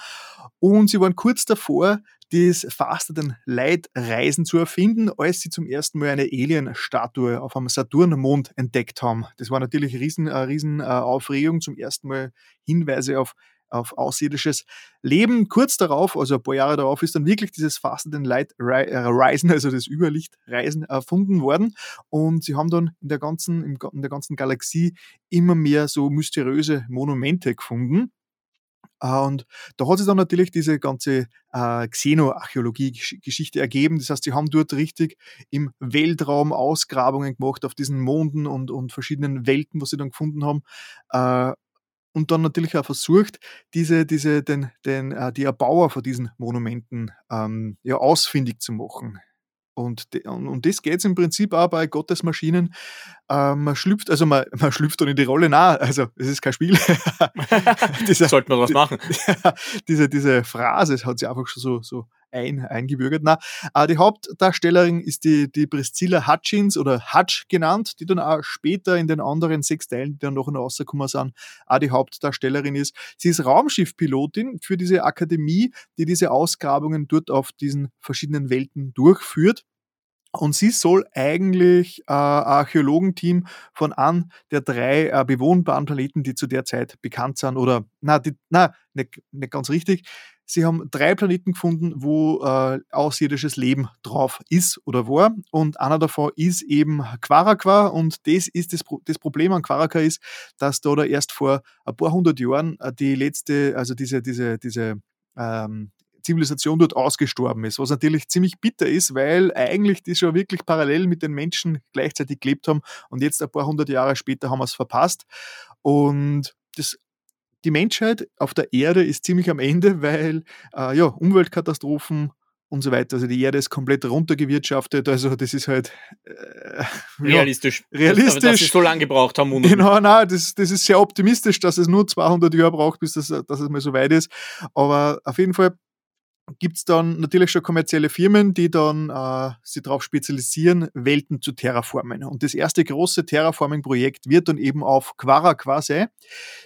Und sie waren kurz davor, das Faster than Light Reisen zu erfinden, als sie zum ersten Mal eine Alien-Statue auf einem Saturnmond entdeckt haben. Das war natürlich eine riesen, eine riesen äh, Aufregung, zum ersten Mal Hinweise auf auf außerirdisches Leben. Kurz darauf, also ein paar Jahre darauf, ist dann wirklich dieses Faster than Light äh, Reisen, [LAUGHS] also das Überlichtreisen, erfunden worden. Und sie haben dann in der ganzen, in der ganzen Galaxie immer mehr so mysteriöse Monumente gefunden. Äh, und da hat sich dann natürlich diese ganze äh, Xenoarchäologie-Geschichte ergeben. Das heißt, sie haben dort richtig im Weltraum Ausgrabungen gemacht auf diesen Monden und, und verschiedenen Welten, was sie dann gefunden haben. Äh, und dann natürlich auch versucht, diese, diese, den, den, äh, die Erbauer von diesen Monumenten ähm, ja, ausfindig zu machen. Und, de, und, und das geht im Prinzip auch bei Gottes Maschinen. Äh, man schlüpft, also man, [LAUGHS] man schlüpft dann in die Rolle nach. Also es ist kein Spiel. [LAUGHS]
Sollte man was machen. [LAUGHS]
diese, diese Phrase hat sie einfach schon so, so ein, eingebürgert. Na, äh, die Hauptdarstellerin ist die, die Priscilla Hutchins oder Hutch genannt, die dann auch später in den anderen sechs Teilen, die dann noch rausgekommen sind, auch die Hauptdarstellerin ist. Sie ist Raumschiffpilotin für diese Akademie, die diese Ausgrabungen dort auf diesen verschiedenen Welten durchführt. Und sie soll eigentlich äh, Archäologenteam von einem der drei äh, bewohnbaren Planeten, die zu der Zeit bekannt sind, oder na, die, na nicht, nicht ganz richtig. Sie haben drei Planeten gefunden, wo äh, außerirdisches Leben drauf ist oder war. Und einer davon ist eben Quarakwa. Und das ist das, das Problem an Quarakwa ist, dass da, da erst vor ein paar hundert Jahren äh, die letzte, also diese, diese, diese ähm, Zivilisation dort ausgestorben ist, was natürlich ziemlich bitter ist, weil eigentlich die schon wirklich parallel mit den Menschen gleichzeitig gelebt haben und jetzt ein paar hundert Jahre später haben wir es verpasst. Und das die Menschheit auf der Erde ist ziemlich am Ende, weil äh, ja, Umweltkatastrophen und so weiter. Also die Erde ist komplett runtergewirtschaftet. Also das ist halt
äh, realistisch.
Ja, realistisch.
Dass sie so lange gebraucht haben.
Um genau, nein, das, das ist sehr optimistisch, dass es nur 200 Jahre braucht, bis das, dass es mal so weit ist. Aber auf jeden Fall gibt es dann natürlich schon kommerzielle Firmen, die dann äh, sich darauf spezialisieren, Welten zu terraformen. Und das erste große Terraforming-Projekt wird dann eben auf Quara quasi,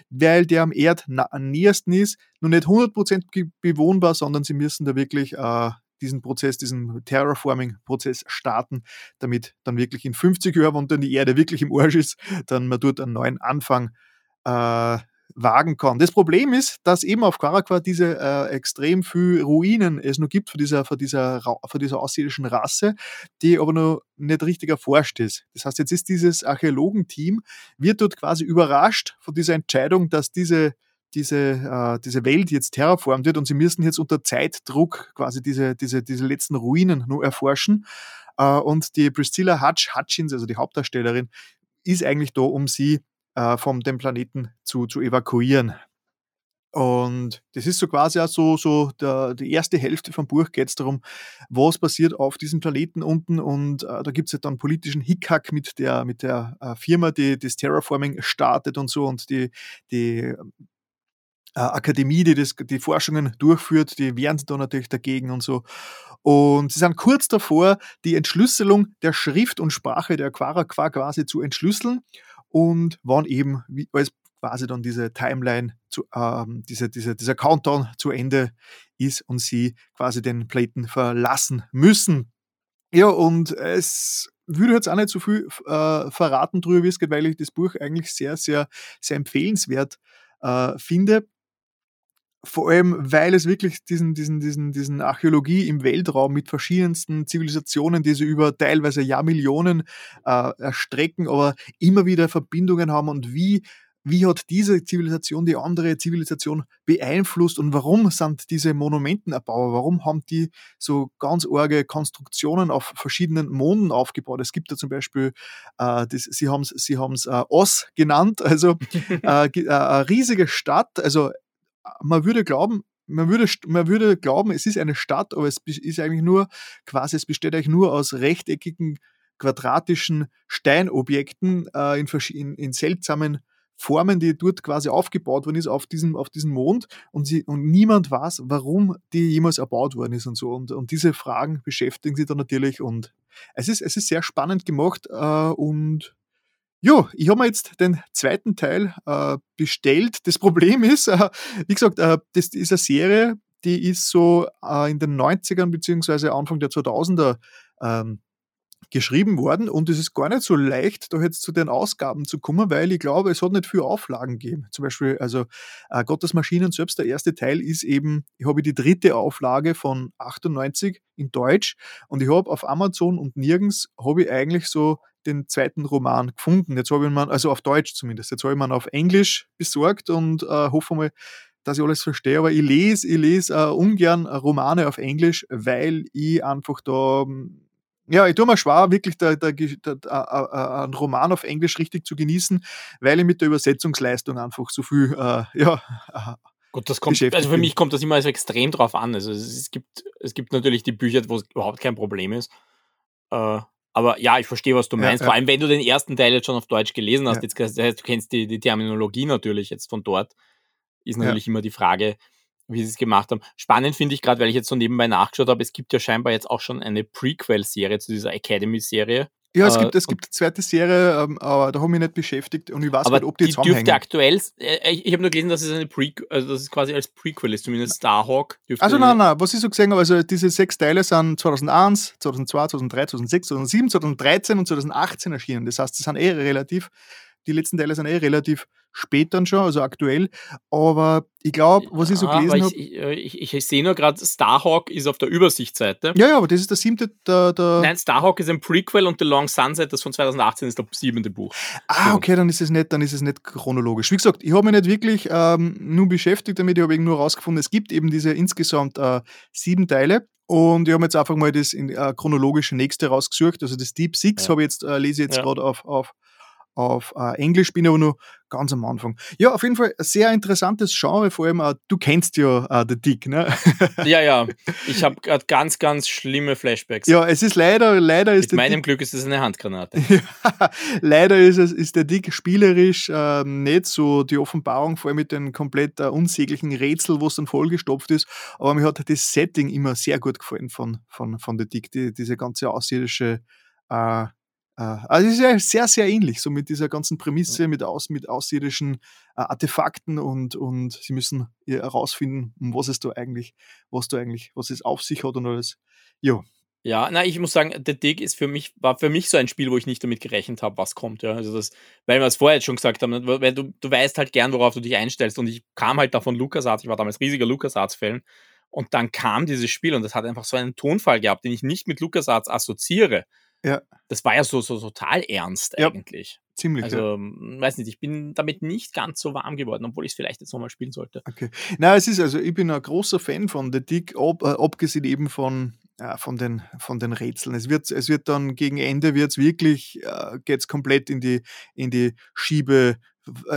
weil der am Erd nähersten ist, nur nicht 100% bewohnbar, sondern sie müssen da wirklich äh, diesen Prozess, diesen Terraforming-Prozess starten, damit dann wirklich in 50 Jahren, wenn dann die Erde wirklich im Arsch ist, dann man dort einen neuen Anfang äh, wagen kann. Das Problem ist, dass eben auf Karakwa diese äh, extrem viel Ruinen es noch gibt von dieser, von dieser, von dieser aussiedischen Rasse, die aber noch nicht richtig erforscht ist. Das heißt, jetzt ist dieses Archäologenteam, wird dort quasi überrascht von dieser Entscheidung, dass diese diese, äh, diese Welt jetzt terraformt wird und sie müssen jetzt unter Zeitdruck quasi diese, diese, diese letzten Ruinen nur erforschen. Äh, und die Priscilla Hutch, Hutchins, also die Hauptdarstellerin, ist eigentlich da, um sie äh, vom dem Planeten zu, zu evakuieren. Und das ist so quasi auch so, so der, die erste Hälfte vom Buch geht es darum, was passiert auf diesem Planeten unten. Und äh, da gibt es ja dann politischen Hickhack mit der, mit der äh, Firma, die das Terraforming startet und so und die, die äh, Akademie, die das, die Forschungen durchführt, die wehren sich da natürlich dagegen und so. Und sie sind kurz davor, die Entschlüsselung der Schrift und Sprache der Quaraqua quasi zu entschlüsseln und wann eben wie, als quasi dann diese Timeline, zu, ähm, diese, diese, dieser Countdown zu Ende ist und sie quasi den Planeten verlassen müssen. Ja, und es würde jetzt auch nicht so viel äh, verraten drüber, wie es geht, weil ich das Buch eigentlich sehr, sehr, sehr empfehlenswert äh, finde vor allem, weil es wirklich diesen, diesen, diesen, diesen Archäologie im Weltraum mit verschiedensten Zivilisationen, die sie über teilweise Jahrmillionen äh, erstrecken, aber immer wieder Verbindungen haben und wie, wie hat diese Zivilisation die andere Zivilisation beeinflusst und warum sind diese Monumentenerbauer, warum haben die so ganz arge Konstruktionen auf verschiedenen Monden aufgebaut? Es gibt da zum Beispiel, äh, das, sie haben es sie äh, Oss genannt, also [LAUGHS] äh, äh, eine riesige Stadt, also man würde glauben, man würde, man würde glauben, es ist eine Stadt, aber es ist eigentlich nur, quasi, es besteht eigentlich nur aus rechteckigen, quadratischen Steinobjekten äh, in, in, in seltsamen Formen, die dort quasi aufgebaut worden ist auf diesem, auf diesem Mond und, sie, und niemand weiß, warum die jemals erbaut worden ist und so. Und, und diese Fragen beschäftigen sie dann natürlich und es ist, es ist sehr spannend gemacht äh, und Jo, ich habe mir jetzt den zweiten Teil äh, bestellt. Das Problem ist, äh, wie gesagt, äh, das ist eine Serie, die ist so äh, in den 90ern beziehungsweise Anfang der 2000er ähm, geschrieben worden und es ist gar nicht so leicht, da jetzt zu den Ausgaben zu kommen, weil ich glaube, es hat nicht viel Auflagen gegeben. Zum Beispiel, also äh, Gottes Maschinen selbst, der erste Teil ist eben, ich habe die dritte Auflage von 98 in Deutsch und ich habe auf Amazon und nirgends habe ich eigentlich so den zweiten Roman gefunden. Jetzt habe ich man, also auf Deutsch zumindest, jetzt habe ich man auf Englisch besorgt und äh, hoffe mal, dass ich alles verstehe. Aber ich lese, ich lese äh, ungern Romane auf Englisch, weil ich einfach da, ja, ich tue mir schwer, wirklich da, da, da, einen Roman auf Englisch richtig zu genießen, weil ich mit der Übersetzungsleistung einfach so viel, äh, ja, [LAUGHS]
Gut, das kommt, also für mich kommt das immer so extrem drauf an. Also es gibt, es gibt natürlich die Bücher, wo es überhaupt kein Problem ist. Äh, aber ja, ich verstehe, was du meinst. Ja, Vor allem, wenn du den ersten Teil jetzt schon auf Deutsch gelesen hast, jetzt, das heißt, du kennst die, die Terminologie natürlich jetzt von dort, ist natürlich immer die Frage, wie sie es gemacht haben. Spannend finde ich gerade, weil ich jetzt so nebenbei nachgeschaut habe, es gibt ja scheinbar jetzt auch schon eine Prequel-Serie zu dieser Academy-Serie.
Ja, es
Äh,
gibt, es gibt eine zweite Serie, ähm, aber da habe ich mich nicht beschäftigt und ich weiß
Aber
nicht, ob die,
die dürfte
zusammenhängen.
aktuell, äh, ich, ich habe nur gelesen, dass es eine Pre also dass es quasi als Prequel ist, zumindest Starhawk. Dürfte
Also nein, nein, was ich so gesehen habe, also diese sechs Teile sind 2001, 2002, 2003, 2006, 2007, 2013 und 2018 erschienen. Das heißt, die sind eh relativ, die letzten Teile sind eh relativ spät dann schon, also aktuell. Aber ich glaube, was ich so
Ah,
gelesen habe,
ich, ich, äh, ich, ich sehe nur gerade, Starhawk ist auf der Übersichtsseite.
ja, ja, aber das ist der siebte, der, der
Nein, Starhawk ist ein Prequel und The Long Sunset, das von 2018 ist das siebente Buch.
Ah, okay, dann ist es nicht, dann ist es nicht chronologisch. Wie gesagt, ich habe mich nicht wirklich ähm, nur beschäftigt damit, ich habe eben nur herausgefunden, es gibt eben diese insgesamt äh, sieben Teile. Und ich habe jetzt einfach mal das in, äh, chronologische nächste rausgesucht. Also das Deep Six
Ja.
habe ich jetzt, äh, lese ich jetzt
Ja.
gerade auf, auf, auf äh, Englisch, bin aber nur ganz am Anfang. Ja, auf jeden Fall ein sehr interessantes Genre, vor allem, äh, du kennst ja äh, The Dick, ne?
Ja, ja, [LAUGHS] ich habe gerade ganz, ganz schlimme Flashbacks.
ja, es ist leider, leider ist
Mit meinem Glück ist es eine Handgranate. [LAUGHS]
Ja, leider ist, es, ist der Dick spielerisch ähm, nicht so die Offenbarung, vor allem mit den komplett äh, unsäglichen Rätsel, wo es dann vollgestopft ist. Aber mir hat das Setting immer sehr gut gefallen von, von, von der Dick, die, diese ganze außerirdische. Äh, äh, also es ist ja sehr, sehr ähnlich, so mit dieser ganzen Prämisse, mit, aus, mit außerirdischen äh, Artefakten und, und sie müssen ja herausfinden, was es da eigentlich, was da eigentlich, was es auf sich hat und alles. Ja,
Ja, na, ich muss sagen, The Dig ist für mich, war für mich so ein Spiel, wo ich nicht damit gerechnet habe, was kommt. Ja. Also das, weil wir es vorher jetzt schon gesagt haben, ne, weil du, du weißt halt gern, worauf du dich einstellst. Und ich kam halt da von LucasArts, ich war damals riesiger LucasArts-Fan. Und dann kam dieses Spiel und das hat einfach so einen Tonfall gehabt, den ich nicht mit LucasArts assoziiere.
Ja.
Das war ja so, so total ernst
Ja.
eigentlich.
ziemlich. ja.
Also, m, weiß nicht, ich bin damit nicht ganz so warm geworden, obwohl ich es vielleicht jetzt nochmal spielen sollte.
Okay. Na, es ist also, ich bin ein großer Fan von The Dick, ob, äh, abgesehen eben von, äh, von, den, von den Rätseln. Es wird, es wird dann gegen Ende wird's wirklich, äh, geht's komplett in die, in die Schiebe,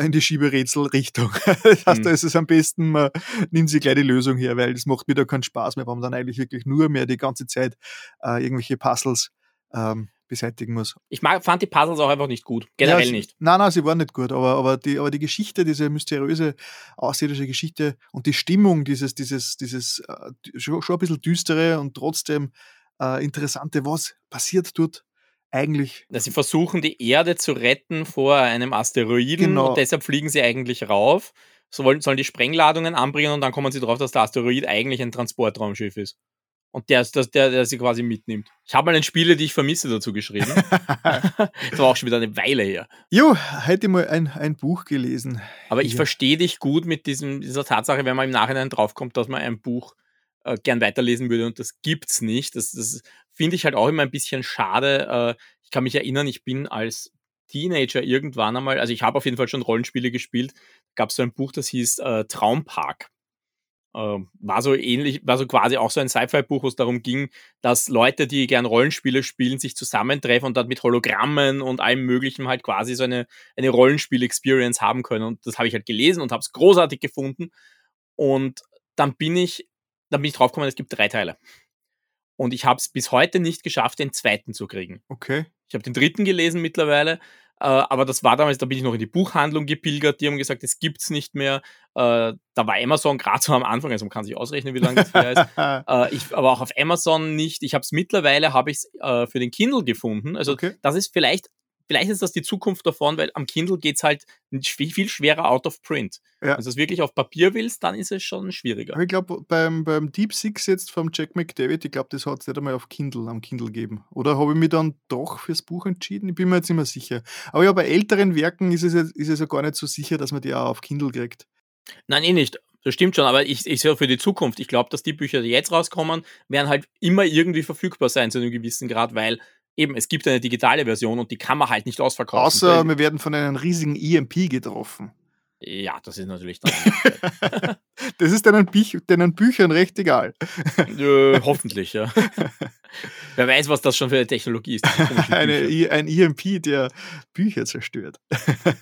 in die Schieberätselrichtung. [LAUGHS] Das heißt,
Mhm.
da ist es am besten, man nimmt sich gleich die Lösung her, weil das macht mir da keinen Spaß mehr, weil man dann eigentlich wirklich nur mehr die ganze Zeit äh, irgendwelche Puzzles ähm, beseitigen muss.
Ich mag, fand die Puzzles auch einfach nicht gut. Generell
Ja,
nicht.
Nein, nein, sie waren nicht gut, aber, aber, die, aber die Geschichte, diese mysteriöse außerirdische Geschichte und die Stimmung, dieses, dieses, dieses äh, schon, schon ein bisschen düstere und trotzdem äh, interessante, was passiert dort eigentlich.
dass sie versuchen, die Erde zu retten vor einem Asteroiden
Genau.
und deshalb fliegen sie eigentlich rauf, so wollen, sollen die Sprengladungen anbringen und dann kommen sie drauf, dass der Asteroid eigentlich ein Transportraumschiff ist. Und der, ist- der, der, der sie quasi mitnimmt. Ich habe mal ein Spiele, die ich vermisse, dazu geschrieben. [LAUGHS] das war auch schon wieder eine Weile her.
Jo, heute mal ein, ein Buch gelesen.
Aber ich
Ja.
verstehe dich gut mit diesem, dieser Tatsache, wenn man im Nachhinein draufkommt, dass man ein Buch äh, gern weiterlesen würde und das gibt's nicht. Das, das finde ich halt auch immer ein bisschen schade. Äh, ich kann mich erinnern, ich bin als Teenager irgendwann einmal, also ich habe auf jeden Fall schon Rollenspiele gespielt, gab es so ein Buch, das hieß äh, Traumpark. Äh, war so ähnlich, war so quasi auch so ein Sci-Fi-Buch, wo es darum ging, dass Leute, die gern Rollenspiele spielen, sich zusammentreffen und dann mit Hologrammen und allem Möglichen halt quasi so eine, eine Rollenspiel-Experience haben können. Und das habe ich halt gelesen und habe es großartig gefunden. Und dann bin ich, dann bin ich draufgekommen, es gibt drei Teile. Und ich habe es bis heute nicht geschafft, den zweiten zu kriegen.
Okay.
Ich habe den dritten gelesen mittlerweile, aber das war damals, da bin ich noch in die Buchhandlung gepilgert, die haben gesagt, es gibt's nicht mehr. Äh, da war Amazon gerade so am Anfang, also man kann sich ausrechnen, wie lange das her ist. [LAUGHS] Äh, ich, aber auch auf Amazon nicht. Ich habe es mittlerweile, habe ich es äh, für den Kindle gefunden. Also
okay.
das ist vielleicht, vielleicht ist das die Zukunft davon, weil am Kindle geht's halt viel, viel schwerer out of print.
Ja.
Wenn du es wirklich auf Papier willst, dann ist es schon schwieriger.
Aber ich glaube, beim, beim Deep Six jetzt vom Jack McDavid, ich glaube, das hat es nicht einmal auf Kindle, am Kindle gegeben. Oder habe ich mich dann doch fürs Buch entschieden? Ich bin mir jetzt nicht mehr sicher. Aber ja, bei älteren Werken ist es, jetzt- ist es ja gar nicht so sicher, dass man die auch auf Kindle kriegt.
Nein, eh nicht. Das stimmt schon, aber ich, ich sehe für die Zukunft. Ich glaube, dass die Bücher, die jetzt rauskommen, werden halt immer irgendwie verfügbar sein zu einem gewissen Grad, weil eben es gibt eine digitale Version und die kann man halt nicht ausverkaufen.
Außer wir werden von einem riesigen EMP getroffen.
ja, das ist natürlich dann. [LAUGHS]
Das ist deinen, Büch deinen Büchern recht egal.
äh, hoffentlich, ja. [LAUGHS] Wer weiß, was das schon für eine Technologie ist.
Eine. I- ein EMP, der Bücher zerstört. [LAUGHS]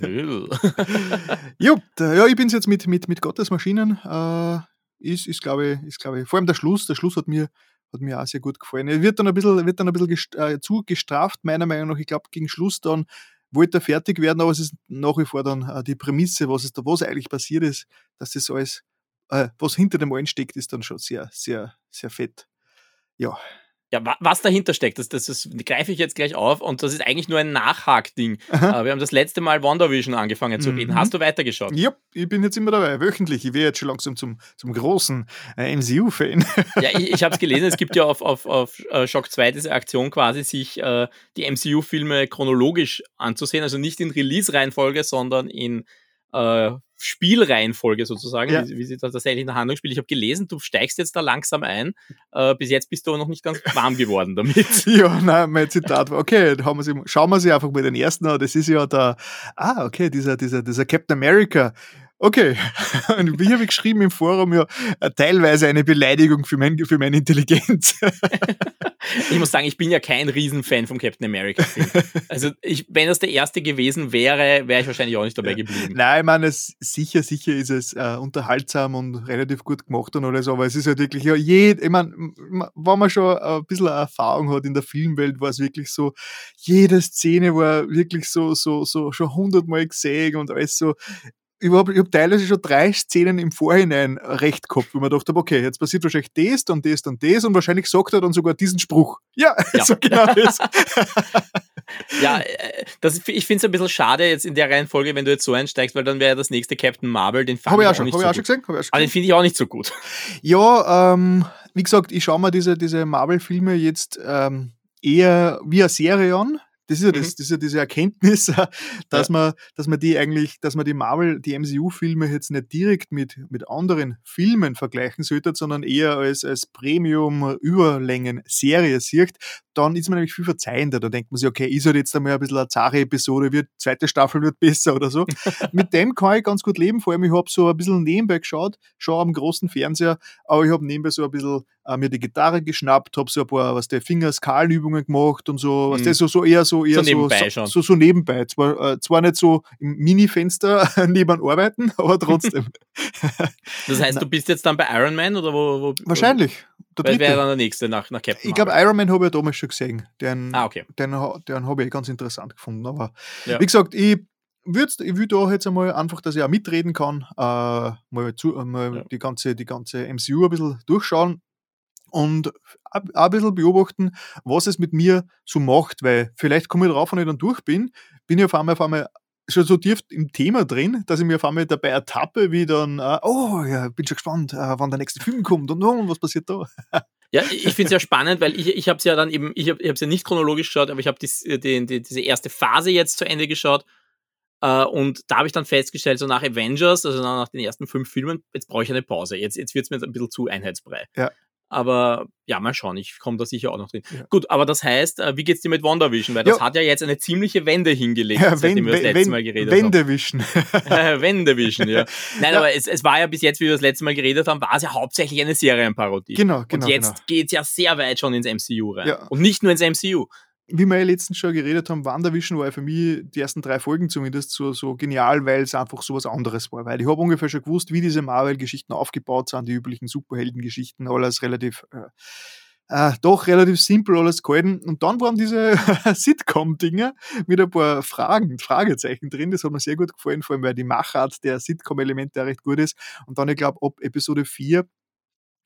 Da, ja, ich bin jetzt mit, mit, mit Gottes Maschinen. Äh, ist, ist glaube ich, ist, glaube ich, vor allem der Schluss. Der Schluss hat mir, hat mir auch sehr gut gefallen. Er wird dann ein bisschen, wird dann ein bisschen gest, äh, zu gestraft, meiner Meinung nach. Ich glaube, gegen Schluss dann wollte er fertig werden, aber es ist nach wie vor dann äh, die Prämisse, was, es da, was eigentlich passiert ist, dass das alles, äh, was hinter dem allen steckt, ist dann schon sehr, sehr, sehr fett. Ja,
Ja, was dahinter steckt, das, das, das greife ich jetzt gleich auf und das ist eigentlich nur ein Nachhakding. Aha. Äh, wir haben das letzte Mal WandaVision angefangen zu reden. Mhm. Hast du weitergeschaut?
Ja, ich bin jetzt immer dabei, wöchentlich. Ich werde jetzt schon langsam zum, zum großen äh, MCU-Fan. [LAUGHS]
Ja, ich, ich habe es gelesen, es gibt ja auf, auf, auf äh, Shock 2 diese Aktion quasi, sich äh, die MCU-Filme chronologisch anzusehen, also nicht in Release-Reihenfolge, sondern in äh, Spielreihenfolge sozusagen, ja. wie, wie sich das tatsächlich in der Handlung spielt. Ich habe gelesen, du steigst jetzt da langsam ein. Äh, bis jetzt bist du aber noch nicht ganz warm geworden damit. [LAUGHS]
ja, nein, mein Zitat war, okay, haben wir sie, schauen wir sie einfach mal den ersten an. Das ist ja der, ah, okay, dieser, dieser, dieser Captain America. Okay. [LAUGHS] Und wie habe ich geschrieben im Forum, ja, teilweise eine Beleidigung für, mein, für meine Intelligenz. [LAUGHS]
ich muss sagen, ich bin ja kein Riesenfan vom Captain America Film. Also, ich, wenn das der erste gewesen wäre, wäre ich wahrscheinlich auch nicht dabei geblieben.
Nein, ich meine, es, sicher, sicher ist es äh, unterhaltsam und relativ gut gemacht und alles, aber es ist halt wirklich, ja, jed, ich meine, wenn man schon ein bisschen Erfahrung hat in der Filmwelt, war es wirklich so, jede Szene war wirklich so, so, so schon hundertmal gesehen und alles so, ich habe hab teilweise schon drei Szenen im Vorhinein recht gehabt, wo man dachte, okay, jetzt passiert wahrscheinlich das, dann das, dann das und wahrscheinlich sagt er dann sogar diesen Spruch. Ja, [LAUGHS] ja. so genau das. [LAUGHS]
ja, äh, das, ich finde es ein bisschen schade jetzt in der Reihenfolge, wenn du jetzt so einsteigst, weil dann wäre das nächste Captain Marvel, den
fand hab ich auch, schon, nicht hab so ich auch schon gesehen. Hab ich auch
schon Aber den finde ich auch nicht so gut.
Ja, ähm, wie gesagt, ich schaue mir diese, diese Marvel-Filme jetzt ähm, eher wie eine Serie an das ist ja, das, mhm. das ist ja diese Erkenntnis, [LAUGHS] dass, ja. man, dass man die eigentlich, dass man die Marvel, die MCU-Filme jetzt nicht direkt mit, mit anderen Filmen vergleichen sollte, sondern eher als, als Premium-Überlängen-Serie sieht, dann ist man nämlich viel verzeihender. Da denkt man sich, okay, ist halt jetzt einmal ein bisschen eine zahre Episode, wird, zweite Staffel wird besser oder so. [LAUGHS] mit dem kann ich ganz gut leben. Vor allem, ich habe so ein bisschen nebenbei geschaut, schon am großen Fernseher, aber ich habe nebenbei so ein bisschen äh, mir die Gitarre geschnappt, habe so ein paar, was der Fingerskalenübungen gemacht und so, was mhm. der so, so eher so, eher so, nebenbei so, so, so, nebenbei. Zwar, äh, zwar nicht so im Mini-Fenster [LAUGHS] neben Arbeiten, [LAUGHS] aber trotzdem. [LAUGHS]
das heißt, du bist jetzt dann bei Iron Man oder wo? wo
Wahrscheinlich.
Der wäre dann der nächste nach, nach Captain
Ich glaube, Iron Man habe ich damals schon gesehen. Den,
ah, okay.
Den, den habe ich ganz interessant gefunden. Aber ja. wie gesagt, ich würde ich würd da jetzt einmal einfach, dass ich auch mitreden kann, äh, mal, zu, äh, mal ja. die, ganze, die ganze MCU ein bisschen durchschauen und auch ein bisschen beobachten, was es mit mir so macht, weil vielleicht komme ich drauf, wenn ich dann durch bin, bin ich auf einmal auf einmal schon so tief im Thema drin, dass ich mir auf einmal dabei ertappe, wie dann, äh, oh ja, bin schon gespannt, äh, wann der nächste Film kommt und oh, was passiert da. [LAUGHS]
Ja, ich finde es ja spannend, weil ich, ich habe es ja dann eben, ich habe es ja nicht chronologisch geschaut, aber ich habe die, die, die, diese erste Phase jetzt zu Ende geschaut. Äh, und da habe ich dann festgestellt, so nach Avengers, also nach den ersten fünf Filmen, jetzt brauche ich eine Pause. Jetzt, jetzt wird es mir ein bisschen zu einheitsbrei.
Ja.
Aber ja, mal schauen, ich komme da sicher auch noch drin. Ja. Gut, aber das heißt, äh, wie geht's dir mit WandaVision? Weil das ja. hat ja jetzt eine ziemliche Wende hingelegt, ja, seitdem wir das letzte wenn, Mal geredet
Wendevision.
haben. Wendevision, [LAUGHS] ja. [LAUGHS] Nein, aber es, es war ja bis jetzt, wie wir das letzte Mal geredet haben, war es ja hauptsächlich eine Serienparodie.
Genau, genau.
Und jetzt
genau.
geht's ja sehr weit schon ins MCU rein. Und nicht nur ins MCU
wie wir ja letztens schon geredet haben, WandaVision war ja für mich die ersten drei Folgen zumindest so, so genial, weil es einfach so was anderes war. Weil ich habe ungefähr schon gewusst, wie diese Marvel-Geschichten aufgebaut sind, die üblichen Superhelden-Geschichten, alles relativ, äh, äh, doch relativ simpel alles gehalten. Und dann waren diese [LAUGHS] Sitcom-Dinger mit ein paar Fragen, Fragezeichen drin. Das hat mir sehr gut gefallen, vor allem weil die Machart der Sitcom-Elemente recht gut ist. Und dann, ich glaube, ab Episode 4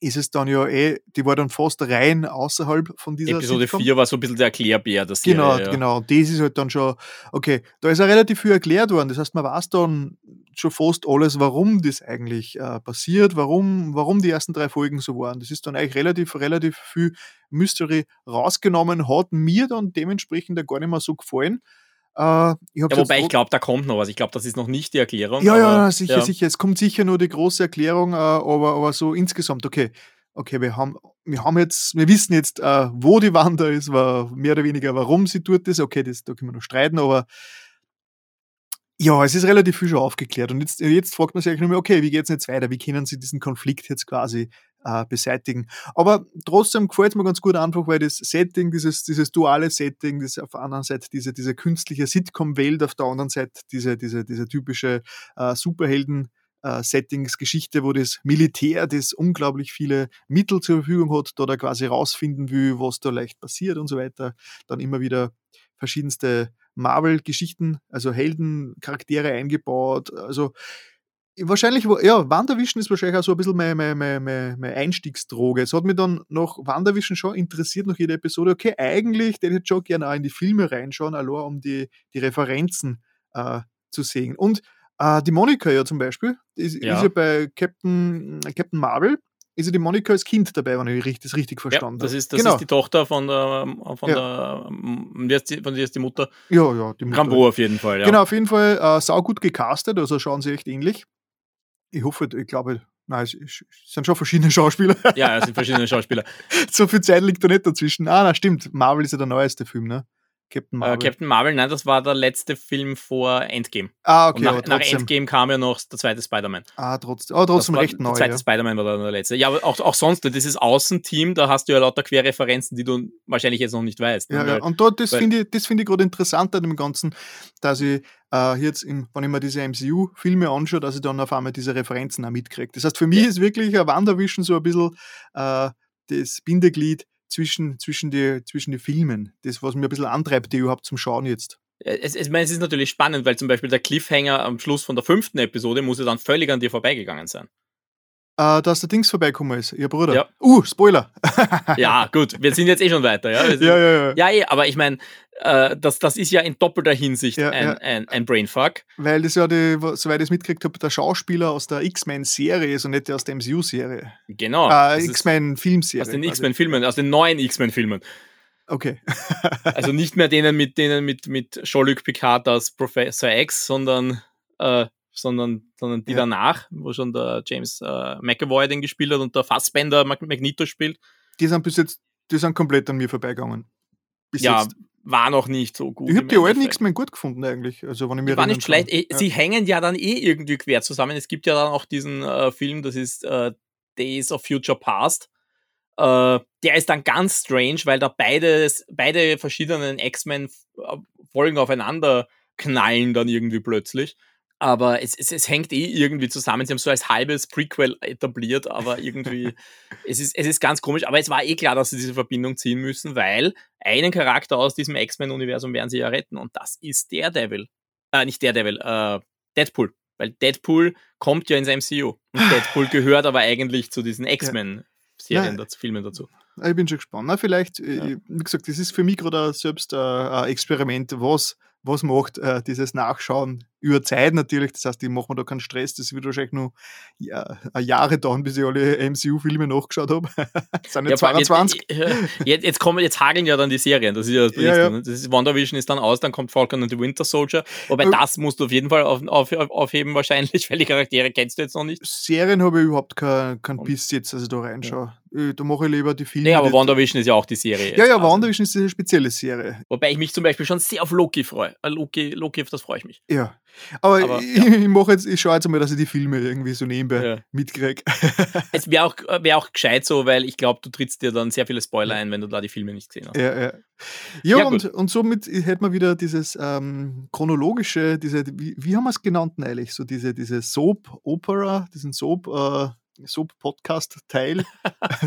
ist es dann ja eh, die war dann fast rein außerhalb von dieser
Episode Sitcom. 4 war so ein bisschen der Erklärbär, das
Genau,
ja.
genau. Und das ist halt dann schon, okay, da ist ja relativ viel erklärt worden. Das heißt, man weiß dann schon fast alles, warum das eigentlich äh, passiert, warum, warum die ersten drei Folgen so waren. Das ist dann eigentlich relativ, relativ viel Mystery rausgenommen, hat mir dann dementsprechend gar nicht mehr so gefallen.
Äh, ja, wobei ich glaube, da kommt noch was. Ich glaube, das ist noch nicht die Erklärung.
Ja, ja, sicher, ja. sicher. Es kommt sicher nur die große Erklärung, äh, aber, aber so insgesamt, okay. Okay, wir haben, wir haben jetzt, wir wissen jetzt, äh, wo die Wanda ist, war mehr oder weniger, warum sie tut ist. Okay, das, da können wir noch streiten, aber ja, es ist relativ viel schon aufgeklärt. Und jetzt, jetzt fragt man sich eigentlich nur mehr, okay, wie geht es jetzt weiter? Wie können Sie diesen Konflikt jetzt quasi äh, beseitigen? Aber trotzdem gefällt mir ganz gut einfach, weil das Setting, dieses, dieses duale Setting, das auf der anderen Seite diese, diese künstliche Sitcom-Welt, auf der anderen Seite diese, diese, diese typische äh, Superhelden- äh, Settings-Geschichte, wo das Militär, das unglaublich viele Mittel zur Verfügung hat, da da quasi rausfinden will, was da leicht passiert und so weiter, dann immer wieder verschiedenste Marvel-Geschichten, also Heldencharaktere eingebaut. Also wahrscheinlich, ja, Wandervision ist wahrscheinlich auch so ein bisschen meine, meine, meine, meine, Einstiegsdroge. Es hat mich dann nach Wandervision schon interessiert, nach jeder Episode, okay, eigentlich, den hätte ich schon gerne auch in die Filme reinschauen, allein um die, die Referenzen äh, zu sehen. Und äh, die Monika ja zum Beispiel, die ist,
Ja.
ist ja bei Captain, Captain Marvel, ist ja die Monika als Kind dabei, wenn ich richtig- das richtig
Ja,
verstanden
das
habe.
ist, das
genau.
ist die Tochter von der, von
Ja.
der, ähm, von der ist die Mutter?
ja, ja, die Mutter.
Rambo auf jeden Fall, ja.
Genau, auf jeden Fall äh, saugut gecastet, also schauen sie echt ähnlich. Ich hoffe, ich glaube, nein, es, es sind schon verschiedene [LAUGHS] Schauspieler.
Ja, es sind verschiedene Schauspieler. [LAUGHS]
so viel Zeit liegt da nicht dazwischen. Ah, na stimmt. Marvel ist ja der neueste Film, ne? Captain
Äh,
Marvel.
Captain Marvel, nein, das war der letzte Film vor Endgame.
ah, okay,
Und nach, nach. Endgame kam ja noch der zweite Spider-Man.
Ah, trotzdem, oh, trotzdem
war-
recht neu.
Der zweite
Ja.
Spider-Man war dann der letzte. Ja, aber auch, auch sonst, dieses Außenteam, da hast du ja lauter Querreferenzen, die du wahrscheinlich jetzt noch nicht weißt. ne?
Ja, ja.
Weil-
Und dort, das finde ich, das finde ich gerade interessant an dem Ganzen, dass ich äh, jetzt, im, wenn ich mir diese MCU-Filme anschaue, dass ich dann auf einmal diese Referenzen auch mitkriege. Das heißt, für mich ist wirklich ein Wandervision so ein bisschen äh, das Bindeglied zwischen, zwischen, die, zwischen die Filmen. Das, was mir ein bisschen antreibt, die überhaupt zum Schauen jetzt.
Es, es, ich meine, es ist natürlich spannend, weil zum Beispiel der Cliffhanger am Schluss von der fünften Episode muss ja dann völlig an dir vorbeigegangen sein.
Äh, dass der Dings vorbeikommen ist, ihr Bruder.
Ja.
Uh, Spoiler. [LAUGHS]
Ja, gut, wir sind jetzt eh schon weiter. Ja,
ja, ja, ja.
ja eh, aber ich meine, äh, das, das ist ja in doppelter Hinsicht
Ja,
ein,
ja.
Ein, ein Brainfuck.
Weil das ja, die, soweit ich es mitgekriegt habe, der Schauspieler aus der X-Men-Serie ist und nicht der aus der MCU-Serie.
Genau.
äh, X-Men-Filmserie.
aus den. X-Men-Filmen, aus den neuen X-Men-Filmen.
Okay. [LAUGHS]
Also nicht mehr denen mit denen mit, mit Jean-Luc Picard als Professor X, sondern, äh, sondern, sondern die
Ja.
danach, wo schon der James äh, McAvoy den gespielt hat und der Fassbender Mag Magneto spielt.
Die sind bis jetzt, die sind komplett an mir vorbeigegangen. Bis
ja,
jetzt.
War noch nicht so gut.
Ich habe die alten. X-Men gut gefunden eigentlich. Also, wenn ich
Die
mir
war nicht schlecht.
kann.
Eh, Sie hängen ja dann eh irgendwie quer zusammen. Es gibt ja dann auch diesen äh, Film, das ist äh, Days of Future Past. Äh, der ist dann ganz strange, weil da beide, beide verschiedenen X-Men äh, Folgen aufeinander knallen dann irgendwie plötzlich. Aber es, es, es hängt eh irgendwie zusammen. Sie haben so als halbes Prequel etabliert, aber irgendwie, [LAUGHS] es, ist, es ist ganz komisch. Aber es war eh klar, dass sie diese Verbindung ziehen müssen, weil einen Charakter aus diesem X-Men-Universum werden sie ja retten und das ist Daredevil. Äh, nicht Daredevil, äh, Deadpool. Weil Deadpool kommt ja ins MCU. Und [SIGHS] Deadpool gehört aber eigentlich zu diesen X-Men-Serien,
Ja.
dazu, Filmen dazu.
Ich bin schon gespannt. Na, vielleicht, äh,
Ja.
wie gesagt, das ist für mich gerade selbst äh, ein Experiment, was, was macht äh, dieses Nachschauen über Zeit natürlich. Das heißt, ich mache mir da keinen Stress. Das wird wahrscheinlich noch ja, Jahre dauern, bis ich alle MCU-Filme nachgeschaut habe. das [LAUGHS] sind
Ja,
jetzt
vor allem
22.
Jetzt, jetzt, jetzt, kommen, jetzt hageln ja dann die Serien. Das ist ja das
Ja,
Nächste,
ja.
ne? Das ist, WandaVision ist dann aus, dann kommt Falcon and the Winter Soldier. Wobei
Äh.
das musst du auf jeden Fall auf, auf, aufheben wahrscheinlich, [LAUGHS] weil die Charaktere kennst du jetzt noch nicht.
Serien habe ich überhaupt keinen kein
Und-
Biss jetzt, als ich da reinschaue. Äh, Da mache ich lieber die Filme.
Nee, aber WandaVision ist ja auch die Serie.
Ja, ja,
Also,
WandaVision ist eine spezielle Serie.
Wobei ich mich zum Beispiel schon sehr auf Loki freue. Äh, Loki, Loki, auf das freue ich mich.
Ja. Aber,
Aber,
ich, ich mache jetzt, ich schaue jetzt mal, dass ich die Filme irgendwie so nebenbei
Ja.
mitkriege. [LAUGHS]
Es wäre auch, wär auch gescheit so, weil ich glaube, du trittst dir dann sehr viele Spoiler ein, wenn du da die Filme nicht gesehen hast.
Ja, ja. Ja,
Ja,
und, und somit hätten wir wieder dieses ähm, chronologische, diese, wie, wie haben wir es genannt eigentlich? So diese, diese Soap-Opera, diesen Soap, äh, Soap-Podcast-Teil,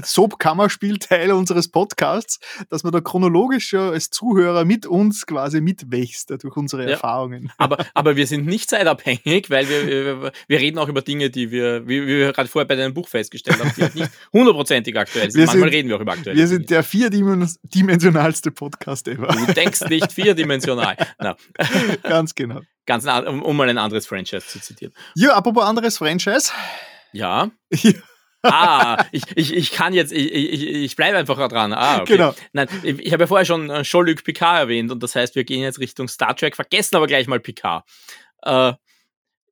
Soap-Kammerspiel-Teil [LAUGHS] unseres Podcasts, dass man da chronologisch schon als Zuhörer mit uns quasi mitwächst durch unsere
Ja.
Erfahrungen.
Aber, aber wir sind nicht zeitabhängig, weil wir, wir, wir reden auch über Dinge, die wir, wie, wir gerade vorher bei deinem Buch festgestellt haben, die halt nicht hundertprozentig aktuell sind.
Wir
Manchmal
sind-
reden wir auch über aktuelle
Wir
Dinge.
sind der vierdimensionalste Podcast ever.
Du denkst nicht vierdimensional. Na,
Ganz genau.
ganz um, um mal ein anderes Franchise zu zitieren.
Ja, apropos anderes Franchise.
Ja.
Ja,
Ah, ich, ich, ich kann jetzt, ich, ich, ich bleibe einfach dran. Ah, okay.
Genau.
Nein, ich, ich habe ja vorher schon äh, Jean-Luc Picard erwähnt und das heißt, wir gehen jetzt Richtung Star Trek, vergessen aber gleich mal Picard. Äh,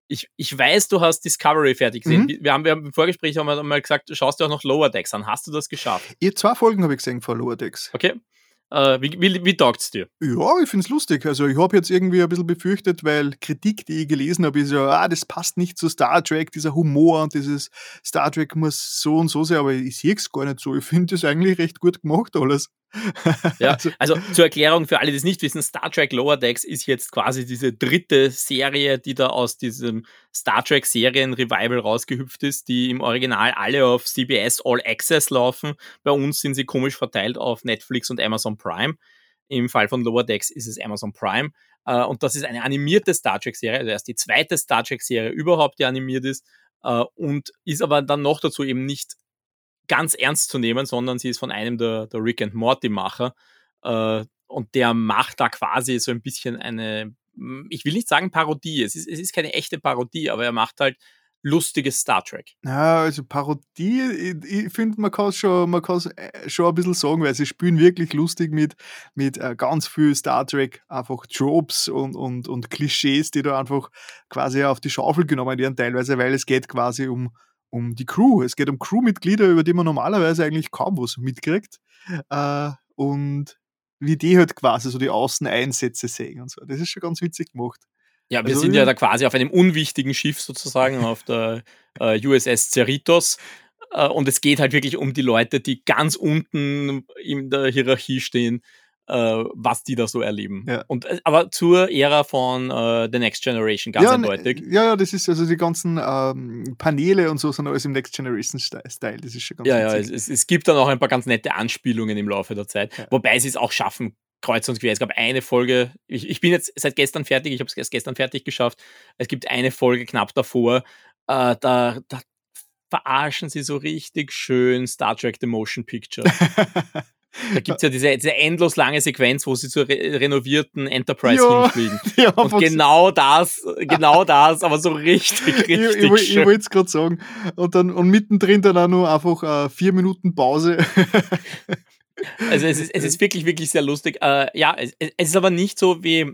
ich, ich weiß, du hast Discovery fertig gesehen.
Mhm.
Wir, haben, wir haben im Vorgespräch haben wir mal gesagt, du schaust dir auch noch Lower Decks an. Hast du das geschafft?
Ich, zwei Folgen habe ich gesehen von Lower Decks.
Okay. Äh, wie wie, wie taugt's dir?
Ja, ich finde es lustig. Also ich habe jetzt irgendwie ein bisschen befürchtet, weil Kritik, die ich gelesen habe, ist ja, ah, das passt nicht zu Star Trek, dieser Humor und dieses Star Trek muss so und so sein, aber ich sehe es gar nicht so. Ich finde das eigentlich recht gut gemacht alles.
Ja,
Also-
also zur Erklärung für alle, die es nicht wissen, Star Trek Lower Decks ist jetzt quasi diese dritte Serie, die da aus diesem Star Trek Serien Revival rausgehüpft ist, die im Original alle auf CBS All Access laufen. Bei uns sind sie komisch verteilt auf Netflix und Amazon Prime. Im Fall von Lower Decks ist es Amazon Prime. Äh, und das ist eine animierte Star Trek-Serie, also erst die zweite Star Trek-Serie überhaupt, die animiert ist. Äh, und ist aber dann noch dazu eben nicht ganz ernst zu nehmen, sondern sie ist von einem der, der Rick and Morty-Macher. Äh, und der macht da quasi so ein bisschen eine, ich will nicht sagen Parodie, es ist, es ist keine echte Parodie, aber er macht halt lustiges Star Trek.
Ja, also Parodie, ich, ich finde, man kann es schon, äh, schon ein bisschen sagen, weil sie spielen wirklich lustig mit, mit äh, ganz viel Star Trek, einfach Tropes und, und, und Klischees, die da einfach quasi auf die Schaufel genommen werden, teilweise, weil es geht quasi um, um die Crew. Es geht um Crewmitglieder, über die man normalerweise eigentlich kaum was mitkriegt. Äh, und wie die halt quasi so die Außeneinsätze sehen und so. Das ist schon ganz witzig gemacht.
Ja, wir also, sind ja da quasi auf einem unwichtigen Schiff sozusagen, auf der äh, USS Cerritos. Äh, und es geht halt wirklich um die Leute, die ganz unten in der Hierarchie stehen, äh, was die da so erleben. Ja. Und, äh, aber zur Ära von äh, The Next Generation, ganz
ja,
eindeutig.
Ja, das ist also die ganzen ähm, Paneele und so sind alles im Next Generation Style. Das ist schon ganz
Ja, ja, es, es, gibt dann auch ein paar ganz nette Anspielungen im Laufe der Zeit, ja. wobei sie es auch schaffen, kreuz und quer. Es gab eine Folge, ich, ich bin jetzt seit gestern fertig, ich habe es erst gestern fertig geschafft. Es gibt eine Folge knapp davor, äh, da, da verarschen sie so richtig schön Star Trek The Motion Picture. [LAUGHS] Da gibt es ja diese, diese endlos lange Sequenz, wo sie zur re renovierten Enterprise ja, hinfliegen. [LAUGHS] Ja, und genau das, genau das, aber so richtig, richtig
Ich, ich, ich, wollte es gerade sagen. Und dann und mittendrin dann auch nur einfach äh, vier Minuten Pause. [LAUGHS]
Also es ist, es ist wirklich, wirklich sehr lustig. Äh, ja, es, es ist aber nicht so wie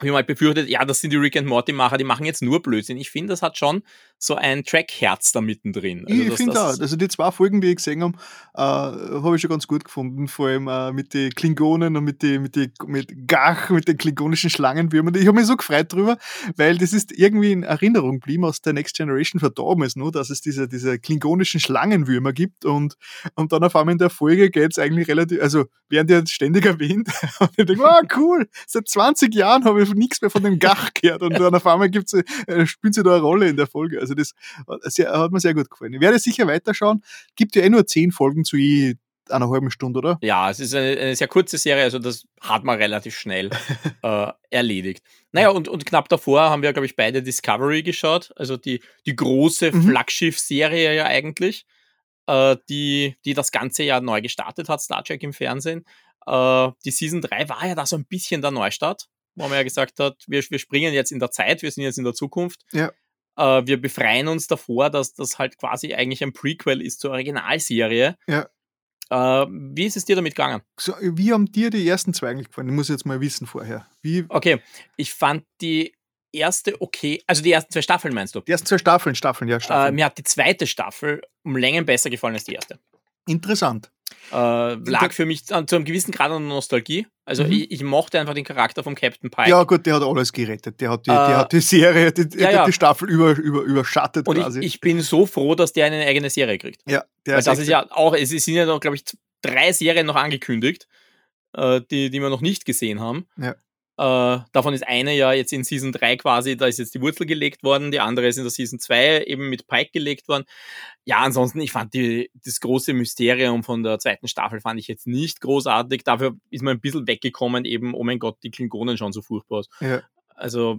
wie man halt befürchtet, ja, das sind die Rick and Morty Macher, die machen jetzt nur Blödsinn. Ich finde, das hat schon so ein Track-Herz da mittendrin.
Also ich finde auch. Also die zwei Folgen, die ich gesehen habe, äh, habe ich schon ganz gut gefunden. Vor allem äh, mit den Klingonen und mit den mit die, mit Gach, mit den klingonischen Schlangenwürmern. Ich habe mich so gefreut drüber, weil das ist irgendwie in Erinnerung geblieben aus der Next Generation verdorben ist, nur, dass es diese, diese klingonischen Schlangenwürmer gibt und, und dann auf einmal in der Folge geht es eigentlich relativ, also werden die jetzt ständig [LAUGHS] erwähnt und ich denke, oh cool, seit 20 Jahren habe ich nichts mehr von dem Gach gehört und dann auf einmal gibt's, äh, spielt sie da eine Rolle in der Folge. Also das sehr, hat mir sehr gut gefallen. Ich werde sicher weiterschauen. Gibt ja eh nur zehn Folgen zu je einer halben Stunde, oder?
Ja, es ist eine, eine sehr kurze Serie, also das hat man relativ schnell [LAUGHS] äh, erledigt. Naja, und, und knapp davor haben wir, glaube ich, beide Discovery geschaut, also die, die große mhm. Flaggschiff-Serie ja eigentlich, äh, die, die das ganze Jahr neu gestartet hat, Star Trek im Fernsehen. Äh, die Season 3 war ja da so ein bisschen der Neustart wo man ja gesagt hat, wir, wir springen jetzt in der Zeit, wir sind jetzt in der Zukunft.
Ja.
Äh, wir befreien uns davor, dass das halt quasi eigentlich ein Prequel ist zur Originalserie.
Ja.
Äh, wie ist es dir damit gegangen?
So, wie haben dir die ersten zwei eigentlich gefallen? Ich muss jetzt mal wissen vorher. Wie
okay, ich fand die erste okay, also die ersten zwei Staffeln meinst du?
Die ersten zwei Staffeln, Staffeln, ja, Staffeln.
Äh, mir hat die zweite Staffel um Längen besser gefallen als die erste.
Interessant.
Äh, lag für mich zu einem gewissen Grad an Nostalgie. Also mhm. ich, ich, mochte einfach den Charakter vom Captain Pike.
Ja gut, der hat alles gerettet. Der hat die, äh, der hat die Serie, die, ja, ja. die Staffel über, über, überschattet
Und quasi. Ich, ich, bin so froh, dass der eine eigene Serie kriegt.
Ja,
der Weil ist das ist ja auch, es sind ja noch, glaube ich, drei Serien noch angekündigt, äh, die, die wir noch nicht gesehen haben.
Ja.
Äh, davon ist eine ja jetzt in Season 3 quasi, da ist jetzt die Wurzel gelegt worden, die andere ist in der Season 2 eben mit Pike gelegt worden. Ja, ansonsten, ich fand die, das große Mysterium von der zweiten Staffel fand ich jetzt nicht großartig. Dafür ist man ein bisschen weggekommen, eben, oh mein Gott, die Klingonen schauen so furchtbar aus.
Ja.
Also,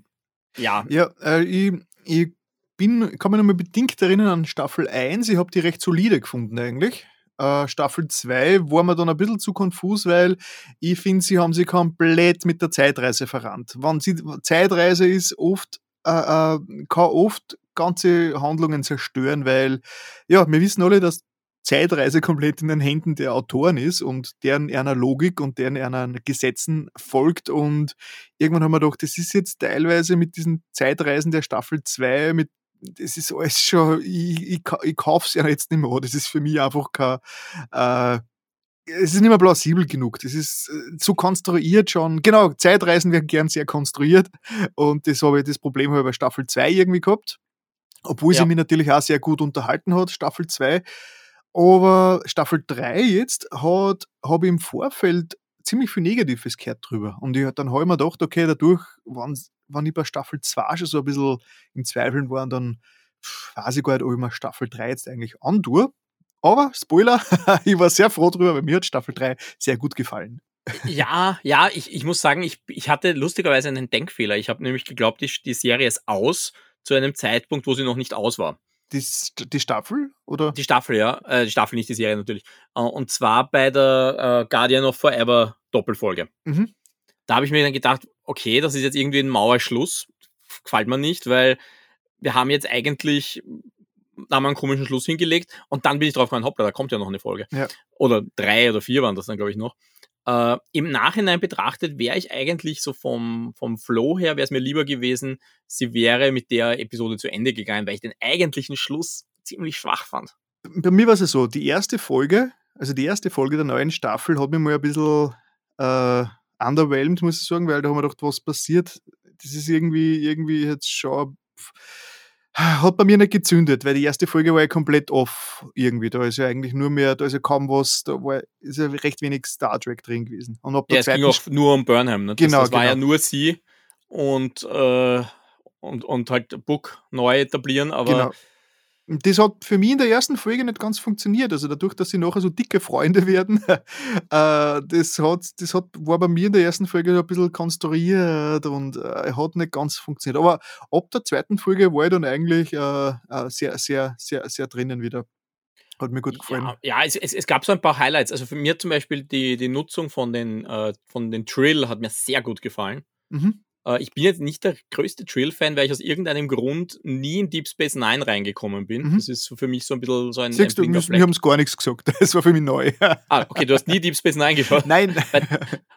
ja.
Ja, äh, ich, ich bin, kann mich noch mal bedingt erinnern an Staffel 1. Ich habe die recht solide gefunden eigentlich. Äh, Staffel 2 war mir dann ein bisschen zu konfus, weil ich finde, sie haben sich komplett mit der Zeitreise verrannt. Wenn sie, Zeitreise ist oft, äh, äh, kann oft ganze Handlungen zerstören, weil, ja, wir wissen alle, dass Zeitreise komplett in den Händen der Autoren ist und deren einer Logik und deren einer Gesetzen folgt. Und irgendwann haben wir gedacht, das ist jetzt teilweise mit diesen Zeitreisen der Staffel 2, mit das ist alles schon, ich, ich, ich kaufe es ja jetzt nicht mehr. Das ist für mich einfach kein, äh, es ist nicht mehr plausibel genug. Das ist äh, zu konstruiert schon. Genau, Zeitreisen werden gern sehr konstruiert. Und das habe ich, das Problem habe ich bei Staffel 2 irgendwie gehabt. Obwohl ja. sie mich natürlich auch sehr gut unterhalten hat, Staffel 2. Aber Staffel 3 jetzt hat, habe ich im Vorfeld ziemlich viel Negatives gehört drüber. Und ich, dann habe ich mir gedacht, okay, dadurch, wenn, wenn ich bei Staffel 2 schon so ein bisschen im Zweifeln war, dann weiß ich gar nicht, ob ich mir Staffel 3 jetzt eigentlich antue. Aber Spoiler, [LAUGHS] ich war sehr froh drüber, weil mir hat Staffel 3 sehr gut gefallen.
Ja, ja, ich, ich muss sagen, ich, ich hatte lustigerweise einen Denkfehler. Ich habe nämlich geglaubt, die, die Serie ist aus zu einem Zeitpunkt, wo sie noch nicht aus war.
Die, die Staffel? Oder?
Die Staffel, ja. Äh, die Staffel, nicht die Serie natürlich. Äh, und zwar bei der äh, Guardian of Forever Doppelfolge.
Mhm.
Da habe ich mir dann gedacht, okay, das ist jetzt irgendwie ein Mauerschluss. Gefällt mir nicht, weil wir haben jetzt eigentlich da haben wir einen komischen Schluss hingelegt und dann bin ich drauf gekommen, hoppla, da kommt ja noch eine Folge.
Ja.
Oder drei oder vier waren das dann, glaube ich, noch. Äh, Im Nachhinein betrachtet wäre ich eigentlich so vom, vom Flow her, wäre es mir lieber gewesen, sie wäre mit der Episode zu Ende gegangen, weil ich den eigentlichen Schluss ziemlich schwach fand.
Bei mir war es so, die erste Folge, also die erste Folge der neuen Staffel hat mich mal ein bisschen äh, underwhelmed, muss ich sagen, weil da haben wir gedacht, was passiert. Das ist irgendwie, irgendwie jetzt schon hat bei mir nicht gezündet, weil die erste Folge war ja komplett off irgendwie. Da ist ja eigentlich nur mehr, da ist ja kaum was, da war, ist ja recht wenig Star Trek drin gewesen.
Und ab der ja, es ging auch nur um Burnham. Ne?
Genau,
das, das war
genau.
ja nur sie und, äh, und, und halt Book neu etablieren, aber
Genau. Das hat für mich in der ersten Folge nicht ganz funktioniert. Also dadurch, dass sie nachher so dicke Freunde werden, [LAUGHS] äh, das, hat, das hat, war bei mir in der ersten Folge ein bisschen konstruiert und äh, hat nicht ganz funktioniert. Aber ab der zweiten Folge war ich dann eigentlich äh, sehr, sehr, sehr, sehr drinnen wieder. Hat mir gut gefallen.
Ja, ja es, es, es gab so ein paar Highlights. Also für mir zum Beispiel die, die Nutzung von den, von den Trill hat mir sehr gut gefallen.
Mhm.
Äh, ich bin jetzt nicht der größte Trill-Fan, weil ich aus irgendeinem Grund nie in Deep Space Nine reingekommen bin.
Mhm.
Das ist für mich so ein bisschen so ein, ein
Siehst du,
blinder
wir, haben es gar nichts gesagt. [LAUGHS] Das war für mich neu.
Ah, okay, du hast nie Deep Space Nine geschaut. [LAUGHS]
Nein,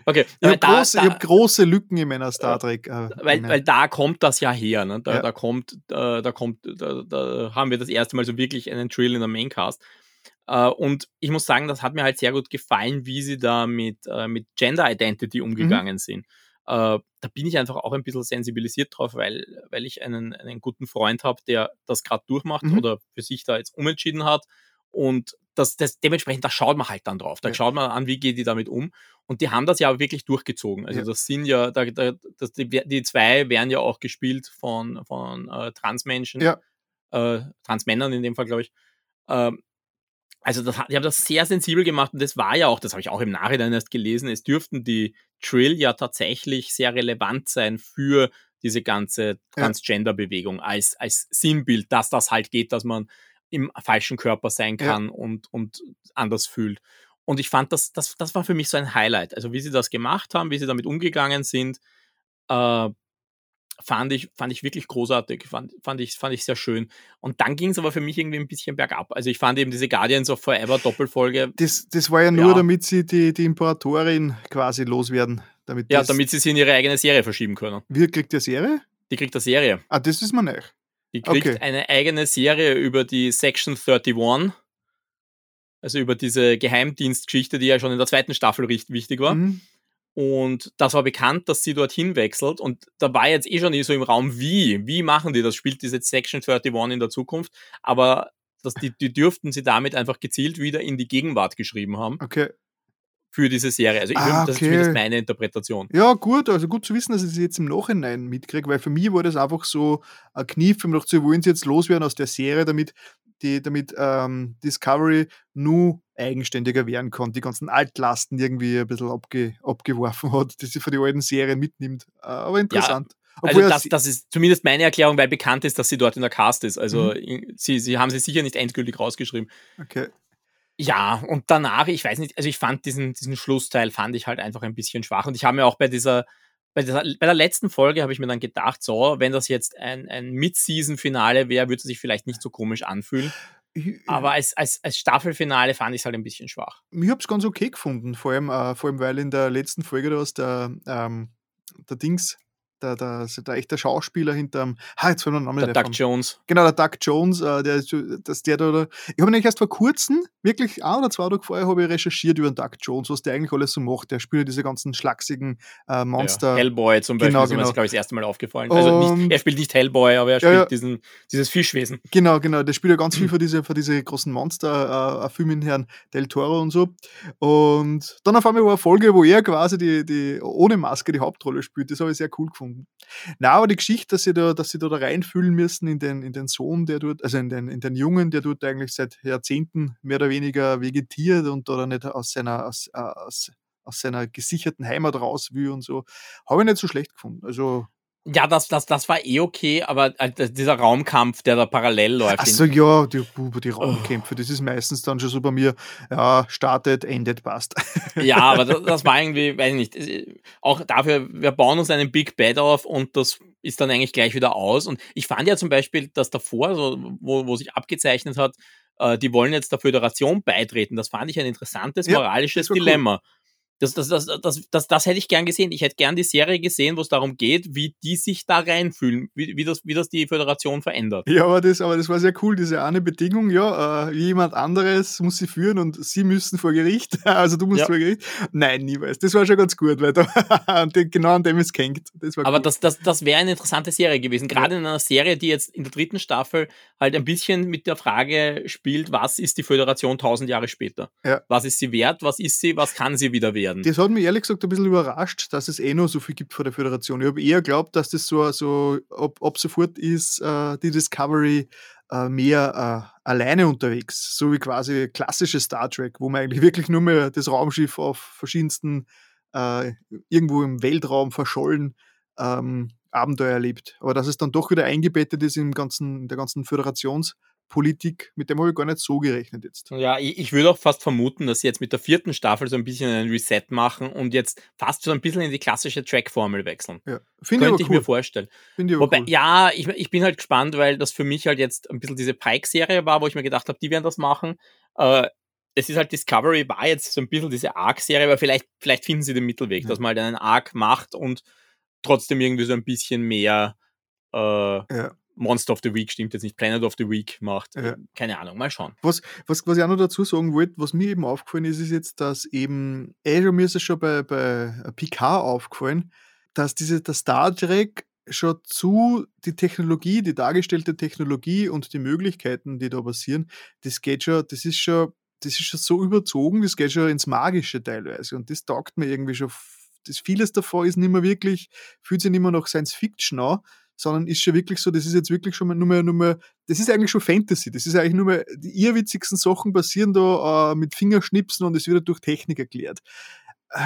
Okay,
ich habe
äh,
große,
da-
ich hab große Lücken in meiner Star Trek. Äh,
weil, weil da kommt das ja her. Ne? Da,
Ja.
da kommt, äh, da kommt, da, da haben wir das erste Mal so wirklich einen Trill in der Maincast. Äh, und ich muss sagen, das hat mir halt sehr gut gefallen, wie sie da mit, äh, mit Gender Identity
Mhm.
umgegangen sind. Äh, da bin ich einfach auch ein bisschen sensibilisiert drauf, weil, weil ich einen, einen guten Freund habe, der das gerade durchmacht
Mhm.
oder für sich da jetzt umentschieden hat. Und das, das dementsprechend, da schaut man halt dann drauf. Da
Ja.
schaut man an, wie geht die damit um. Und die haben das ja wirklich durchgezogen. Also
Ja.
das sind ja, da, da, das, die, die zwei werden ja auch gespielt von, von äh, Transmenschen,
Ja.
äh, Transmännern in dem Fall, glaube ich. Ähm, also das, die haben das sehr sensibel gemacht und das war ja auch, das habe ich auch im Nachhinein erst gelesen, es dürften die Trill ja tatsächlich sehr relevant sein für diese ganze
Ja.
Transgender-Bewegung als, als Sinnbild, dass das halt geht, dass man im falschen Körper sein
Ja.
kann und, und anders fühlt. Und ich fand, das, das, das war für mich so ein Highlight. Also wie sie das gemacht haben, wie sie damit umgegangen sind, äh, fand, ich, fand ich wirklich großartig, fand, fand, ich, fand ich sehr schön. Und dann ging es aber für mich irgendwie ein bisschen bergab. Also ich fand eben diese Guardians of Forever Doppelfolge,
das, das war ja nur,
Ja.
damit sie die, die Imperatorin quasi loswerden. Damit
ja, damit sie sie in ihre eigene Serie verschieben können.
Wie kriegt die Serie?
Die kriegt eine Serie.
Ah, das ist mir nicht.
Die kriegt
Okay.
eine eigene Serie über die Section 31. Also über diese Geheimdienstgeschichte, die ja schon in der zweiten Staffel richt- wichtig war.
Mhm.
Und das war bekannt, dass sie dorthin wechselt. Und da war jetzt eh schon so im Raum, wie? Wie machen die das? Spielt diese Section 31 in der Zukunft? Aber das, die, die dürften sie damit einfach gezielt wieder in die Gegenwart geschrieben haben
Okay.
Für diese Serie. Also ich,
Ah,
das ist
okay.
zumindest meine Interpretation.
Ja, gut, also gut zu wissen, dass ich das jetzt im Nachhinein mitkriege, weil für mich war das einfach so ein Kniff, dachte, sie wollen sie jetzt loswerden aus der Serie, damit, die, damit ähm, Discovery nur eigenständiger werden kann, die ganzen Altlasten irgendwie ein bisschen abge, abgeworfen hat, die sie von den alten Serien mitnimmt. Äh, Aber interessant.
Also
Obwohl
das,
er-
das ist zumindest meine Erklärung, weil bekannt ist, dass sie dort in der Cast ist. Also
Mhm.
sie, sie haben sie sicher nicht endgültig rausgeschrieben.
okay.
Ja, und danach, ich weiß nicht, also ich fand diesen, diesen Schlussteil fand ich halt einfach ein bisschen schwach. Und ich habe mir auch bei dieser, bei, dieser, bei der letzten Folge habe ich mir dann gedacht, so, wenn das jetzt ein, ein Mid-Season-Finale wäre, würde es sich vielleicht nicht so komisch anfühlen.
Ich,
Aber als, als, als Staffelfinale fand ich es halt ein bisschen schwach.
ich habe es ganz okay gefunden, vor allem, äh, vor allem, weil in der letzten Folge da ist der, ähm, der Dings, der, der, der echte Schauspieler hinterm, ah, jetzt fällt mir der Name
Der Doug
ein.
Jones.
Genau, der Doug Jones, äh, der, dass der da, da ich habe nämlich erst vor kurzem, wirklich ein oder zwei Tage vorher, habe ich recherchiert über den Doug Jones, was der eigentlich alles so macht. Der spielt ja diese ganzen schlachsigen äh, Monster.
Ja, Hellboy zum Beispiel,
Genau,
ist mir
genau.
das, glaube ich, das erste Mal aufgefallen. Also nicht, er spielt nicht Hellboy, aber er
Ja,
spielt
ja.
Diesen, dieses Fischwesen.
Genau, genau. Der spielt ja ganz viel [CLEARS THROAT] für diese, für diese großen Monster, äh, Filmen Herrn Del Toro und so. Und dann auf einmal war eine Folge, wo er quasi die, die ohne Maske die Hauptrolle spielt. Das habe ich sehr cool gefunden. Na, aber die Geschichte, dass sie da, dass sie da, da reinfühlen müssen in den, in den Sohn, der dort, also in den, in den Jungen, der dort eigentlich seit Jahrzehnten mehr oder weniger vegetiert und da nicht aus seiner, aus, äh, aus aus seiner gesicherten Heimat raus will und so. Habe ich nicht so schlecht gefunden. Also
ja, das, das, das war eh okay, aber äh, dieser Raumkampf, der da parallel läuft.
Achso, ja, die, die Raumkämpfe, oh. das ist meistens dann schon so bei mir, ja, startet, endet, passt. [LAUGHS]
Ja, aber das, das war irgendwie, weiß ich nicht, auch dafür, wir bauen uns einen Big Bad auf und das ist dann eigentlich gleich wieder aus. Und ich fand ja zum Beispiel, dass davor, so, wo, wo sich abgezeichnet hat, äh, die wollen jetzt der Föderation beitreten. Das fand ich ein interessantes moralisches ja, Dilemma. Cool. Das, das, das, das, das, das hätte ich gern gesehen. Ich hätte gern die Serie gesehen, wo es darum geht, wie die sich da reinfühlen, wie, wie, das, wie das die Föderation verändert.
Ja, aber das, aber das war sehr cool, diese eine Bedingung, ja, äh, jemand anderes muss sie führen und sie müssen vor Gericht, [LAUGHS] also du musst ja. vor Gericht. Nein, niemals. Das war schon ganz gut, weil da, [LAUGHS] genau an dem es hängt.
Das aber cool. das, das, das wäre eine interessante Serie gewesen, gerade ja. in einer Serie, die jetzt in der dritten Staffel halt ein bisschen mit der Frage spielt, was ist die Föderation tausend Jahre später? Ja. Was ist sie wert? Was ist sie? Was kann sie wieder werden? Werden.
Das hat mich ehrlich gesagt ein bisschen überrascht, dass es eh noch so viel gibt vor der Föderation. Ich habe eher geglaubt, dass das so, so ab, ab sofort ist, äh, die Discovery äh, mehr äh, alleine unterwegs, so wie quasi klassische Star Trek, wo man eigentlich wirklich nur mehr das Raumschiff auf verschiedensten, äh, irgendwo im Weltraum verschollen ähm, Abenteuer erlebt. Aber dass es dann doch wieder eingebettet ist im ganzen, in der ganzen Föderations- Politik, mit dem habe ich gar nicht so gerechnet jetzt.
Ja, ich, ich würde auch fast vermuten, dass sie jetzt mit der vierten Staffel so ein bisschen einen Reset machen und jetzt fast so ein bisschen in die klassische Track-Formel wechseln. Ja, finde Könnte ich cool. mir vorstellen. Finde ich Wobei, cool. ja, ich, ich bin halt gespannt, weil das für mich halt jetzt ein bisschen diese Pike-Serie war, wo ich mir gedacht habe, die werden das machen. Äh, es ist halt Discovery war jetzt so ein bisschen diese Arc-Serie, aber vielleicht, vielleicht finden sie den Mittelweg, ja. dass man halt einen Arc macht und trotzdem irgendwie so ein bisschen mehr äh, ja. Monster of the Week stimmt jetzt nicht, Planet of the Week macht. Ja. Keine Ahnung, mal schauen.
Was, was, was ich auch noch dazu sagen wollte, was mir eben aufgefallen ist, ist jetzt, dass eben, eh, mir ist es schon bei, bei Picard aufgefallen, dass diese, der Star Trek schon zu die Technologie, die dargestellte Technologie und die Möglichkeiten, die da passieren, das geht schon, das ist schon, das ist schon so überzogen, das geht schon ins Magische teilweise. Und das taugt mir irgendwie schon. Das vieles davon ist nicht mehr wirklich, fühlt sich nicht mehr nach Science Fiction an, sondern ist schon wirklich so, das ist jetzt wirklich schon mal nur mehr, nur mehr das ist eigentlich schon Fantasy. Das ist eigentlich nur mehr, die irrwitzigsten Sachen passieren da äh, mit Fingerschnipsen und es wird durch Technik erklärt. Äh,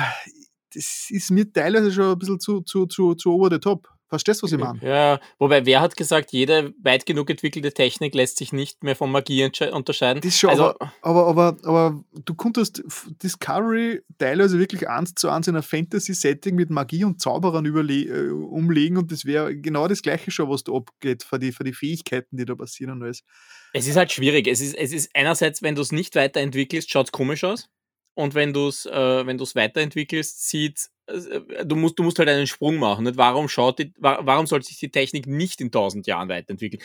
das ist mir teilweise schon ein bisschen zu, zu, zu, zu over the top. Verstehst du, was ich meine?
Ja, wobei wer hat gesagt, jede weit genug entwickelte Technik lässt sich nicht mehr von Magie unterscheiden?
Das schon, also, aber, aber, aber, aber du konntest Discovery teilweise wirklich eins zu eins in ein Fantasy-Setting mit Magie und Zauberern äh, umlegen und das wäre genau das Gleiche schon, was da abgeht für die, für die Fähigkeiten, die da passieren und alles.
Es ist halt schwierig. Es ist, es ist einerseits, wenn du es nicht weiterentwickelst, schaut es komisch aus. Und wenn du es äh, wenn weiterentwickelst, sieht du musst, du musst halt einen Sprung machen. Nicht? Warum, schaut die, warum soll sich die Technik nicht in tausend Jahren weiterentwickeln?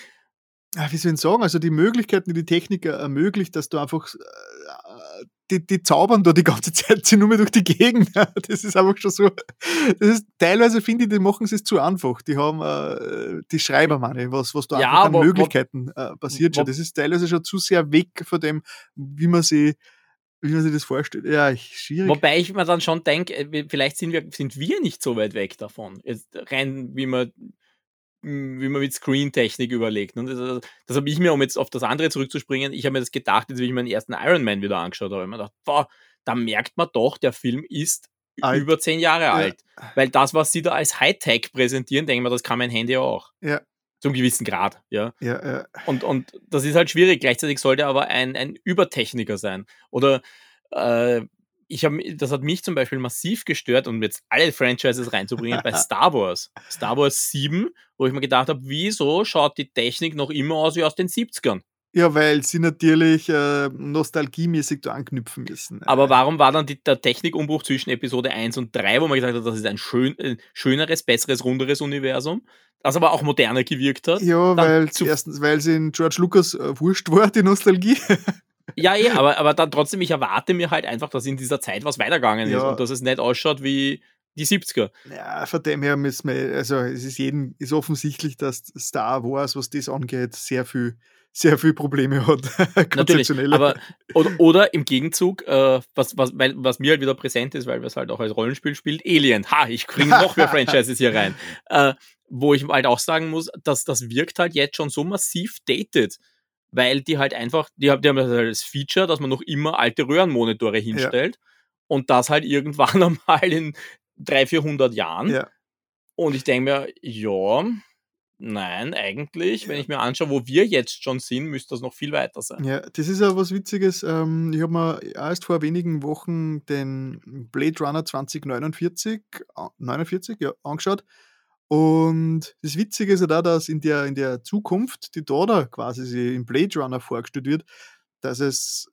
wie soll ich sagen? Also die Möglichkeiten, die die Technik ermöglicht, dass du einfach äh, die, die zaubern da die ganze [LAUGHS] Zeit sie nur mehr durch die Gegend. Das ist einfach schon so. Das ist, teilweise finde ich, die machen es zu einfach. Die haben äh, die Schreibermanne, was, was da ja, einfach an Möglichkeiten äh, passiert schon. Das ist teilweise schon zu sehr weg von dem, wie man sie wie man sich das vorstellt. Ja, schwierig.
Wobei ich mir dann schon denke, äh, vielleicht sind wir, sind wir nicht so weit weg davon. Jetzt rein, wie man, wie man mit Screen-Technik überlegt. Und das, das habe ich mir, um jetzt auf das andere zurückzuspringen, ich habe mir das gedacht, als ich meinen ersten Iron Man wieder angeschaut habe. Ich mir gedacht, boah, da merkt man doch, der Film ist alt. über zehn Jahre ja. alt. Weil das, was sie da als Hightech präsentieren, denke ich mir, das kann mein Handy auch. Ja zum gewissen Grad, ja. ja, ja. Und, und das ist halt schwierig. Gleichzeitig sollte aber ein, ein Übertechniker sein. Oder äh, ich habe, das hat mich zum Beispiel massiv gestört, um jetzt alle Franchises reinzubringen, bei [LAUGHS] Star Wars. Star Wars 7, wo ich mir gedacht habe, wieso schaut die Technik noch immer aus wie aus den 70ern?
Ja, weil sie natürlich äh, nostalgiemäßig da anknüpfen müssen.
Aber warum war dann die, der Technikumbruch zwischen Episode 1 und 3, wo man gesagt hat, das ist ein schön, äh, schöneres, besseres, runderes Universum, das aber auch moderner gewirkt hat?
Ja, weil erstens, weil sie in George Lucas äh, wurscht war, die Nostalgie.
Ja, eh, aber, aber dann trotzdem, ich erwarte mir halt einfach, dass in dieser Zeit was weitergegangen ja. ist und dass es nicht ausschaut wie die 70er.
Ja, von dem her müssen wir, also es ist jedem, ist offensichtlich, dass Star Wars, was das angeht, sehr viel sehr viele Probleme hat. [LAUGHS]
Natürlich, aber oder, oder im Gegenzug, äh, was, was, weil, was mir halt wieder präsent ist, weil wir es halt auch als Rollenspiel spielt, Alien. Ha, ich bringe [LAUGHS] noch mehr Franchises hier rein. Äh, wo ich halt auch sagen muss, dass das wirkt halt jetzt schon so massiv dated, weil die halt einfach, die haben, die haben halt das Feature, dass man noch immer alte Röhrenmonitore hinstellt. Ja Und das halt irgendwann [LAUGHS] einmal in 300, 400 Jahren.
Ja.
Und ich denke mir, ja, nein, eigentlich, wenn ich mir anschaue, wo wir jetzt schon sind, müsste das noch viel weiter sein.
Ja, das ist ja was Witziges. Ähm, ich habe mir erst vor wenigen Wochen den Blade Runner 2049 äh, 49, ja, angeschaut. Und das Witzige ist ja da, dass in der, in der Zukunft, die da, da quasi im Blade Runner vorgestellt wird, dass es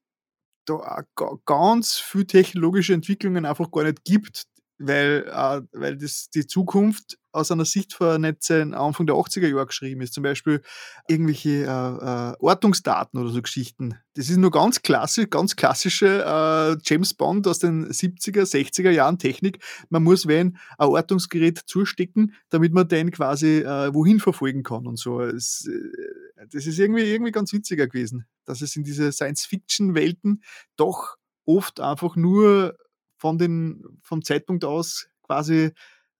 da ganz viele technologische Entwicklungen einfach gar nicht gibt, weil, äh, weil das, die Zukunft aus einer Sicht von nicht Anfang der 80er Jahre geschrieben ist. Zum Beispiel irgendwelche äh, äh, Ortungsdaten oder so Geschichten. Das ist nur ganz klassisch, ganz klassische äh, James Bond aus den 70er, 60er Jahren Technik. Man muss wen ein Ortungsgerät zustecken, damit man den quasi äh, wohin verfolgen kann und so. Es, äh, das ist irgendwie, irgendwie ganz witziger gewesen, dass es in diese Science-Fiction-Welten doch oft einfach nur von den, vom Zeitpunkt aus quasi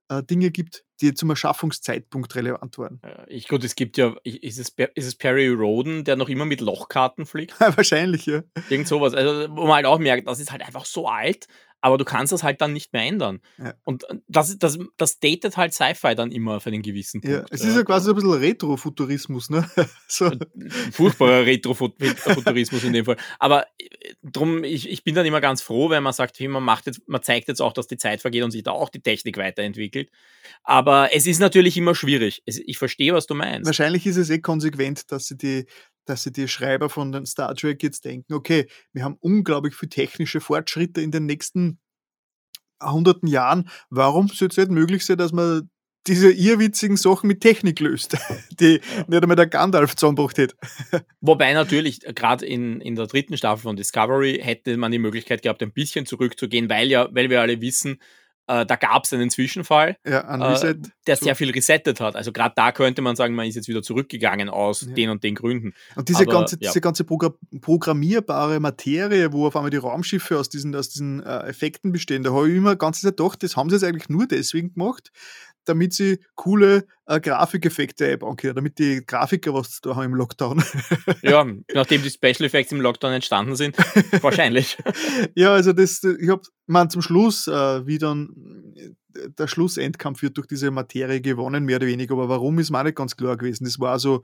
äh, Dinge gibt, die zum Erschaffungszeitpunkt relevant waren.
Ich, gut, es gibt ja, ist es, ist es Perry Roden, der noch immer mit Lochkarten fliegt? [LAUGHS]
Wahrscheinlich, ja.
Irgend sowas. Also, wo man halt auch merkt, das ist halt einfach so alt, aber du kannst das halt dann nicht mehr ändern.
Ja.
Und das, ist- das, das datet halt Sci-Fi dann immer für einen gewissen
ja.
Punkt.
Es ist ja quasi so ein bisschen Retrofuturismus, ne? [LAUGHS] so.
furchtbarer Retrofuturismus in dem Fall. Aber äh, drum, ich, ich bin dann immer ganz froh, wenn man sagt, hey, man macht jetzt, man zeigt jetzt auch, dass die Zeit vergeht und sich da auch die Technik weiterentwickelt. Aber es ist natürlich immer schwierig. Es, ich verstehe, was du meinst.
Wahrscheinlich ist es eh konsequent, dass sie die dass sie die Schreiber von den Star Trek jetzt denken, okay, wir haben unglaublich viel technische Fortschritte in den nächsten hunderten Jahren. Warum soll es nicht möglich sein, dass man diese irrwitzigen Sachen mit Technik löst, [LAUGHS] die nicht einmal der Gandalf zusammengebracht hätte. [LAUGHS]
Wobei natürlich, gerade in, in der dritten Staffel von Discovery hätte man die Möglichkeit gehabt, ein bisschen zurückzugehen, weil ja, weil wir alle wissen, äh, da gab es einen Zwischenfall,
Ja, ein
äh, der
so.
sehr viel resettet hat. Also gerade da könnte man sagen, man ist jetzt wieder zurückgegangen aus
Ja.
den und den Gründen.
Und diese
aber,
ganze,
ja.
diese ganze Progra programmierbare Materie, wo auf einmal die Raumschiffe aus diesen, aus diesen äh, Effekten bestehen, da habe ich immer ganz Zeit gedacht, das haben sie jetzt eigentlich nur deswegen gemacht, damit sie coole äh, Grafikeffekte einbauen können, damit die Grafiker was da haben im Lockdown. [LAUGHS]
Ja, nachdem die Special Effects im Lockdown entstanden sind, [LAUGHS] wahrscheinlich.
ja, also das, ich habe man zum Schluss, äh, wie dann der Schlussendkampf wird durch diese Materie gewonnen, mehr oder weniger, aber warum ist mir nicht ganz klar gewesen. Das war so, w-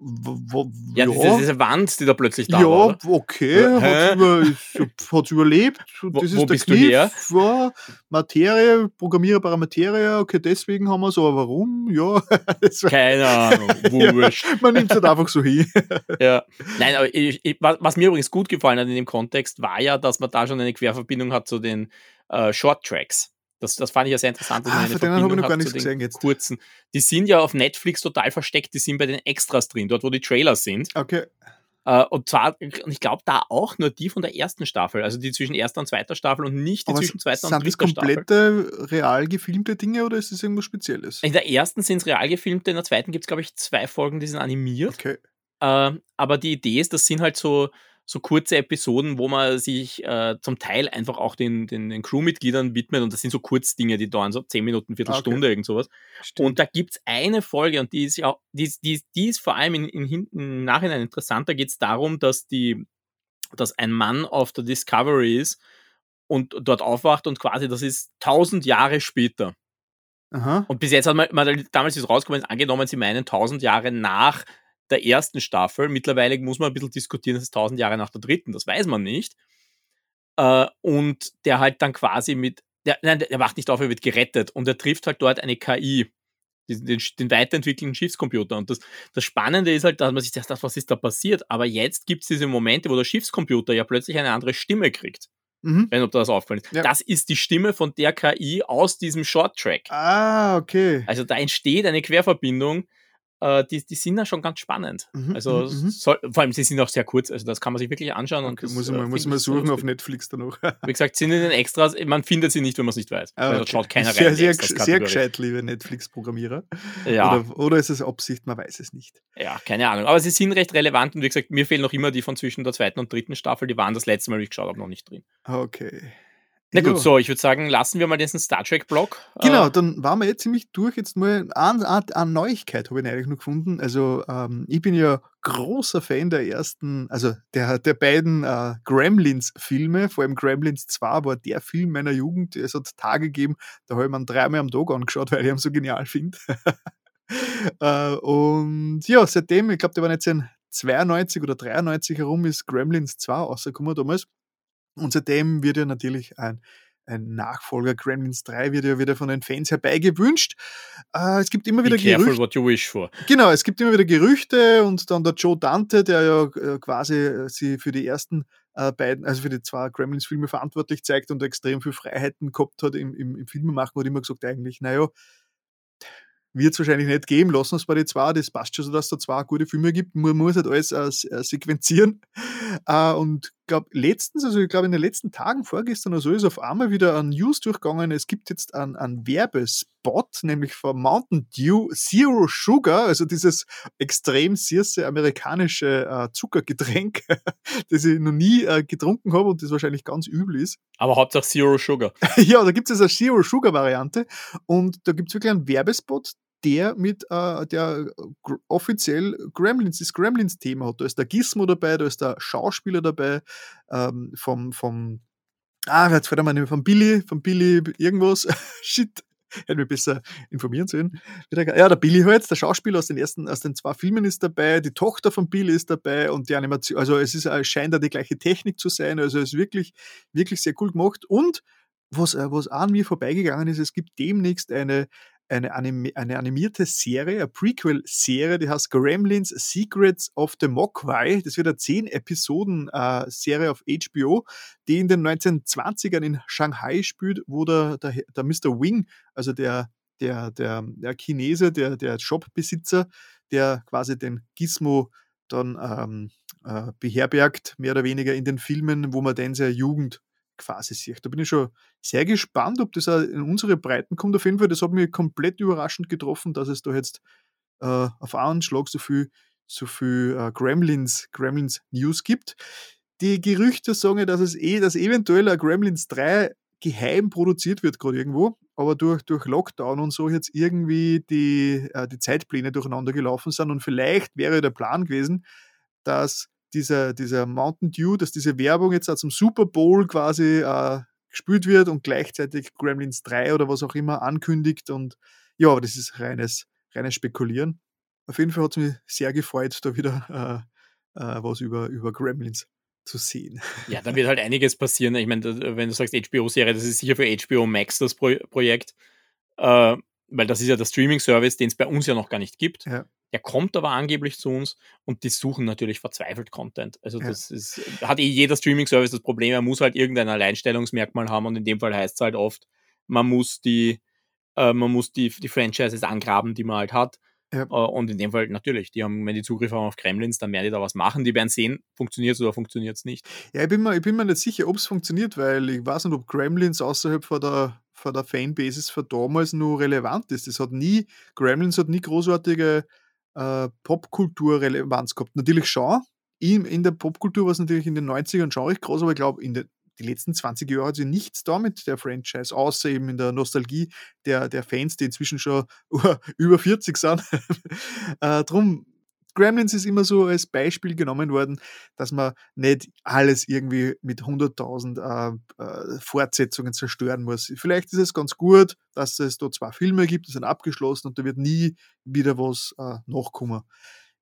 w-
Ja, Diese, diese Wand, die da plötzlich da
ja,
war. Oder?
okay,
Hä?
hat's, über, überlebt. [LAUGHS]
Wo-
Das ist
wo
der
bist du
Kniff. Ja, Materie, programmierbare Materie, okay, deswegen haben wir so, aber warum? Ja, [LAUGHS]
Keine Ahnung, [LAUGHS] wurscht.
man nimmt es halt einfach so hin.
Ja. Nein, aber ich, ich, was, was mir übrigens gut gefallen hat in dem Kontext, war ja, dass man da schon eine Querverbindung hat zu den äh, Short Tracks. Das, das fand ich ja sehr interessant.
Ah, von denen habe ich noch gar nichts gesehen jetzt.
Kurzen. Die sind ja auf Netflix total versteckt, die sind bei den Extras drin, dort wo die Trailers sind.
Okay,
Äh, und zwar, und ich glaube, da auch nur die von der ersten Staffel, also die zwischen erster und zweiter Staffel und nicht die
aber
zwischen zweiter und
sind das
dritter Staffel.
komplette real gefilmte Dinge oder ist das irgendwas Spezielles?
In der ersten sind es real gefilmte, in der zweiten gibt es, glaube ich, zwei Folgen, die sind animiert.
Okay,
Äh, aber die Idee ist, das sind halt so, so kurze Episoden, wo man sich äh, zum Teil einfach auch den, den, den Crewmitgliedern widmet und das sind so Kurzdinge, die dauern so 10 Minuten, Viertelstunde, irgend sowas.
stimmt.
Und da gibt es eine Folge und die ist ja, die, ist- die, ist- die ist vor allem in, in, hinten- im Nachhinein interessant. Da geht es darum, dass die, dass ein Mann auf der Discovery ist und dort aufwacht und quasi das ist tausend Jahre später.
Aha.
Und bis jetzt hat man, man damals ist rausgekommen, angenommen, sie meinen 1000 Jahre nach der ersten Staffel. Mittlerweile muss man ein bisschen diskutieren, das ist 1000 Jahre nach der dritten, das weiß man nicht. Äh, und der halt dann quasi mit, der, nein, der wacht nicht auf, er wird gerettet und er trifft halt dort eine KI, den, den weiterentwickelten Schiffscomputer. Und das, das Spannende ist halt, dass man sich sagt, was ist da passiert? Aber jetzt gibt es diese Momente, wo der Schiffscomputer ja plötzlich eine andere Stimme kriegt.
Mhm.
Wenn ob das aufgefallen ist.
Ja.
Das ist die Stimme von der KI aus diesem Short-Track.
Ah, okay.
Also da entsteht eine Querverbindung, äh, die, die sind da schon ganz spannend.
Mhm,
Also
mhm, mhm.
soll, vor allem, sie sind auch sehr kurz, also das kann man sich wirklich anschauen. und
Okay,
das,
muss ich
äh,
mal, muss
sehr
suchen auf. Netflix danach. [LAUGHS]
Wie gesagt, sind in den Extras, man findet sie nicht, wenn man es nicht weiß.
Ah,
dort
okay.
schaut keiner
sehr,
rein.
sehr, sehr gescheit, liebe Netflix-Programmierer.
Ja,
Oder, oder ist es Absicht, man weiß es nicht.
ja, keine Ahnung. Aber sie sind recht relevant und wie gesagt, mir fehlen noch immer die von zwischen der zweiten und dritten Staffel. Die waren das letzte Mal, wie ich geschaut habe, noch nicht drin.
Okay.
Na gut,
Ja.
so, ich würde sagen, lassen wir mal diesen Star Trek-Block.
Genau,
Äh,
dann waren wir jetzt ziemlich durch. Jetzt mal eine, eine, eine Neuigkeit habe ich eigentlich noch gefunden. Also ähm, ich bin ja großer Fan der ersten, also der, der beiden äh, Gremlins-Filme, vor allem Gremlins 2 war der Film meiner Jugend. Es hat Tage gegeben, da habe ich mir dreimal am Tag angeschaut, [LAUGHS] weil ich ihn so genial finde. [LAUGHS] äh, und ja, seitdem, ich glaube, der war jetzt in 92 oder 93 herum, ist Gremlins 2 rausgekommen damals. Und seitdem wird ja natürlich ein, ein Nachfolger Gremlins 3 wird ja wieder von den Fans herbeigewünscht. Äh, es gibt immer
be
wieder
careful
Gerüchte.
what you wish for.
Genau, es gibt immer wieder Gerüchte und dann der Joe Dante, der ja äh, quasi äh, sie für die ersten äh, beiden, also für die zwei Gremlins-Filme verantwortlich zeigt und extrem viel Freiheiten gehabt hat im, im, im Filmemachen, hat immer gesagt, eigentlich, naja, wird es wahrscheinlich nicht geben, lassen wir es bei den zwei, das passt schon so, dass es da zwei gute Filme gibt, man muss halt alles äh, sequenzieren. Äh, und glaube letztens, also ich glaube in den letzten Tagen, vorgestern oder so, ist auf einmal wieder ein News durchgegangen, es gibt jetzt einen, einen Werbespot, nämlich von Mountain Dew Zero Sugar, also dieses extrem süße amerikanische äh, Zuckergetränk, [LAUGHS] das ich noch nie äh, getrunken habe und das wahrscheinlich ganz übel ist.
Aber Hauptsache Zero Sugar. [LAUGHS]
Ja, da gibt es eine Zero Sugar Variante und da gibt es wirklich einen Werbespot, der mit äh, der gr offiziell Gremlins, das Gremlins-Thema hat. Da ist der Gizmo dabei, da ist der Schauspieler dabei, ähm, vom, vom, ah, jetzt fällt mir nicht von Billy, von Billy irgendwas, [LAUGHS] shit, hätte mich besser informieren sollen. Ja, der Billy halt, der Schauspieler aus den ersten, aus den zwei Filmen ist dabei, die Tochter von Billy ist dabei und die Animation, also es ist, äh, scheint da die gleiche Technik zu sein, also es ist wirklich, wirklich sehr cool gemacht und was, äh, was an mir vorbeigegangen ist, es gibt demnächst eine, eine, animi eine animierte Serie, eine Prequel-Serie, die heißt Gremlins Secrets of the Mogwai. Das wird eine 10-Episoden-Serie auf HBO, die in den 1920ern in Shanghai spielt, wo der, der, der Mr. Wing, also der, der, der, der Chinese, der, der Shopbesitzer, der quasi den Gizmo dann ähm, äh, beherbergt, mehr oder weniger in den Filmen, wo man den seine Jugend quasi sieht. Da bin ich schon sehr gespannt, ob das auch in unsere Breiten kommt. Auf jeden Fall, das hat mich komplett überraschend getroffen, dass es da jetzt äh, auf einen Schlag so viel, so viel äh, Gremlins, Gremlins News gibt. Die Gerüchte sagen ja, dass es eh, dass eventuell ein Gremlins 3 geheim produziert wird, gerade irgendwo, aber durch, durch Lockdown und so jetzt irgendwie die, äh, die Zeitpläne durcheinander gelaufen sind und vielleicht wäre der Plan gewesen, dass dieser, dieser Mountain Dew, dass diese Werbung jetzt auch zum Super Bowl quasi äh, gespielt wird und gleichzeitig Gremlins 3 oder was auch immer ankündigt. Und ja, aber das ist reines, reines Spekulieren. Auf jeden Fall hat es mich sehr gefreut, da wieder äh, äh, was über, über Gremlins zu sehen.
Ja, da wird halt einiges passieren. Ich meine, da- wenn du sagst HBO-Serie, das ist sicher für HBO Max das Pro Projekt, äh, weil das ist ja der Streaming-Service, den es bei uns ja noch gar nicht gibt.
Ja.
Der kommt aber angeblich zu uns und die suchen natürlich verzweifelt Content. Also
Ja.
das ist, hat eh jeder Streaming-Service das Problem, er muss halt irgendein Alleinstellungsmerkmal haben und in dem Fall heißt es halt oft, man muss die, äh, man muss die, die Franchises angraben, die man halt hat.
Ja.
Äh, Und in dem Fall natürlich, die haben, wenn die Zugriff haben auf Kremlins, dann werden die da was machen. Die werden sehen, funktioniert es oder funktioniert es nicht.
Ja, ich bin mir, ich bin mir nicht sicher, ob es funktioniert, weil ich weiß nicht, ob Gremlins außerhalb von der, von der Fanbasis von damals nur relevant ist. Das hat nie, Gremlins hat nie großartige äh, Popkultur-Relevanz gehabt. Natürlich schon. In, in der Popkultur war es natürlich in den 90ern schon recht groß, aber ich glaube, in den die letzten 20 Jahre hat sich nichts da mit der Franchise, außer eben in der Nostalgie der, der Fans, die inzwischen schon [LAUGHS] über 40 sind. äh, drum, Gremlins ist immer so als Beispiel genommen worden, dass man nicht alles irgendwie mit 100.000 äh, äh, Fortsetzungen zerstören muss. Vielleicht ist es ganz gut, dass es da zwei Filme gibt, die sind abgeschlossen und da wird nie wieder was äh, nachkommen.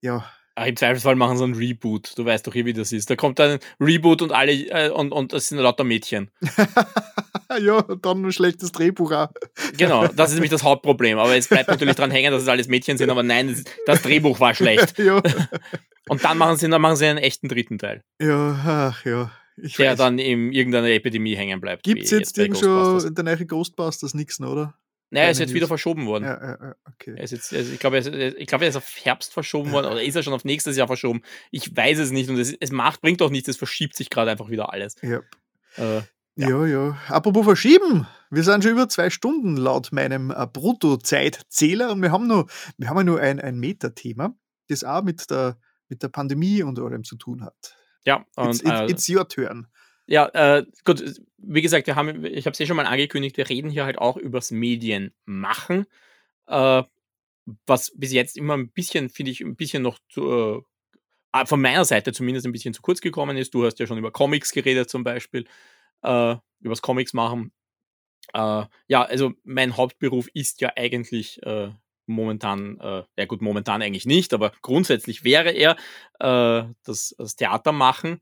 Ja,
Im Zweifelsfall machen sie einen Reboot. Du weißt doch eh, wie das ist. Da kommt ein Reboot und alle äh, und, und das sind lauter Mädchen. [LAUGHS]
ja, und dann ein schlechtes Drehbuch auch.
Genau, [LAUGHS] das ist nämlich das Hauptproblem. Aber es bleibt natürlich dran hängen, dass es alles Mädchen sind, aber nein, das, das Drehbuch war schlecht. [LAUGHS]
ja,
Und dann machen sie, dann machen sie einen echten dritten Teil,
ja, ach ja. Ich
der
weiß.
dann in irgendeiner Epidemie hängen bleibt.
Gibt es jetzt
bei
irgend schon in der neue Ghostbusters nichts, oder?
Naja, er ist jetzt wieder
News.
verschoben worden.
Ja, ja, ja, okay.
Er ist jetzt, also ich glaube, er glaube, er ist auf Herbst verschoben worden oder ist er schon auf nächstes Jahr verschoben? Ich weiß es nicht und es, es macht, bringt doch nichts, es verschiebt sich gerade einfach wieder alles.
Ja.
Äh,
Ja. ja, Apropos verschieben. Wir sind schon über zwei Stunden laut meinem äh, Bruttozeitzähler und wir haben noch, wir haben ja nur ein, ein Metathema, das auch mit der, mit der Pandemie und allem zu tun hat.
ja, und
It's, it's,
äh,
it's your turn.
Ja, äh, gut, wie gesagt, wir haben, ich habe es ja schon mal angekündigt, wir reden hier halt auch übers Medienmachen, äh, was bis jetzt immer ein bisschen, finde ich, ein bisschen noch zu, äh, von meiner Seite zumindest ein bisschen zu kurz gekommen ist. Du hast ja schon über Comics geredet zum Beispiel, äh, übers Comics machen. Äh, ja, also mein Hauptberuf ist ja eigentlich äh, momentan, äh, ja gut, momentan eigentlich nicht, aber grundsätzlich wäre er äh, das, das Theater machen.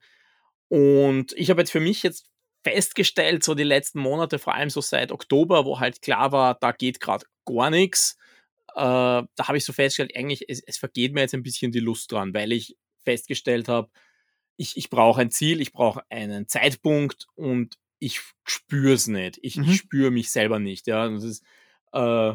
Und ich habe jetzt für mich jetzt festgestellt, so die letzten Monate, vor allem so seit Oktober, wo halt klar war, da geht gerade gar nichts, äh, da habe ich so festgestellt, eigentlich, es, es, vergeht mir jetzt ein bisschen die Lust dran, weil ich festgestellt habe, ich, ich brauche ein Ziel, ich brauche einen Zeitpunkt und ich spüre es nicht. Ich, mhm. ich spüre mich selber nicht. Ja, das ist, äh,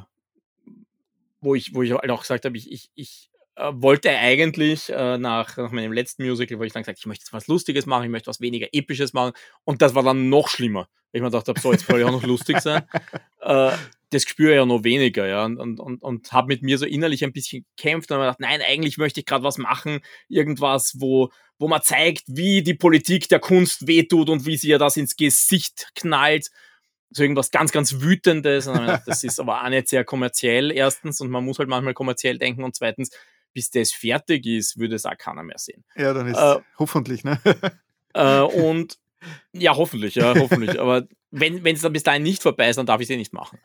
wo ich, wo ich halt auch gesagt habe, ich, ich, ich wollte eigentlich äh, nach, nach meinem letzten Musical, wo ich dann gesagt ich möchte jetzt was Lustiges machen, ich möchte was weniger Episches machen. Und das war dann noch schlimmer. Ich mir gedacht habe, so, jetzt soll ich auch noch lustig sein. [LAUGHS] Äh, das spüre ich ja noch weniger, ja. Und, und, und, und habe mit mir so innerlich ein bisschen gekämpft und habe gedacht, nein, eigentlich möchte ich gerade was machen, irgendwas, wo, wo man zeigt, wie die Politik der Kunst wehtut und wie sie ja das ins Gesicht knallt so irgendwas ganz, ganz Wütendes. das ist aber auch nicht sehr kommerziell, erstens, und man muss halt manchmal kommerziell denken und zweitens, bis das fertig ist, würde es auch keiner mehr sehen.
Ja, dann ist äh, hoffentlich, ne?
äh, und ja, hoffentlich, ja, hoffentlich. Aber wenn es dann bis dahin nicht vorbei ist, dann darf ich es eh nicht machen.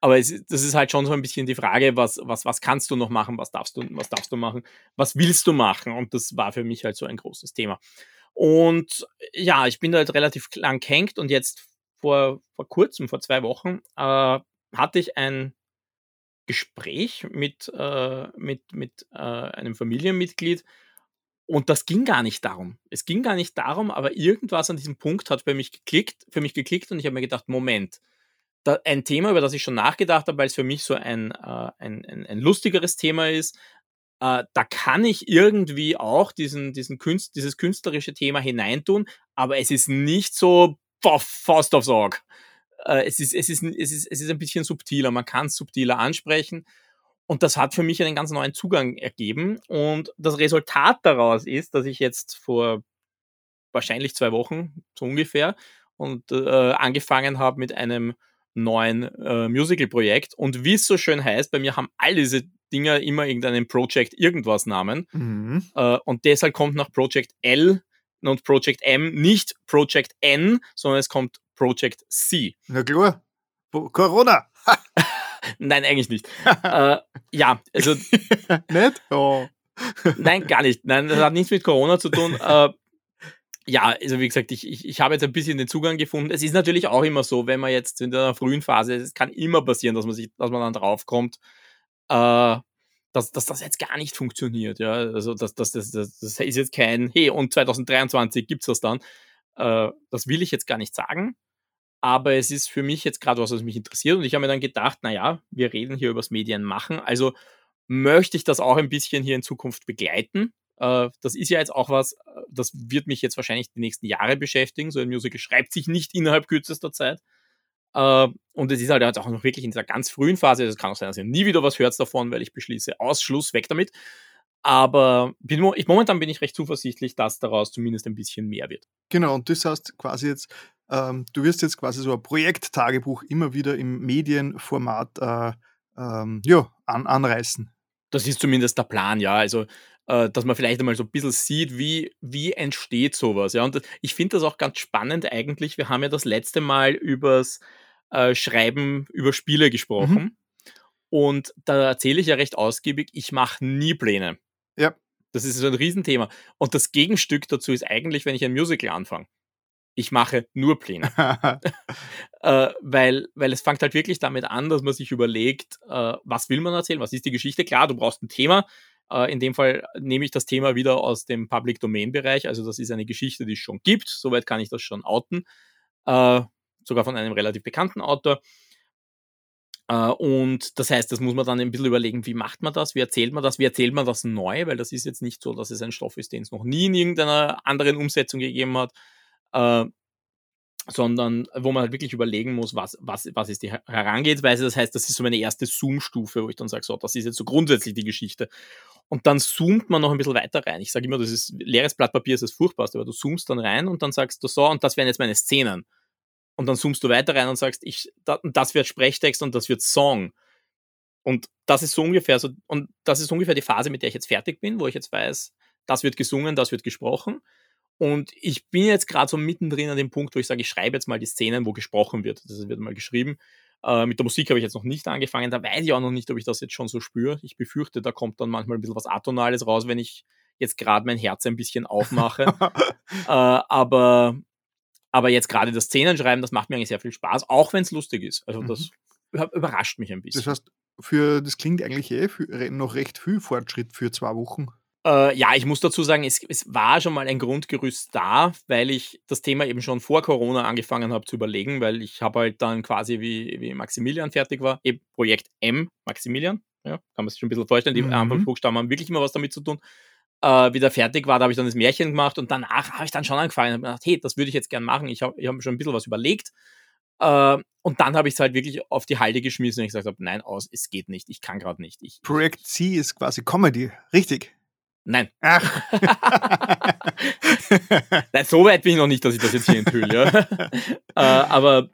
Aber es, das ist halt schon so ein bisschen die Frage, was, was, was kannst du noch machen, was darfst du, was darfst du machen, was willst du machen? Und das war für mich halt so ein großes Thema. Und ja, ich bin da halt relativ lang gehängt und jetzt vor, vor kurzem, vor zwei Wochen, äh, hatte ich ein Gespräch mit, äh, mit, mit äh, einem Familienmitglied und das ging gar nicht darum. Es ging gar nicht darum, aber irgendwas an diesem Punkt hat bei mich geklickt, für mich geklickt und ich habe mir gedacht, Moment, da, ein Thema, über das ich schon nachgedacht habe, weil es für mich so ein, äh, ein, ein, ein, lustigeres Thema ist, äh, da kann ich irgendwie auch diesen, diesen Künst, dieses künstlerische Thema hineintun, aber es ist nicht so Faust aufs Auge äh, es, ist, es, ist, es, ist, es ist ein bisschen subtiler, man kann es subtiler ansprechen. Und das hat für mich einen ganz neuen Zugang ergeben. Und das Resultat daraus ist, dass ich jetzt vor wahrscheinlich zwei Wochen, so ungefähr, und äh, angefangen habe mit einem neuen äh, Musical-Projekt. Und wie es so schön heißt, bei mir haben all diese Dinger immer irgendeinen Project irgendwas Namen. Mhm. Äh, und deshalb kommt nach Project L und Project M nicht Project N, sondern es kommt Project C.
Na klar. Corona. [LAUGHS]
Nein, eigentlich nicht. [LAUGHS] äh, ja, also. [LAUGHS]
nicht? Oh.
Nein, gar nicht. Nein, das hat nichts mit Corona zu tun. Äh, ja, also wie gesagt, ich, ich, ich habe jetzt ein bisschen den Zugang gefunden. Es ist natürlich auch immer so, wenn man jetzt in der frühen Phase, es kann immer passieren, dass man sich, dass man dann draufkommt, äh, dass, dass das jetzt gar nicht funktioniert. Ja, also das, das, das, das, das ist jetzt kein, hey, und 2023 gibt's das dann. Äh, das will ich jetzt gar nicht sagen. Aber es ist für mich jetzt gerade was, was mich interessiert. Und ich habe mir dann gedacht, naja, wir reden hier übers Medienmachen. Also möchte ich das auch ein bisschen hier in Zukunft begleiten. Äh, das ist ja jetzt auch was, äh, das wird mich jetzt wahrscheinlich die nächsten Jahre beschäftigen. So ein Musical schreibt sich nicht innerhalb kürzester Zeit. Äh, und es ist halt auch noch wirklich in dieser ganz frühen Phase. Es kann auch sein, dass ihr nie wieder was hört davon, weil ich beschließe, Ausschluss, weg damit. Aber bin, ich, momentan bin ich recht zuversichtlich, dass daraus zumindest ein bisschen mehr wird.
Genau, und das heißt quasi jetzt, ähm, du wirst jetzt quasi so ein Projekttagebuch immer wieder im Medienformat äh, ähm, ja, an, anreißen.
Das ist zumindest der Plan, ja. Also, äh, dass man vielleicht einmal so ein bisschen sieht, wie, wie entsteht sowas. Ja, und ich finde das auch ganz spannend eigentlich. Wir haben ja das letzte Mal übers äh, Schreiben über Spiele gesprochen. Mhm. Und da erzähle ich ja recht ausgiebig, ich mache nie Pläne.
Ja.
Das ist so ein Riesenthema. Und das Gegenstück dazu ist eigentlich, wenn ich ein Musical anfange. Ich mache nur Pläne. [LAUGHS] äh, weil, weil es fängt halt wirklich damit an, dass man sich überlegt, äh, was will man erzählen, was ist die Geschichte. Klar, du brauchst ein Thema. Äh, in dem Fall nehme ich das Thema wieder aus dem Public Domain Bereich. Also das ist eine Geschichte, die es schon gibt. Soweit kann ich das schon outen. Äh, sogar von einem relativ bekannten Autor. Uh, und das heißt, das muss man dann ein bisschen überlegen, wie macht man das, wie erzählt man das, wie erzählt man das neu, weil das ist jetzt nicht so, dass es ein Stoff ist, den es noch nie in irgendeiner anderen Umsetzung gegeben hat. Uh, sondern wo man halt wirklich überlegen muss, was, was, was ist die Herangehensweise. Das heißt, das ist so meine erste Zoom-Stufe, wo ich dann sage, so, das ist jetzt so grundsätzlich die Geschichte. Und dann zoomt man noch ein bisschen weiter rein. Ich sage immer, das ist leeres Blatt Papier ist das Furchtbarste, aber du zoomst dann rein und dann sagst du so, und das wären jetzt meine Szenen. Und dann zoomst du weiter rein und sagst, ich, das wird Sprechtext und das wird Song. Und das ist so ungefähr so, und das ist ungefähr die Phase, mit der ich jetzt fertig bin, wo ich jetzt weiß, das wird gesungen, das wird gesprochen. Und ich bin jetzt gerade so mittendrin an dem Punkt, wo ich sage, ich schreibe jetzt mal die Szenen, wo gesprochen wird. Das wird mal geschrieben. Äh, mit der Musik habe ich jetzt noch nicht angefangen. Da weiß ich auch noch nicht, ob ich das jetzt schon so spüre. Ich befürchte, da kommt dann manchmal ein bisschen was Atonales raus, wenn ich jetzt gerade mein Herz ein bisschen aufmache. [LAUGHS] äh, aber, aber jetzt gerade das Szenenschreiben, das macht mir eigentlich sehr viel Spaß, auch wenn es lustig ist. Also mhm. das überrascht mich ein bisschen.
Das heißt, für, das klingt eigentlich eh für, noch recht viel Fortschritt für zwei Wochen.
Äh, ja, ich muss dazu sagen, es, es, war schon mal ein Grundgerüst da, weil ich das Thema eben schon vor Corona angefangen habe zu überlegen, weil ich habe halt dann quasi, wie, wie Maximilian fertig war, eben Projekt M, Maximilian, ja, kann man sich schon ein bisschen vorstellen, die mhm. Anfangsbuchstaben haben wirklich immer was damit zu tun. Äh, wieder fertig war, da habe ich dann das Märchen gemacht und danach habe ich dann schon angefangen und gedacht, hey, das würde ich jetzt gern machen. Ich habe ich hab schon ein bisschen was überlegt. Äh, und dann habe ich es halt wirklich auf die Halde geschmissen und ich gesagt habe, nein, aus, es geht nicht, ich kann gerade nicht. Ich,
Projekt C ist quasi Comedy, richtig?
Nein. Ach. [LAUGHS] Nein, so weit bin ich noch nicht, dass ich das jetzt hier enthülle. Ja. [LAUGHS] äh, aber,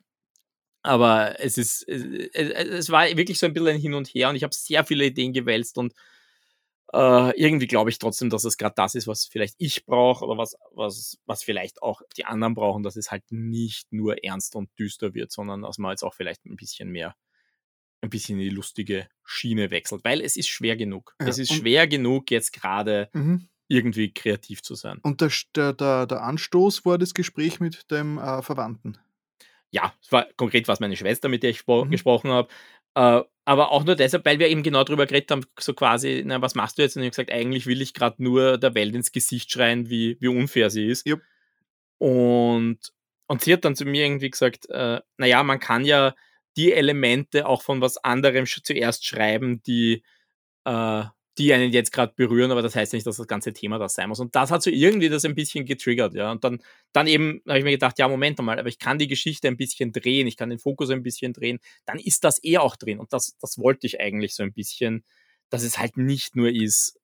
aber es ist, es, es, war wirklich so ein bisschen ein Hin und Her und ich habe sehr viele Ideen gewälzt und äh, irgendwie glaube ich trotzdem, dass es gerade das ist, was vielleicht ich brauche oder was, was, was vielleicht auch die anderen brauchen, dass es halt nicht nur ernst und düster wird, sondern dass man jetzt auch vielleicht ein bisschen mehr ein bisschen in die lustige Schiene wechselt, weil es ist schwer genug. Ja, es ist schwer genug, jetzt gerade mhm. irgendwie kreativ zu sein.
Und der, der, der Anstoß war das Gespräch mit dem äh, Verwandten.
Ja, es war konkret was meine Schwester, mit der ich mhm. gesprochen habe. Äh, aber auch nur deshalb, weil wir eben genau darüber geredet haben, so quasi, na, was machst du jetzt? Und ich habe gesagt, eigentlich will ich gerade nur der Welt ins Gesicht schreien, wie, wie unfair sie ist. Yep. Und, und sie hat dann zu mir irgendwie gesagt, äh, naja, man kann ja die Elemente auch von was anderem zuerst schreiben, die, äh, die einen jetzt gerade berühren, aber das heißt nicht, dass das ganze Thema das sein muss. Und das hat so irgendwie das ein bisschen getriggert, ja. Und dann, dann eben habe ich mir gedacht, ja, Moment mal, aber ich kann die Geschichte ein bisschen drehen, ich kann den Fokus ein bisschen drehen, dann ist das eh auch drin. Und das, das wollte ich eigentlich so ein bisschen, dass es halt nicht nur ist,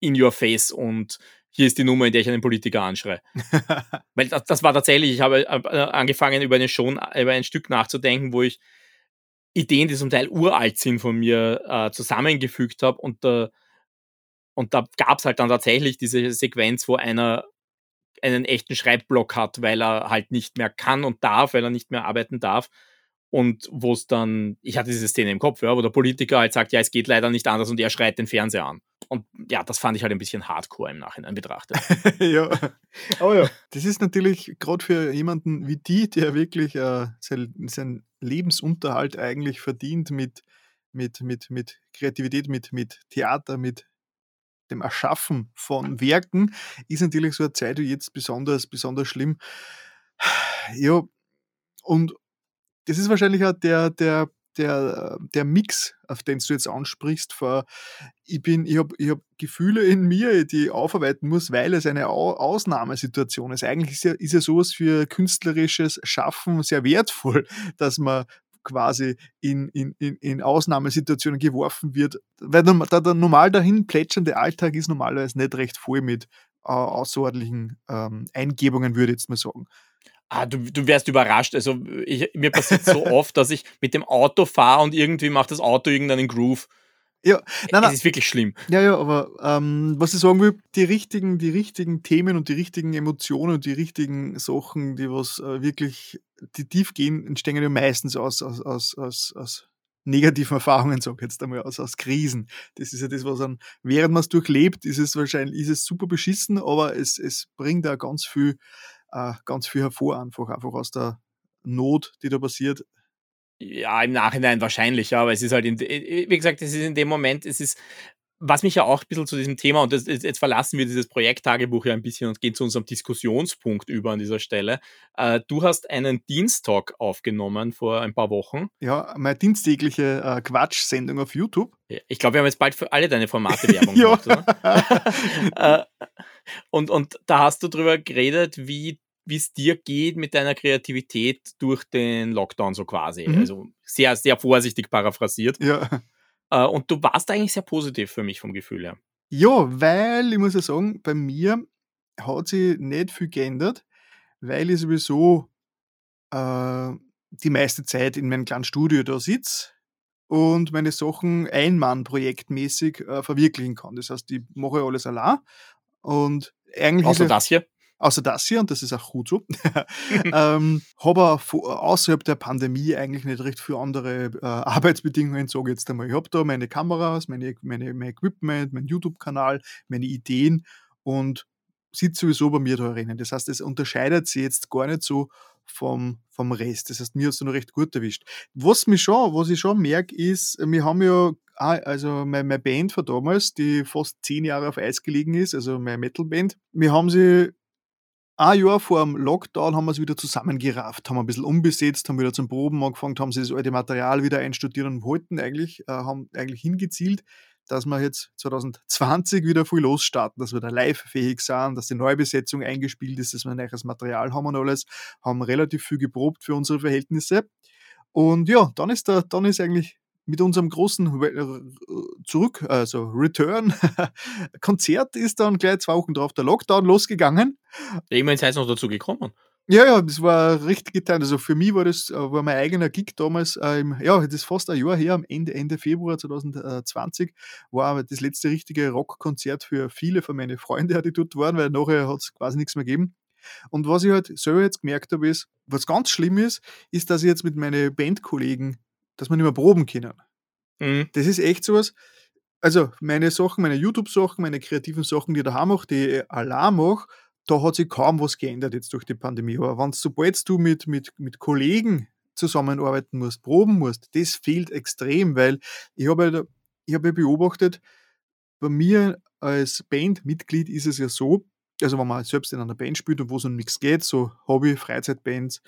in your face und hier ist die Nummer, in der ich einen Politiker anschreie. [LAUGHS] Weil das, das, war tatsächlich, ich habe äh, angefangen, über, eine schon, über ein Stück nachzudenken, wo ich Ideen, die zum Teil uralt sind, von mir äh, zusammengefügt habe. Und, äh, und da gab es halt dann tatsächlich diese Sequenz, wo einer einen echten Schreibblock hat, weil er halt nicht mehr kann und darf, weil er nicht mehr arbeiten darf. Und wo es dann, ich hatte diese Szene im Kopf, ja, wo der Politiker halt sagt, ja, es geht leider nicht anders und er schreit den Fernseher an. Und ja, das fand ich halt ein bisschen hardcore im Nachhinein betrachtet. [LAUGHS]
ja, aber ja, das ist natürlich gerade für jemanden wie die, der wirklich äh, sein, sein Lebensunterhalt eigentlich verdient mit, mit, mit, mit Kreativität, mit, mit Theater, mit dem Erschaffen von Werken, ist natürlich so eine Zeit wie jetzt besonders, besonders schlimm. Ja, und das ist wahrscheinlich auch der, der, der, der Mix, auf den du jetzt ansprichst, vor, ich, ich habe ich hab Gefühle in mir, die ich aufarbeiten muss, weil es eine Ausnahmesituation ist. Eigentlich ist ja, ist ja sowas für künstlerisches Schaffen sehr wertvoll, [LAUGHS] dass man quasi in, in, in, in Ausnahmesituationen geworfen wird, weil der, der normal dahin plätschernde Alltag ist normalerweise nicht recht voll mit äh, außerordentlichen ähm, Eingebungen, würde ich jetzt mal sagen.
Ah, du, du wärst überrascht. Also ich, mir passiert so [LAUGHS] oft, dass ich mit dem Auto fahre und irgendwie macht das Auto irgendeinen Groove.
Ja, nein, nein.
Es ist wirklich schlimm.
Ja, ja, aber ähm, was ich sagen will, die richtigen, die richtigen Themen und die richtigen Emotionen und die richtigen Sachen, die was äh, wirklich die tief gehen, entstehen ja meistens aus, aus, aus, aus, aus negativen Erfahrungen, sag ich jetzt einmal, aus, aus Krisen. Das ist ja das, was dann, während man es durchlebt, ist es wahrscheinlich, ist es super beschissen, aber es, es bringt da ganz viel äh, ganz viel hervor, einfach, einfach aus der Not, die da passiert.
Ja, im Nachhinein wahrscheinlich, aber es ist halt, in, wie gesagt, es ist in dem Moment, es ist, was mich ja auch ein bisschen zu diesem Thema, und das, jetzt verlassen wir dieses Projekttagebuch ja ein bisschen und gehen zu unserem Diskussionspunkt über an dieser Stelle. Äh, du hast einen Diensttalk aufgenommen vor ein paar Wochen.
Ja, meine diensttägliche äh, Quatsch-Sendung auf YouTube.
Ich glaube, wir haben jetzt bald für alle deine Formate [LAUGHS] Werbung gemacht, oder? [LAUGHS] äh, und, und da hast du drüber geredet, wie wie es dir geht mit deiner Kreativität durch den Lockdown so quasi. Mhm. Also sehr, sehr vorsichtig paraphrasiert.
Ja.
Äh, und du warst eigentlich sehr positiv für mich vom Gefühl her.
Ja, weil ich muss ja sagen, bei mir hat sich nicht viel geändert, weil ich sowieso äh, die meiste Zeit in meinem kleinen Studio da sitze und meine Sachen Einmann-projektmäßig äh, verwirklichen kann. Das heißt, ich mache alles allein und eigentlich.
Außer das hier?
Außer das hier, und das ist auch gut so. [LAUGHS] ähm, habe außerhalb der Pandemie eigentlich nicht recht viele andere äh, [LAUGHS] Arbeitsbedingungen, sage ich jetzt einmal. Ich habe da meine Kameras, meine, meine, mein Equipment, meinen YouTube-Kanal, meine Ideen und sitze sowieso bei mir da drinnen. Das heißt, es unterscheidet sich jetzt gar nicht so vom, vom Rest. Das heißt, mir hat es noch recht gut erwischt. Was mich schon, was ich schon merke, ist, wir haben ja also meine Band von damals, die fast zehn Jahre auf Eis gelegen ist, also meine Metal-Band, wir haben sie ein Jahr vor dem Lockdown haben wir es wieder zusammengerafft, haben ein bisschen umbesetzt, haben wieder zum Proben angefangen, haben sie das alte Material wieder einstudiert und wollten eigentlich, äh, haben eigentlich hingezielt, dass wir jetzt 2020 wieder viel losstarten, dass wir da live-fähig sind, dass die Neubesetzung eingespielt ist, dass wir ein neues Material haben und alles, haben relativ viel geprobt für unsere Verhältnisse. Und ja, dann ist, da, dann ist eigentlich mit unserem großen äh, Zurück, also Return, [LAUGHS] Konzert ist dann gleich zwei Wochen drauf der Lockdown losgegangen.
Immerhin seid ihr noch dazu gekommen.
Ja, ja, das war richtig getan. Also für mich war das äh, war mein eigener Gig damals, äh, im, ja, das ist fast ein Jahr her, am Ende, Ende Februar 2020, war das letzte richtige Rockkonzert für viele von meinen Freunden, die dort waren, weil nachher hat es quasi nichts mehr gegeben. Und was ich halt selber jetzt gemerkt habe, ist, was ganz schlimm ist, ist, dass ich jetzt mit meinen Bandkollegen, dass wir nicht mehr proben können. Mhm. Das ist echt sowas. Also meine Sachen, meine YouTube-Sachen, meine kreativen Sachen, die ich daheim mache, die ich allein mache, da hat sich kaum was geändert jetzt durch die Pandemie. Aber wenn sobald du mit, mit, mit Kollegen zusammenarbeiten musst, proben musst, das fehlt extrem, weil ich habe ich habe beobachtet, bei mir als Bandmitglied ist es ja so, also wenn man selbst in einer Band spielt und wo es um nichts geht, so Hobby, Freizeitbands,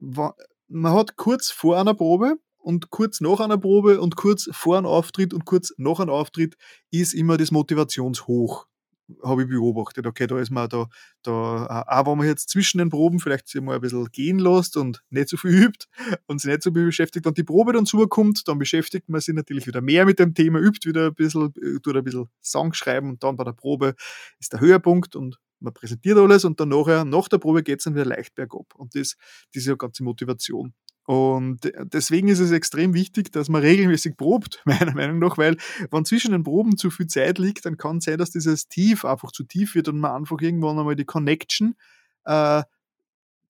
man hat kurz vor einer Probe und kurz nach einer Probe und kurz vor einem Auftritt und kurz nach einem Auftritt ist immer das Motivationshoch habe ich beobachtet, okay, da ist man da, da, auch wenn man jetzt zwischen den Proben vielleicht sich mal ein bisschen gehen lässt und nicht so viel [LAUGHS] übt und sich nicht so viel beschäftigt und die Probe dann zukommt, dann beschäftigt man sich natürlich wieder mehr mit dem Thema, übt wieder ein bisschen, äh, tut ein bisschen Song schreiben und dann bei der Probe ist der Höhepunkt und man präsentiert alles und dann nachher, nach der Probe geht es dann wieder leicht bergab. Und das, das ist ja ganze Motivation. Und deswegen ist es extrem wichtig, dass man regelmäßig probt, [LAUGHS] meiner Meinung nach, weil wenn zwischen den Proben zu viel Zeit liegt, dann kann es sein, dass dieses Tief einfach zu tief wird und man einfach irgendwann einmal die Connection, äh,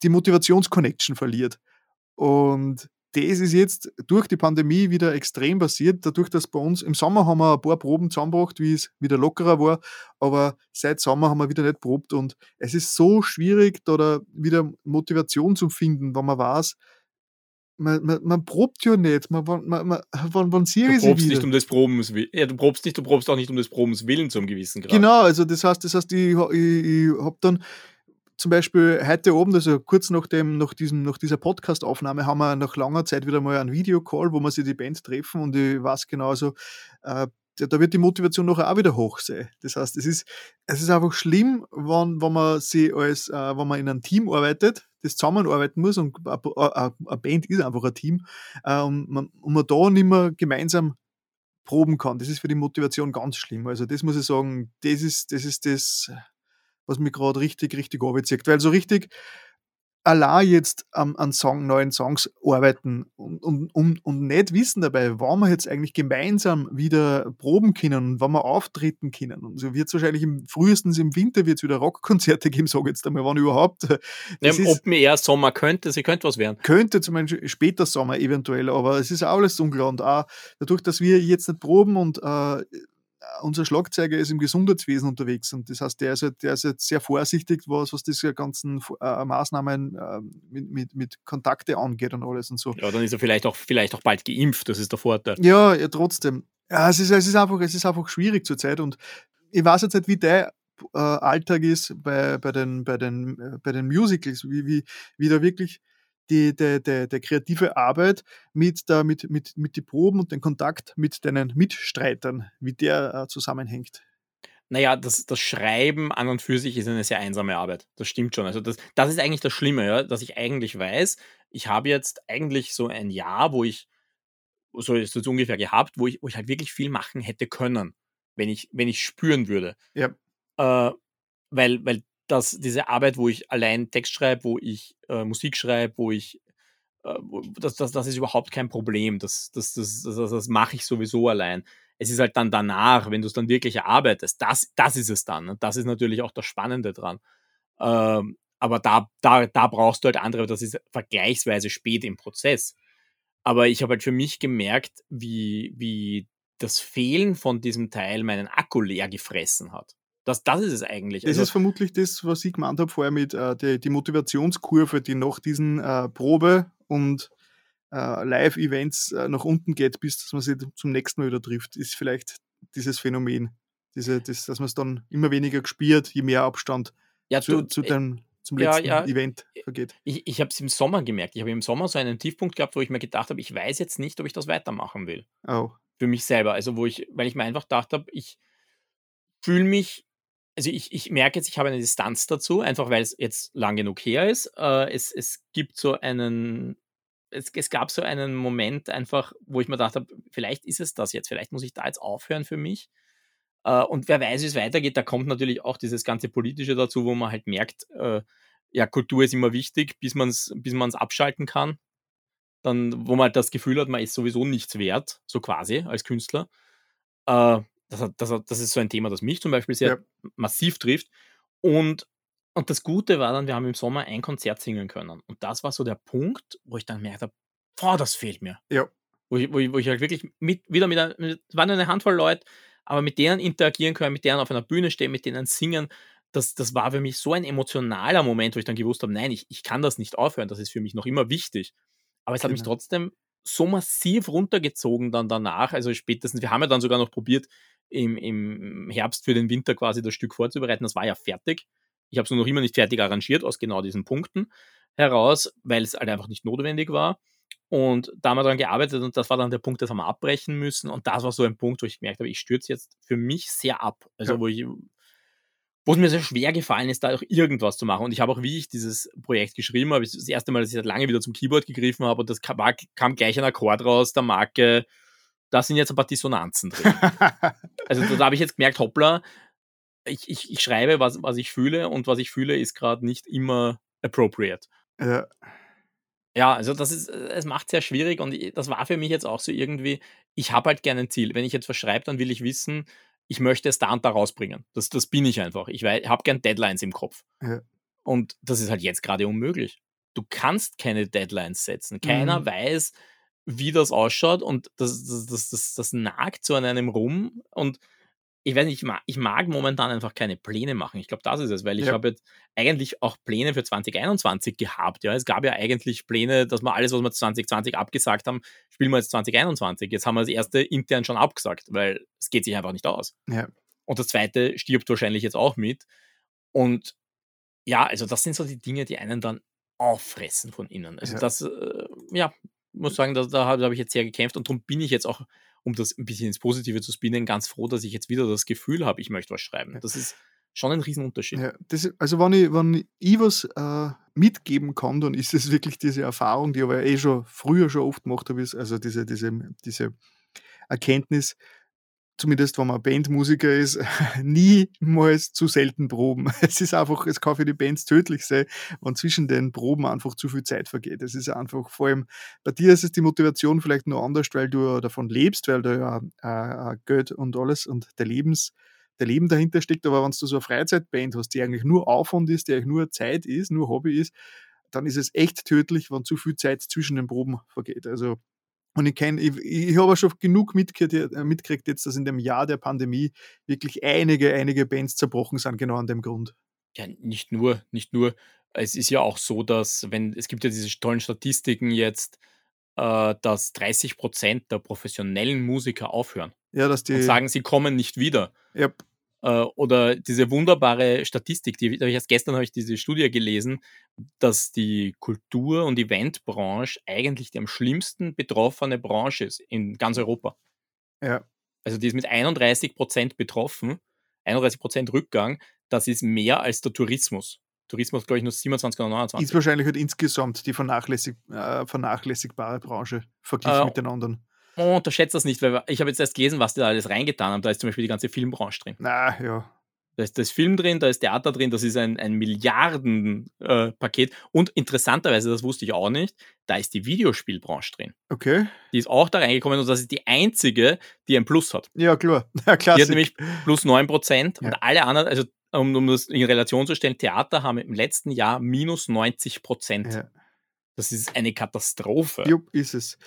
die Motivationsconnection verliert. Und das ist jetzt durch die Pandemie wieder extrem passiert, dadurch, dass bei uns im Sommer haben wir ein paar Proben zusammengebracht, wie es wieder lockerer war, aber seit Sommer haben wir wieder nicht probt und es ist so schwierig, da wieder Motivation zu finden, wenn man weiß, man, man, man probt ja nicht. Man, man, man, wann, wann sehe
du probst nicht um des Probens willen. Ja, du probst nicht, du probst auch nicht um des Probens willen zum gewissen Grad.
Genau, also das heißt, das heißt, ich, ich, ich habe dann zum Beispiel heute oben, also kurz nach, dem, nach, diesem, nach dieser Podcast-Aufnahme, haben wir nach langer Zeit wieder mal einen Videocall, wo wir sich die Band treffen und ich weiß genau so, äh, da wird die Motivation nachher auch wieder hoch sein. Das heißt, es ist, es ist einfach schlimm, wenn, wenn man sie als, äh, wenn man in einem Team arbeitet, das zusammenarbeiten muss und eine Band ist einfach ein Team äh, und, man, und man da nicht mehr gemeinsam proben kann. Das ist für die Motivation ganz schlimm. Also das muss ich sagen, das ist das, ist das was mich gerade richtig, richtig anbezieht. Weil so richtig, allein jetzt an, an Song, neuen Songs arbeiten und, und, und, und nicht wissen dabei, wann wir jetzt eigentlich gemeinsam wieder proben können und wann wir auftreten können. Und so wird es wahrscheinlich im, frühestens im Winter wird wieder Rockkonzerte [LAUGHS] geben, sage ich jetzt einmal, wann überhaupt.
Das ja, ob mir eher Sommer könnte, sie könnte was werden.
Könnte zum Beispiel später Sommer eventuell, aber es ist alles unklar. Und auch dadurch, dass wir jetzt nicht proben und äh, unser Schlagzeuger ist im Gesundheitswesen unterwegs und das heißt, der ist, halt, der ist jetzt sehr vorsichtig, was, was diese ganzen äh, Maßnahmen äh, mit, mit, mit Kontakte angeht und alles und so.
Ja, dann ist er vielleicht auch, vielleicht auch bald geimpft, das ist der Vorteil.
Ja, ja trotzdem. Ja, es ist, es ist, einfach, es ist einfach schwierig zurzeit und ich weiß jetzt nicht, wie der äh, Alltag ist bei, bei, den, bei, den, äh, bei den Musicals, wie, wie, wie da wirklich die, die, die, die kreative Arbeit mit, der, mit, mit, mit die Proben und den Kontakt mit deinen Mitstreitern, wie der äh, zusammenhängt.
naja, das, das Schreiben an und für sich ist eine sehr einsame Arbeit. Das stimmt schon. Also das, das ist eigentlich das Schlimme, ja, dass ich eigentlich weiß, ich habe jetzt eigentlich so ein Jahr, wo ich, so ist es ungefähr gehabt, wo ich, wo ich halt wirklich viel machen hätte können, wenn ich, wenn ich spüren würde.
Ja.
Äh, weil, weil das, diese Arbeit, wo ich allein Text schreibe, wo ich äh, Musik schreibe, wo ich äh, das, das, das ist überhaupt kein Problem. Das, das, das, das, das mache ich sowieso allein. Es ist halt dann danach, wenn du es dann wirklich erarbeitest, das, das ist es dann. Und das ist natürlich auch das Spannende dran. Ähm, aber da, da, da brauchst du halt andere, das ist vergleichsweise spät im Prozess. Aber ich habe halt für mich gemerkt, wie, wie das Fehlen von diesem Teil meinen Akku leer gefressen hat. Das, das ist es eigentlich.
Das also, ist vermutlich das, was ich gemeint habe vorher mit äh, die, die Motivationskurve, die nach diesen äh, Probe und äh, Live-Events äh, nach unten geht, bis dass man sich zum nächsten Mal wieder trifft, ist vielleicht dieses Phänomen. Diese, das, dass man es dann immer weniger gespielt, je mehr Abstand
ja,
zu,
du,
zu dem, zum letzten ja, ja, Event vergeht.
Ich, ich habe es im Sommer gemerkt. Ich habe im Sommer so einen Tiefpunkt gehabt, wo ich mir gedacht habe, ich weiß jetzt nicht, ob ich das weitermachen will.
Oh.
Für mich selber. Also wo ich, weil ich mir einfach gedacht habe, ich fühle mich also ich, ich merke jetzt, ich habe eine Distanz dazu, einfach weil es jetzt lang genug her ist. Äh, es, es gibt so einen, es, es gab so einen Moment einfach, wo ich mir gedacht habe, vielleicht ist es das jetzt, vielleicht muss ich da jetzt aufhören für mich. Äh, und wer weiß, wie es weitergeht, da kommt natürlich auch dieses ganze Politische dazu, wo man halt merkt, äh, ja, Kultur ist immer wichtig, bis man es bis man's abschalten kann. Dann, wo man halt das Gefühl hat, man ist sowieso nichts wert, so quasi als Künstler. Das, das, das ist so ein Thema, das mich zum Beispiel sehr ja. massiv trifft. Und, und das Gute war dann, wir haben im Sommer ein Konzert singen können. Und das war so der Punkt, wo ich dann gemerkt habe, boah, das fehlt mir.
Ja.
Wo ich, wo ich, wo ich halt wirklich mit, wieder mit, einer, mit waren eine Handvoll Leute, aber mit denen interagieren können, mit denen auf einer Bühne stehen, mit denen singen. Das, das war für mich so ein emotionaler Moment, wo ich dann gewusst habe, nein, ich, ich kann das nicht aufhören, das ist für mich noch immer wichtig. Aber es genau. hat mich genau. trotzdem so massiv runtergezogen dann danach. Also spätestens, wir haben ja dann sogar noch probiert, im, im Herbst für den Winter quasi das Stück vorzubereiten. Das war ja fertig. Ich habe es nur noch immer nicht fertig arrangiert, aus genau diesen Punkten heraus, weil es halt einfach nicht notwendig war. Und da haben wir daran gearbeitet und das war dann der Punkt, das haben wir abbrechen müssen. Und das war so ein Punkt, wo ich gemerkt habe, ich stürze jetzt für mich sehr ab. Also ja. wo ich, wo es mir sehr schwer gefallen ist, da auch irgendwas zu machen. Und ich habe auch, wie ich dieses Projekt geschrieben habe, das erste Mal, dass ich seit lange wieder zum Keyboard gegriffen habe und das kam, kam gleich ein Akkord raus, der Marke da sind jetzt ein paar Dissonanzen drin. [LAUGHS] also da, da habe ich jetzt gemerkt, hoppla, ich, ich, ich schreibe, was, was ich fühle und was ich fühle, ist gerade nicht immer appropriate.
Ja.
Ja, also das ist, es macht sehr schwierig und das war für mich jetzt auch so irgendwie, ich habe halt gerne ein Ziel. Wenn ich jetzt was schreibe, dann will ich wissen, ich möchte es da und da rausbringen. Das, das bin ich einfach. Ich habe gern Deadlines im Kopf.
Ja.
Und das ist halt jetzt gerade unmöglich. Du kannst keine Deadlines setzen. Keiner mhm. weiß, wie das ausschaut und das, das, das, das, das nagt so an einem rum und ich weiß nicht, ich mag, ich mag momentan einfach keine Pläne machen. Ich glaube, das ist es, weil ich ja. habe jetzt eigentlich auch Pläne für 2021 gehabt. Ja, es gab ja eigentlich Pläne, dass wir alles, was wir 2020 abgesagt haben, spielen wir jetzt 2021. Jetzt haben wir das erste intern schon abgesagt, weil es geht sich einfach nicht aus.
Ja.
Und das zweite stirbt wahrscheinlich jetzt auch mit. Und ja, also das sind so die Dinge, die einen dann auffressen von innen. Also ja. das, äh, ja, muss sagen, da, da habe ich jetzt sehr gekämpft und darum bin ich jetzt auch, um das ein bisschen ins Positive zu spinnen, ganz froh, dass ich jetzt wieder das Gefühl habe, ich möchte was schreiben. Das ist schon ein Riesenunterschied.
Ja, das, also wenn ich, wenn ich was äh, mitgeben kann, dann ist es wirklich diese Erfahrung, die ich aber eh schon früher schon oft gemacht habe, ist also diese, diese, diese Erkenntnis, zumindest wenn man Bandmusiker ist, [LAUGHS] niemals zu selten proben. [LAUGHS] Es ist einfach, es kann für die Bands tödlich sein, wenn zwischen den Proben einfach zu viel Zeit vergeht. Es ist einfach, vor allem bei dir ist es die Motivation vielleicht nur anders, weil du davon lebst, weil da ja äh, Geld und alles und der Lebens, der Leben dahinter steckt. Aber wenn du so eine Freizeitband hast, die eigentlich nur Aufwand ist, die eigentlich nur Zeit ist, nur Hobby ist, dann ist es echt tödlich, wenn zu viel Zeit zwischen den Proben vergeht. Also und ich kenne, ich, ich habe schon genug mitgekriegt, äh, mitgekriegt jetzt, dass in dem Jahr der Pandemie wirklich einige, einige Bands zerbrochen sind, genau an dem Grund.
Ja, nicht nur, nicht nur. Es ist ja auch so, dass, wenn, es gibt ja diese tollen Statistiken jetzt, äh, dass 30 Prozent der professionellen Musiker aufhören.
Ja, dass die.
Und sagen, sie kommen nicht wieder.
Yep.
Äh, oder diese wunderbare Statistik, die, die erst gestern habe ich diese Studie gelesen, dass die Kultur- und Eventbranche eigentlich die am schlimmsten betroffene Branche ist in ganz Europa.
Ja.
Also die ist mit 31 Prozent betroffen. 31% Rückgang, das ist mehr als der Tourismus. Tourismus, glaube ich, nur 27 oder 29.
Ist wahrscheinlich halt insgesamt die vernachlässig, äh, vernachlässigbare Branche verglichen
Äh,
mit den anderen.
Oh, unterschätzt das nicht, weil ich habe jetzt erst gelesen, was die da alles reingetan haben. Da ist zum Beispiel die ganze Filmbranche drin.
Na, ja.
Da ist das Film drin, da ist Theater drin, das ist ein, ein Milliarden-Paket. Und interessanterweise, das wusste ich auch nicht, da ist die Videospielbranche drin.
Okay.
Die ist auch da reingekommen und das ist die einzige, die ein Plus hat.
Ja, klar. [LAUGHS] Ja,
Die hat nämlich plus 9%
Ja.
und alle anderen, also um, um das in Relation zu stellen, Theater haben im letzten Jahr minus 90%.
Ja.
Das ist eine Katastrophe.
Jupp, ist es.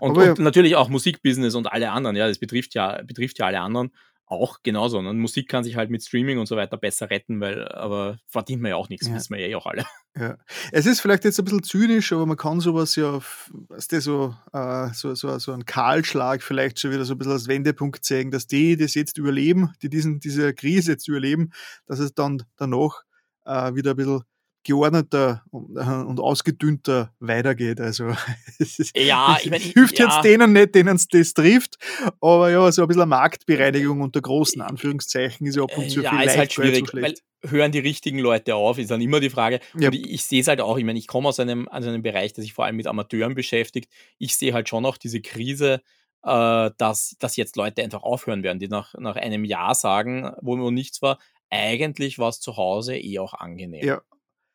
Und, und natürlich auch Musikbusiness und alle anderen, ja, das betrifft ja, betrifft ja alle anderen auch genauso. Und Musik kann sich halt mit Streaming und so weiter besser retten, weil, aber verdient man ja auch nichts,
Ja.
wissen wir ja eh auch alle. [LAUGHS]
Ja. Es ist vielleicht jetzt ein bisschen zynisch, aber man kann sowas ja, weißt du, so, äh, so, so, so einen Kahlschlag vielleicht schon wieder so ein bisschen als Wendepunkt zeigen, dass die, die das jetzt überleben, die diesen, diese Krise jetzt überleben, dass es dann danach äh, wieder ein bisschen geordneter und, äh, und ausgedünnter weitergeht. Also [LAUGHS]
Ja, ich mein,
hilft
ja.
jetzt denen nicht, denen es das trifft, aber ja, so ein bisschen eine Marktbereinigung unter großen Anführungszeichen ist ja ab und zu
ja,
viel
ist halt schwierig, weil hören die richtigen Leute auf, ist dann immer die Frage.
Ja.
Und ich, ich sehe es halt auch, ich meine, ich komme aus einem, aus einem Bereich, der sich vor allem mit Amateuren beschäftigt. Ich sehe halt schon auch diese Krise, äh, dass, dass jetzt Leute einfach aufhören werden, die nach, nach einem Jahr sagen, wo wo nichts war, eigentlich war es zu Hause eh auch angenehm.
Ja.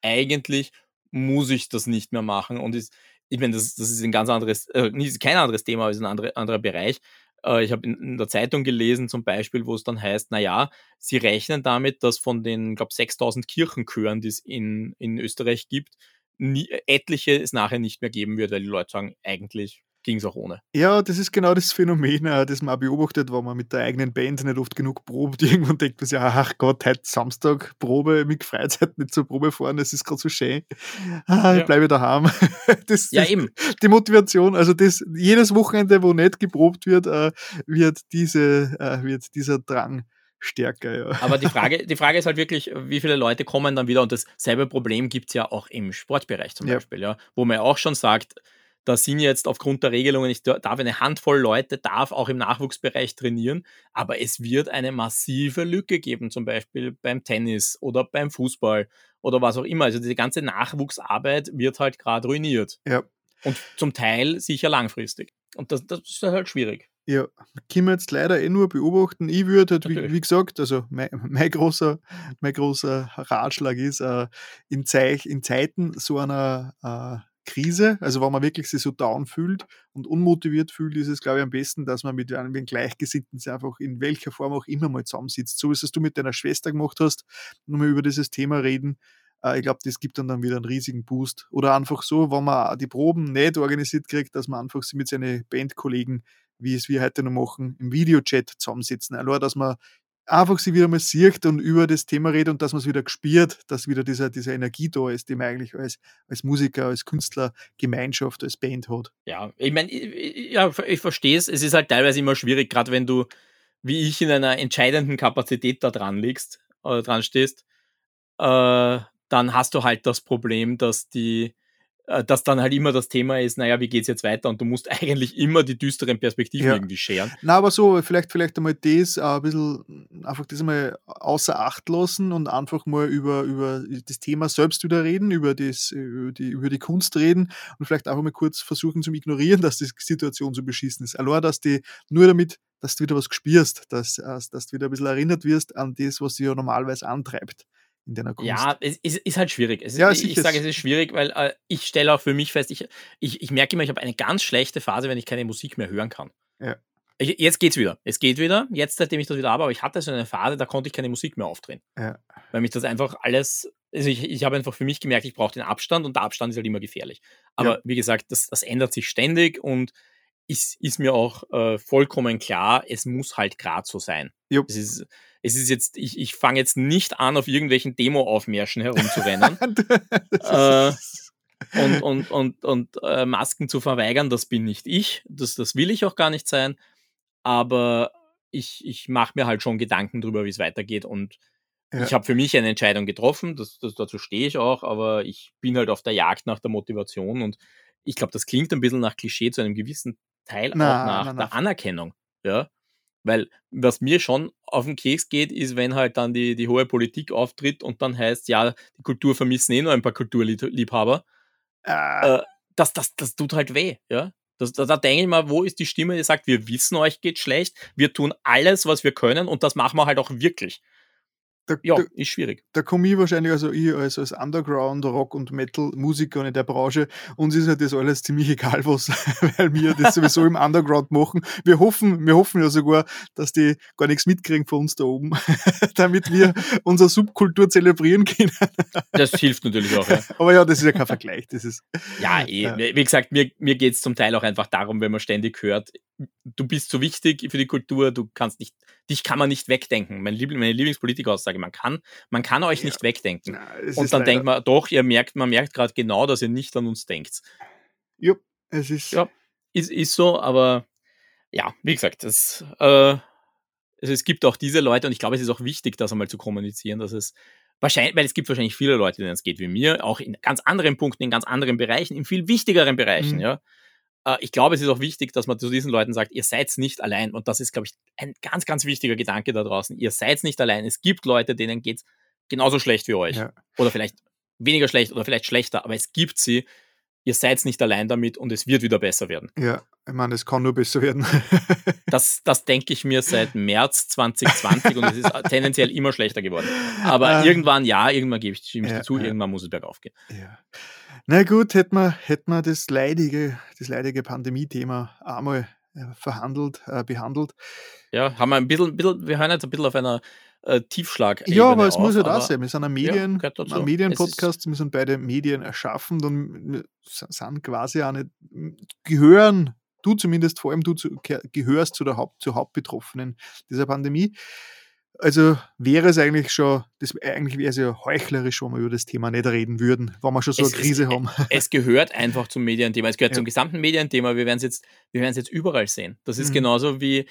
Eigentlich muss ich das nicht mehr machen. Und ist, ich meine, das, das ist ein ganz anderes, äh, kein anderes Thema, aber ist ein andere, anderer Bereich. Äh, ich habe in, in der Zeitung gelesen, zum Beispiel, wo es dann heißt, naja, sie rechnen damit, dass von den, glaube 6000 Kirchenchören, die es in, in Österreich gibt, nie, etliche es nachher nicht mehr geben wird, weil die Leute sagen, eigentlich ging es auch ohne.
Ja, das ist genau das Phänomen, äh, das man auch beobachtet, wenn man mit der eigenen Band nicht oft genug probt. [LAUGHS] Irgendwann denkt man sich, ach Gott, heute Samstag Probe, gefreut, heute nicht zur Probe fahren, es ist gerade so schön. Ah, ich
Ja.
bleibe daheim. [LAUGHS] Das,
Ja,
das,
eben.
die Motivation, also das, jedes Wochenende, wo nicht geprobt wird, äh, wird, diese, äh, wird dieser Drang stärker. Ja.
Aber die [LAUGHS] Frage, die Frage ist halt wirklich, wie viele Leute kommen dann wieder und dasselbe Problem gibt es ja auch im Sportbereich zum
Ja.
Beispiel, ja, wo man ja auch schon sagt, da sind jetzt aufgrund der Regelungen, ich darf eine Handvoll Leute, darf auch im Nachwuchsbereich trainieren, aber es wird eine massive Lücke geben, zum Beispiel beim Tennis oder beim Fußball oder was auch immer. Also diese ganze Nachwuchsarbeit wird halt gerade ruiniert.
Ja.
Und zum Teil sicher langfristig. Und das, das ist halt schwierig.
Ja, können wir jetzt leider eh nur beobachten. Ich würde halt, wie, wie gesagt, also mein, mein, großer, mein großer Ratschlag ist, äh, in, Zeich, in Zeiten so einer äh, Krise, also wenn man wirklich sich so down fühlt und unmotiviert fühlt, ist es, glaube ich, am besten, dass man mit einem Gleichgesinnten einfach in welcher Form auch immer mal zusammensitzt. So wie es du mit deiner Schwester gemacht hast, nur mal über dieses Thema reden. Äh, ich glaube, das gibt dann, dann wieder einen riesigen Boost. Oder einfach so, wenn man die Proben nicht organisiert kriegt, dass man einfach sich mit seinen Bandkollegen wie es wir heute noch machen, im Videochat zusammensitzen. Allein, dass man einfach sie wieder mal sieht und über das Thema redet und dass man es wieder gespürt, dass wieder dieser, diese Energie da ist, die man eigentlich als, als Musiker, als Künstler, Gemeinschaft, als Band hat.
Ja, ich meine, ja, ich verstehe es. Es ist halt teilweise immer schwierig, gerade wenn du, wie ich, in einer entscheidenden Kapazität da dran liegst, äh, dran stehst, äh, dann hast du halt das Problem, dass die, dass dann halt immer das Thema ist, naja, wie geht's jetzt weiter? Und du musst [LAUGHS] eigentlich immer die düsteren Perspektiven
Ja.
irgendwie scheren.
Na, aber so, vielleicht, vielleicht einmal das äh, ein bisschen, einfach das mal außer Acht lassen und einfach mal über, über das Thema selbst wieder reden, über, das, über, die, über die Kunst reden und vielleicht einfach mal kurz versuchen zu ignorieren, dass die Situation so beschissen ist. Allein, dass die nur damit, dass du wieder was spürst, dass, äh, dass du wieder ein bisschen erinnert wirst an das, was dich ja normalerweise antreibt in deiner Kunst.
Ja, es ist, ist halt schwierig. Es ist,
Ja,
ich
sicher.
sage, es ist schwierig, weil äh, ich stelle auch für mich fest, ich, ich, ich merke immer, ich habe eine ganz schlechte Phase, wenn ich keine Musik mehr hören kann.
Ja.
Ich, jetzt geht's wieder. Es geht wieder, jetzt seitdem ich das wieder habe, aber ich hatte so eine Phase, da konnte ich keine Musik mehr aufdrehen.
Ja.
Weil mich das einfach alles, also ich, ich habe einfach für mich gemerkt, ich brauche den Abstand und der Abstand ist halt immer gefährlich. Aber
Ja.
wie gesagt, das, das ändert sich ständig und ist, ist mir auch äh, vollkommen klar, es muss halt gerade so sein.
Jupp.
Es ist, es ist jetzt, ich, ich fange jetzt nicht an, auf irgendwelchen Demo-Aufmärschen herumzurennen [LAUGHS] Äh, und, und, und, und äh, Masken zu verweigern, das bin nicht ich. Das, das will ich auch gar nicht sein. Aber ich, ich mache mir halt schon Gedanken darüber, wie es weitergeht. Und
Ja.
ich habe für mich eine Entscheidung getroffen. Das, das, dazu stehe ich auch. Aber ich bin halt auf der Jagd nach der Motivation. Und ich glaube, das klingt ein bisschen nach Klischee zu einem gewissen Teil
Na,
auch nach
na, na.
der Anerkennung. Ja. Weil was mir schon auf den Keks geht, ist, wenn halt dann die, die hohe Politik auftritt und dann heißt, ja, die Kultur vermissen eh nur ein paar Kulturliebhaber.
Ah.
Äh, das, das, das tut halt weh, ja. Das, da, da denke ich mal, wo ist die Stimme, die sagt, wir wissen, euch geht schlecht, wir tun alles, was wir können und das machen wir halt auch wirklich.
Da,
Ja,
da,
ist schwierig.
da komme ich wahrscheinlich, also ich als, als Underground, Rock- und Metal-Musiker in der Branche, uns ist halt das alles ziemlich egal, was, [LAUGHS] weil wir das sowieso im Underground machen. Wir hoffen, wir hoffen ja sogar, dass die gar nichts mitkriegen von uns da oben, [LAUGHS] damit wir unsere Subkultur zelebrieren können.
Das hilft natürlich auch, ja. [LAUGHS]
Aber ja, das ist ja kein Vergleich. Das ist,
Ja, eh. Wie gesagt, mir, mir geht es zum Teil auch einfach darum, wenn man ständig hört, du bist so wichtig für die Kultur, du kannst nicht, dich kann man nicht wegdenken. Mein Liebling, meine Lieblingspolitikeraussage, man kann, man kann euch
Ja.
nicht wegdenken.
na,
Und dann denkt man, doch, ihr merkt, man merkt gerade genau, dass ihr nicht an uns denkt.
Jupp, es ist,
Ja. Ist, ist so, aber ja, wie gesagt, das, äh, also es gibt auch diese Leute und ich glaube, es ist auch wichtig, das einmal zu kommunizieren, dass es wahrscheinlich, weil es gibt wahrscheinlich viele Leute, denen es geht wie mir, auch in ganz anderen Punkten, in ganz anderen Bereichen, in viel wichtigeren Bereichen,
Mhm.
ja. Äh, Ich glaube, es ist auch wichtig, dass man zu diesen Leuten sagt, ihr seid nicht allein. Und das ist, glaube ich, ein ganz, ganz wichtiger Gedanke da draußen. Ihr seid nicht allein. Es gibt Leute, denen geht's genauso schlecht wie euch.
Ja.
Oder vielleicht weniger schlecht oder vielleicht schlechter, aber es gibt sie. Ihr seid nicht allein damit und es wird wieder besser werden.
ja, ich meine, es kann nur besser werden. [LAUGHS]
Das, das denke ich mir seit März 2020 und es ist tendenziell immer schlechter geworden. Aber
Ah.
irgendwann, ja, irgendwann gebe ich, stimme ich
Ja,
zu,
ja.
irgendwann muss es bergauf gehen.
Ja. Na gut, hätten wir, hätten wir das leidige, das leidige Pandemie-Thema einmal äh, verhandelt, äh, behandelt.
Ja, haben wir ein bisschen, bisschen wir hören jetzt ein bisschen auf einer äh, Tiefschlag.
Ja, aber es
auf,
muss ja da
aber
sein. Wir sind ein Medien,
dazu.
ein Medienpodcast, wir sind beide Medien erschaffen und sind quasi auch nicht, gehören, du zumindest, vor allem du zu, ge- gehörst zu der Haupt, zur Hauptbetroffenen dieser Pandemie. Also wäre es eigentlich schon, das, eigentlich wäre es ja heuchlerisch, wenn wir über das Thema nicht reden würden, wenn wir schon so
Es
eine Krise haben. [LAUGHS]
es gehört einfach zum Medienthema. Es gehört
Ja.
zum gesamten Medienthema. Wir werden es jetzt, wir werden es jetzt überall sehen. Das ist
Mhm.
genauso wie,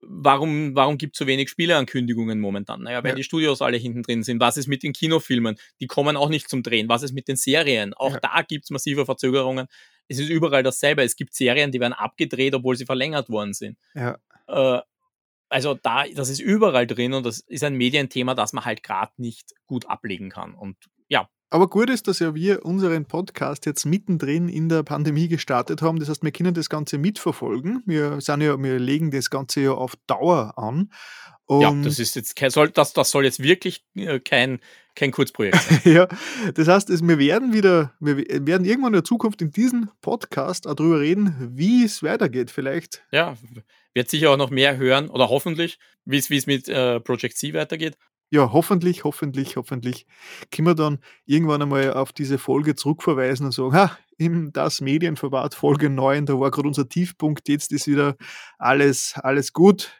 warum, warum gibt es so wenig Spieleankündigungen momentan? Naja, weil
Ja.
die Studios alle hinten drin sind. Was ist mit den Kinofilmen? Die kommen auch nicht zum Drehen. Was ist mit den Serien? Auch
Ja.
da gibt es massive Verzögerungen. Es ist überall dasselbe. Es gibt Serien, die werden abgedreht, obwohl sie verlängert worden sind.
Ja.
Äh, also da, das ist überall drin und das ist ein Medienthema, das man halt gerade nicht gut ablegen kann. Und ja,
Aber gut ist, dass ja wir unseren Podcast jetzt mittendrin in der Pandemie gestartet haben. Das heißt, wir können das Ganze mitverfolgen. Wir, sind ja, wir legen das Ganze ja auf Dauer an. Und
ja, das ist jetzt kein, soll, das, das soll jetzt wirklich äh, kein, kein Kurzprojekt sein. [LAUGHS]
ja, das heißt, wir werden wieder, wir werden irgendwann in der Zukunft in diesem Podcast auch darüber reden, wie es weitergeht. Vielleicht,
ja, wird sicher auch noch mehr hören oder hoffentlich, wie es mit äh, Project C weitergeht.
ja, hoffentlich, hoffentlich, hoffentlich können wir dann irgendwann einmal auf diese Folge zurückverweisen und sagen, ha, im Das Medienverbot Folge 9, da war gerade unser Tiefpunkt, jetzt ist wieder alles, alles gut.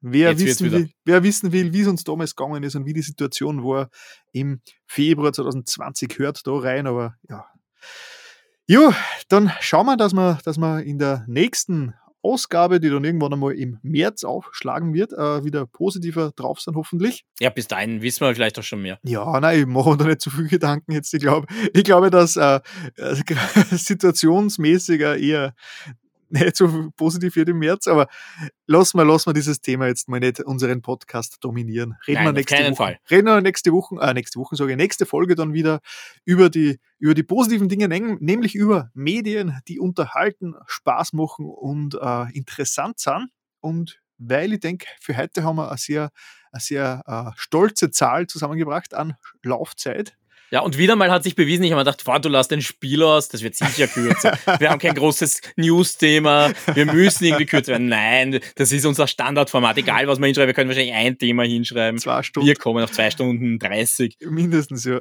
Wer
Jetzt
wissen, will, wer wissen will, wie es uns damals gegangen ist und wie die Situation war im Februar 2020, hört da rein, aber ja. Jo, dann schauen wir, dass wir, dass wir in der nächsten Ausgabe, die dann irgendwann einmal im März aufschlagen wird, äh, wieder positiver drauf sein, hoffentlich.
Ja, bis dahin wissen wir vielleicht auch schon mehr.
Ja, nein, ich mache mir da nicht zu viel Gedanken jetzt. Ich glaube, ich glaube dass äh, äh, [LAUGHS] situationsmäßiger eher nicht so positiv wird im März, aber lassen wir, lassen wir dieses Thema jetzt mal nicht unseren Podcast dominieren. Reden
Nein,
wir
auf
nächste
keinen
Woche.
Fall.
Reden wir nächste Woche, äh, nächste Woche sage ich, nächste Folge dann wieder über die, über die positiven Dinge, nämlich über Medien, die unterhalten, Spaß machen und äh, interessant sind. Und weil ich denke, für heute haben wir eine sehr, eine sehr äh, stolze Zahl zusammengebracht an Laufzeit.
Ja, und wieder mal hat sich bewiesen, ich habe mir gedacht, boah, du lass den Spiel aus, das wird sicher kürzer. [LAUGHS] Wir haben kein großes News-Thema, wir müssen irgendwie kürzer werden. Nein, das ist unser Standardformat. Egal, was wir hinschreiben, wir können wahrscheinlich ein Thema hinschreiben.
Zwei Stunden.
Wir kommen auf zwei Stunden 30.
Mindestens, ja.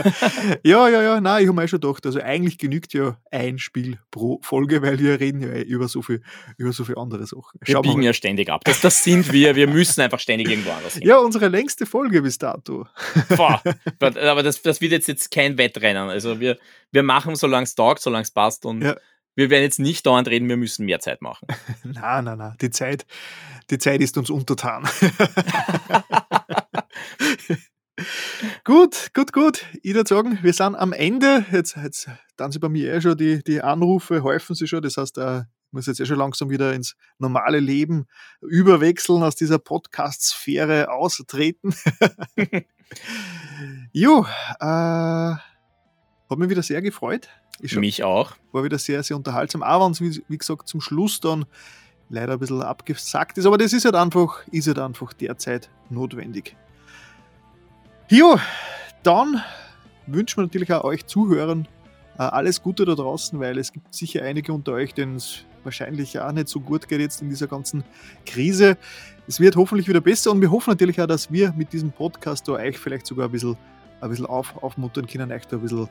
[LAUGHS] ja, ja, ja, nein, ich habe mir schon gedacht, also eigentlich genügt ja ein Spiel pro Folge, weil wir reden ja eh über so viel, über so viel andere Sachen.
Wir
Schauen wir
biegen
mal.
ja ständig ab. Das, das sind wir. Wir müssen einfach ständig irgendwo anders hin.
Ja, unsere längste Folge bis dato.
Boah, [LAUGHS] aber das, das wird jetzt, jetzt kein Wettrennen. Also wir, wir machen, solange es taugt, solange es passt. Und
Ja.
wir werden jetzt nicht dauernd reden, wir müssen mehr Zeit machen.
Nein, nein, nein, die Zeit, die Zeit ist uns untertan. [LAUGHS] gut, gut, gut. Ich würde sagen, wir sind am Ende. Jetzt, jetzt dann sie bei mir eh schon die, die Anrufe, häufen sie schon. Das heißt, äh, muss jetzt ja schon langsam wieder ins normale Leben überwechseln, aus dieser Podcast-Sphäre austreten. [LAUGHS] [LAUGHS] jo, äh, hat mich wieder sehr gefreut.
Ich mich auch.
War wieder sehr, sehr unterhaltsam. Aber wenn es, wie, wie gesagt, zum Schluss dann leider ein bisschen abgesackt ist. Aber das ist halt einfach, ist halt einfach derzeit notwendig. Jo, dann wünschen wir natürlich auch euch Zuhörern äh, alles Gute da draußen, weil es gibt sicher einige unter euch, denen es wahrscheinlich auch nicht so gut geht jetzt in dieser ganzen Krise. Es wird hoffentlich wieder besser und wir hoffen natürlich auch, dass wir mit diesem Podcast da euch vielleicht sogar ein bisschen, ein bisschen auf, aufmuntern können, euch da ein bisschen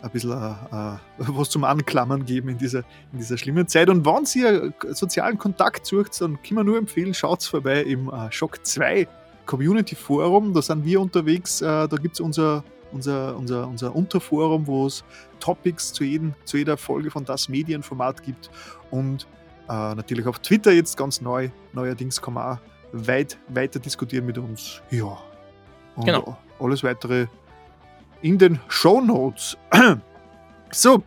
ein bisschen äh [LAUGHS] was zum Anklammern geben in dieser, in dieser schlimmen Zeit. Und wenn ihr sozialen Kontakt sucht, dann kann man nur empfehlen, schaut vorbei im äh, Shock 2 Community Forum. Da sind wir unterwegs. Da gibt es unser, unser, unser, unser Unterforum, wo es Topics zu, jedem, zu jeder Folge von das Medienformat gibt. Und äh, natürlich auf Twitter jetzt ganz neu. Neuerdings kann man auch weit weiter diskutieren mit uns. Ja. Und genau. alles weitere in den Show Notes. [CLEARS THROAT] so.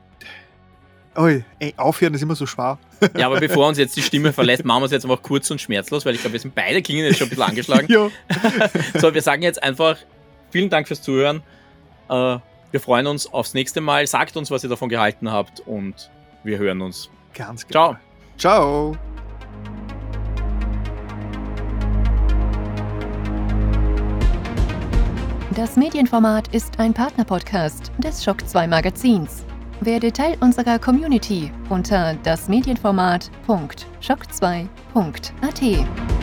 Oi, ey, aufhören ist immer so schwer. [LAUGHS]
Ja, aber bevor uns jetzt die Stimme verlässt, machen wir es jetzt einfach kurz und schmerzlos, weil ich glaube, wir sind beide klingen jetzt schon ein bisschen angeschlagen. [LAUGHS] ja. [LAUGHS] So, wir sagen jetzt einfach vielen Dank fürs Zuhören. Äh, wir freuen uns aufs nächste Mal. Sagt uns, was ihr davon gehalten habt und wir hören uns.
Ganz genau. Ciao. Ciao.
Das Medienformat ist ein Partnerpodcast des Schock 2 Magazins. Werde Teil unserer Community unter dasmedienformat.schock2.at.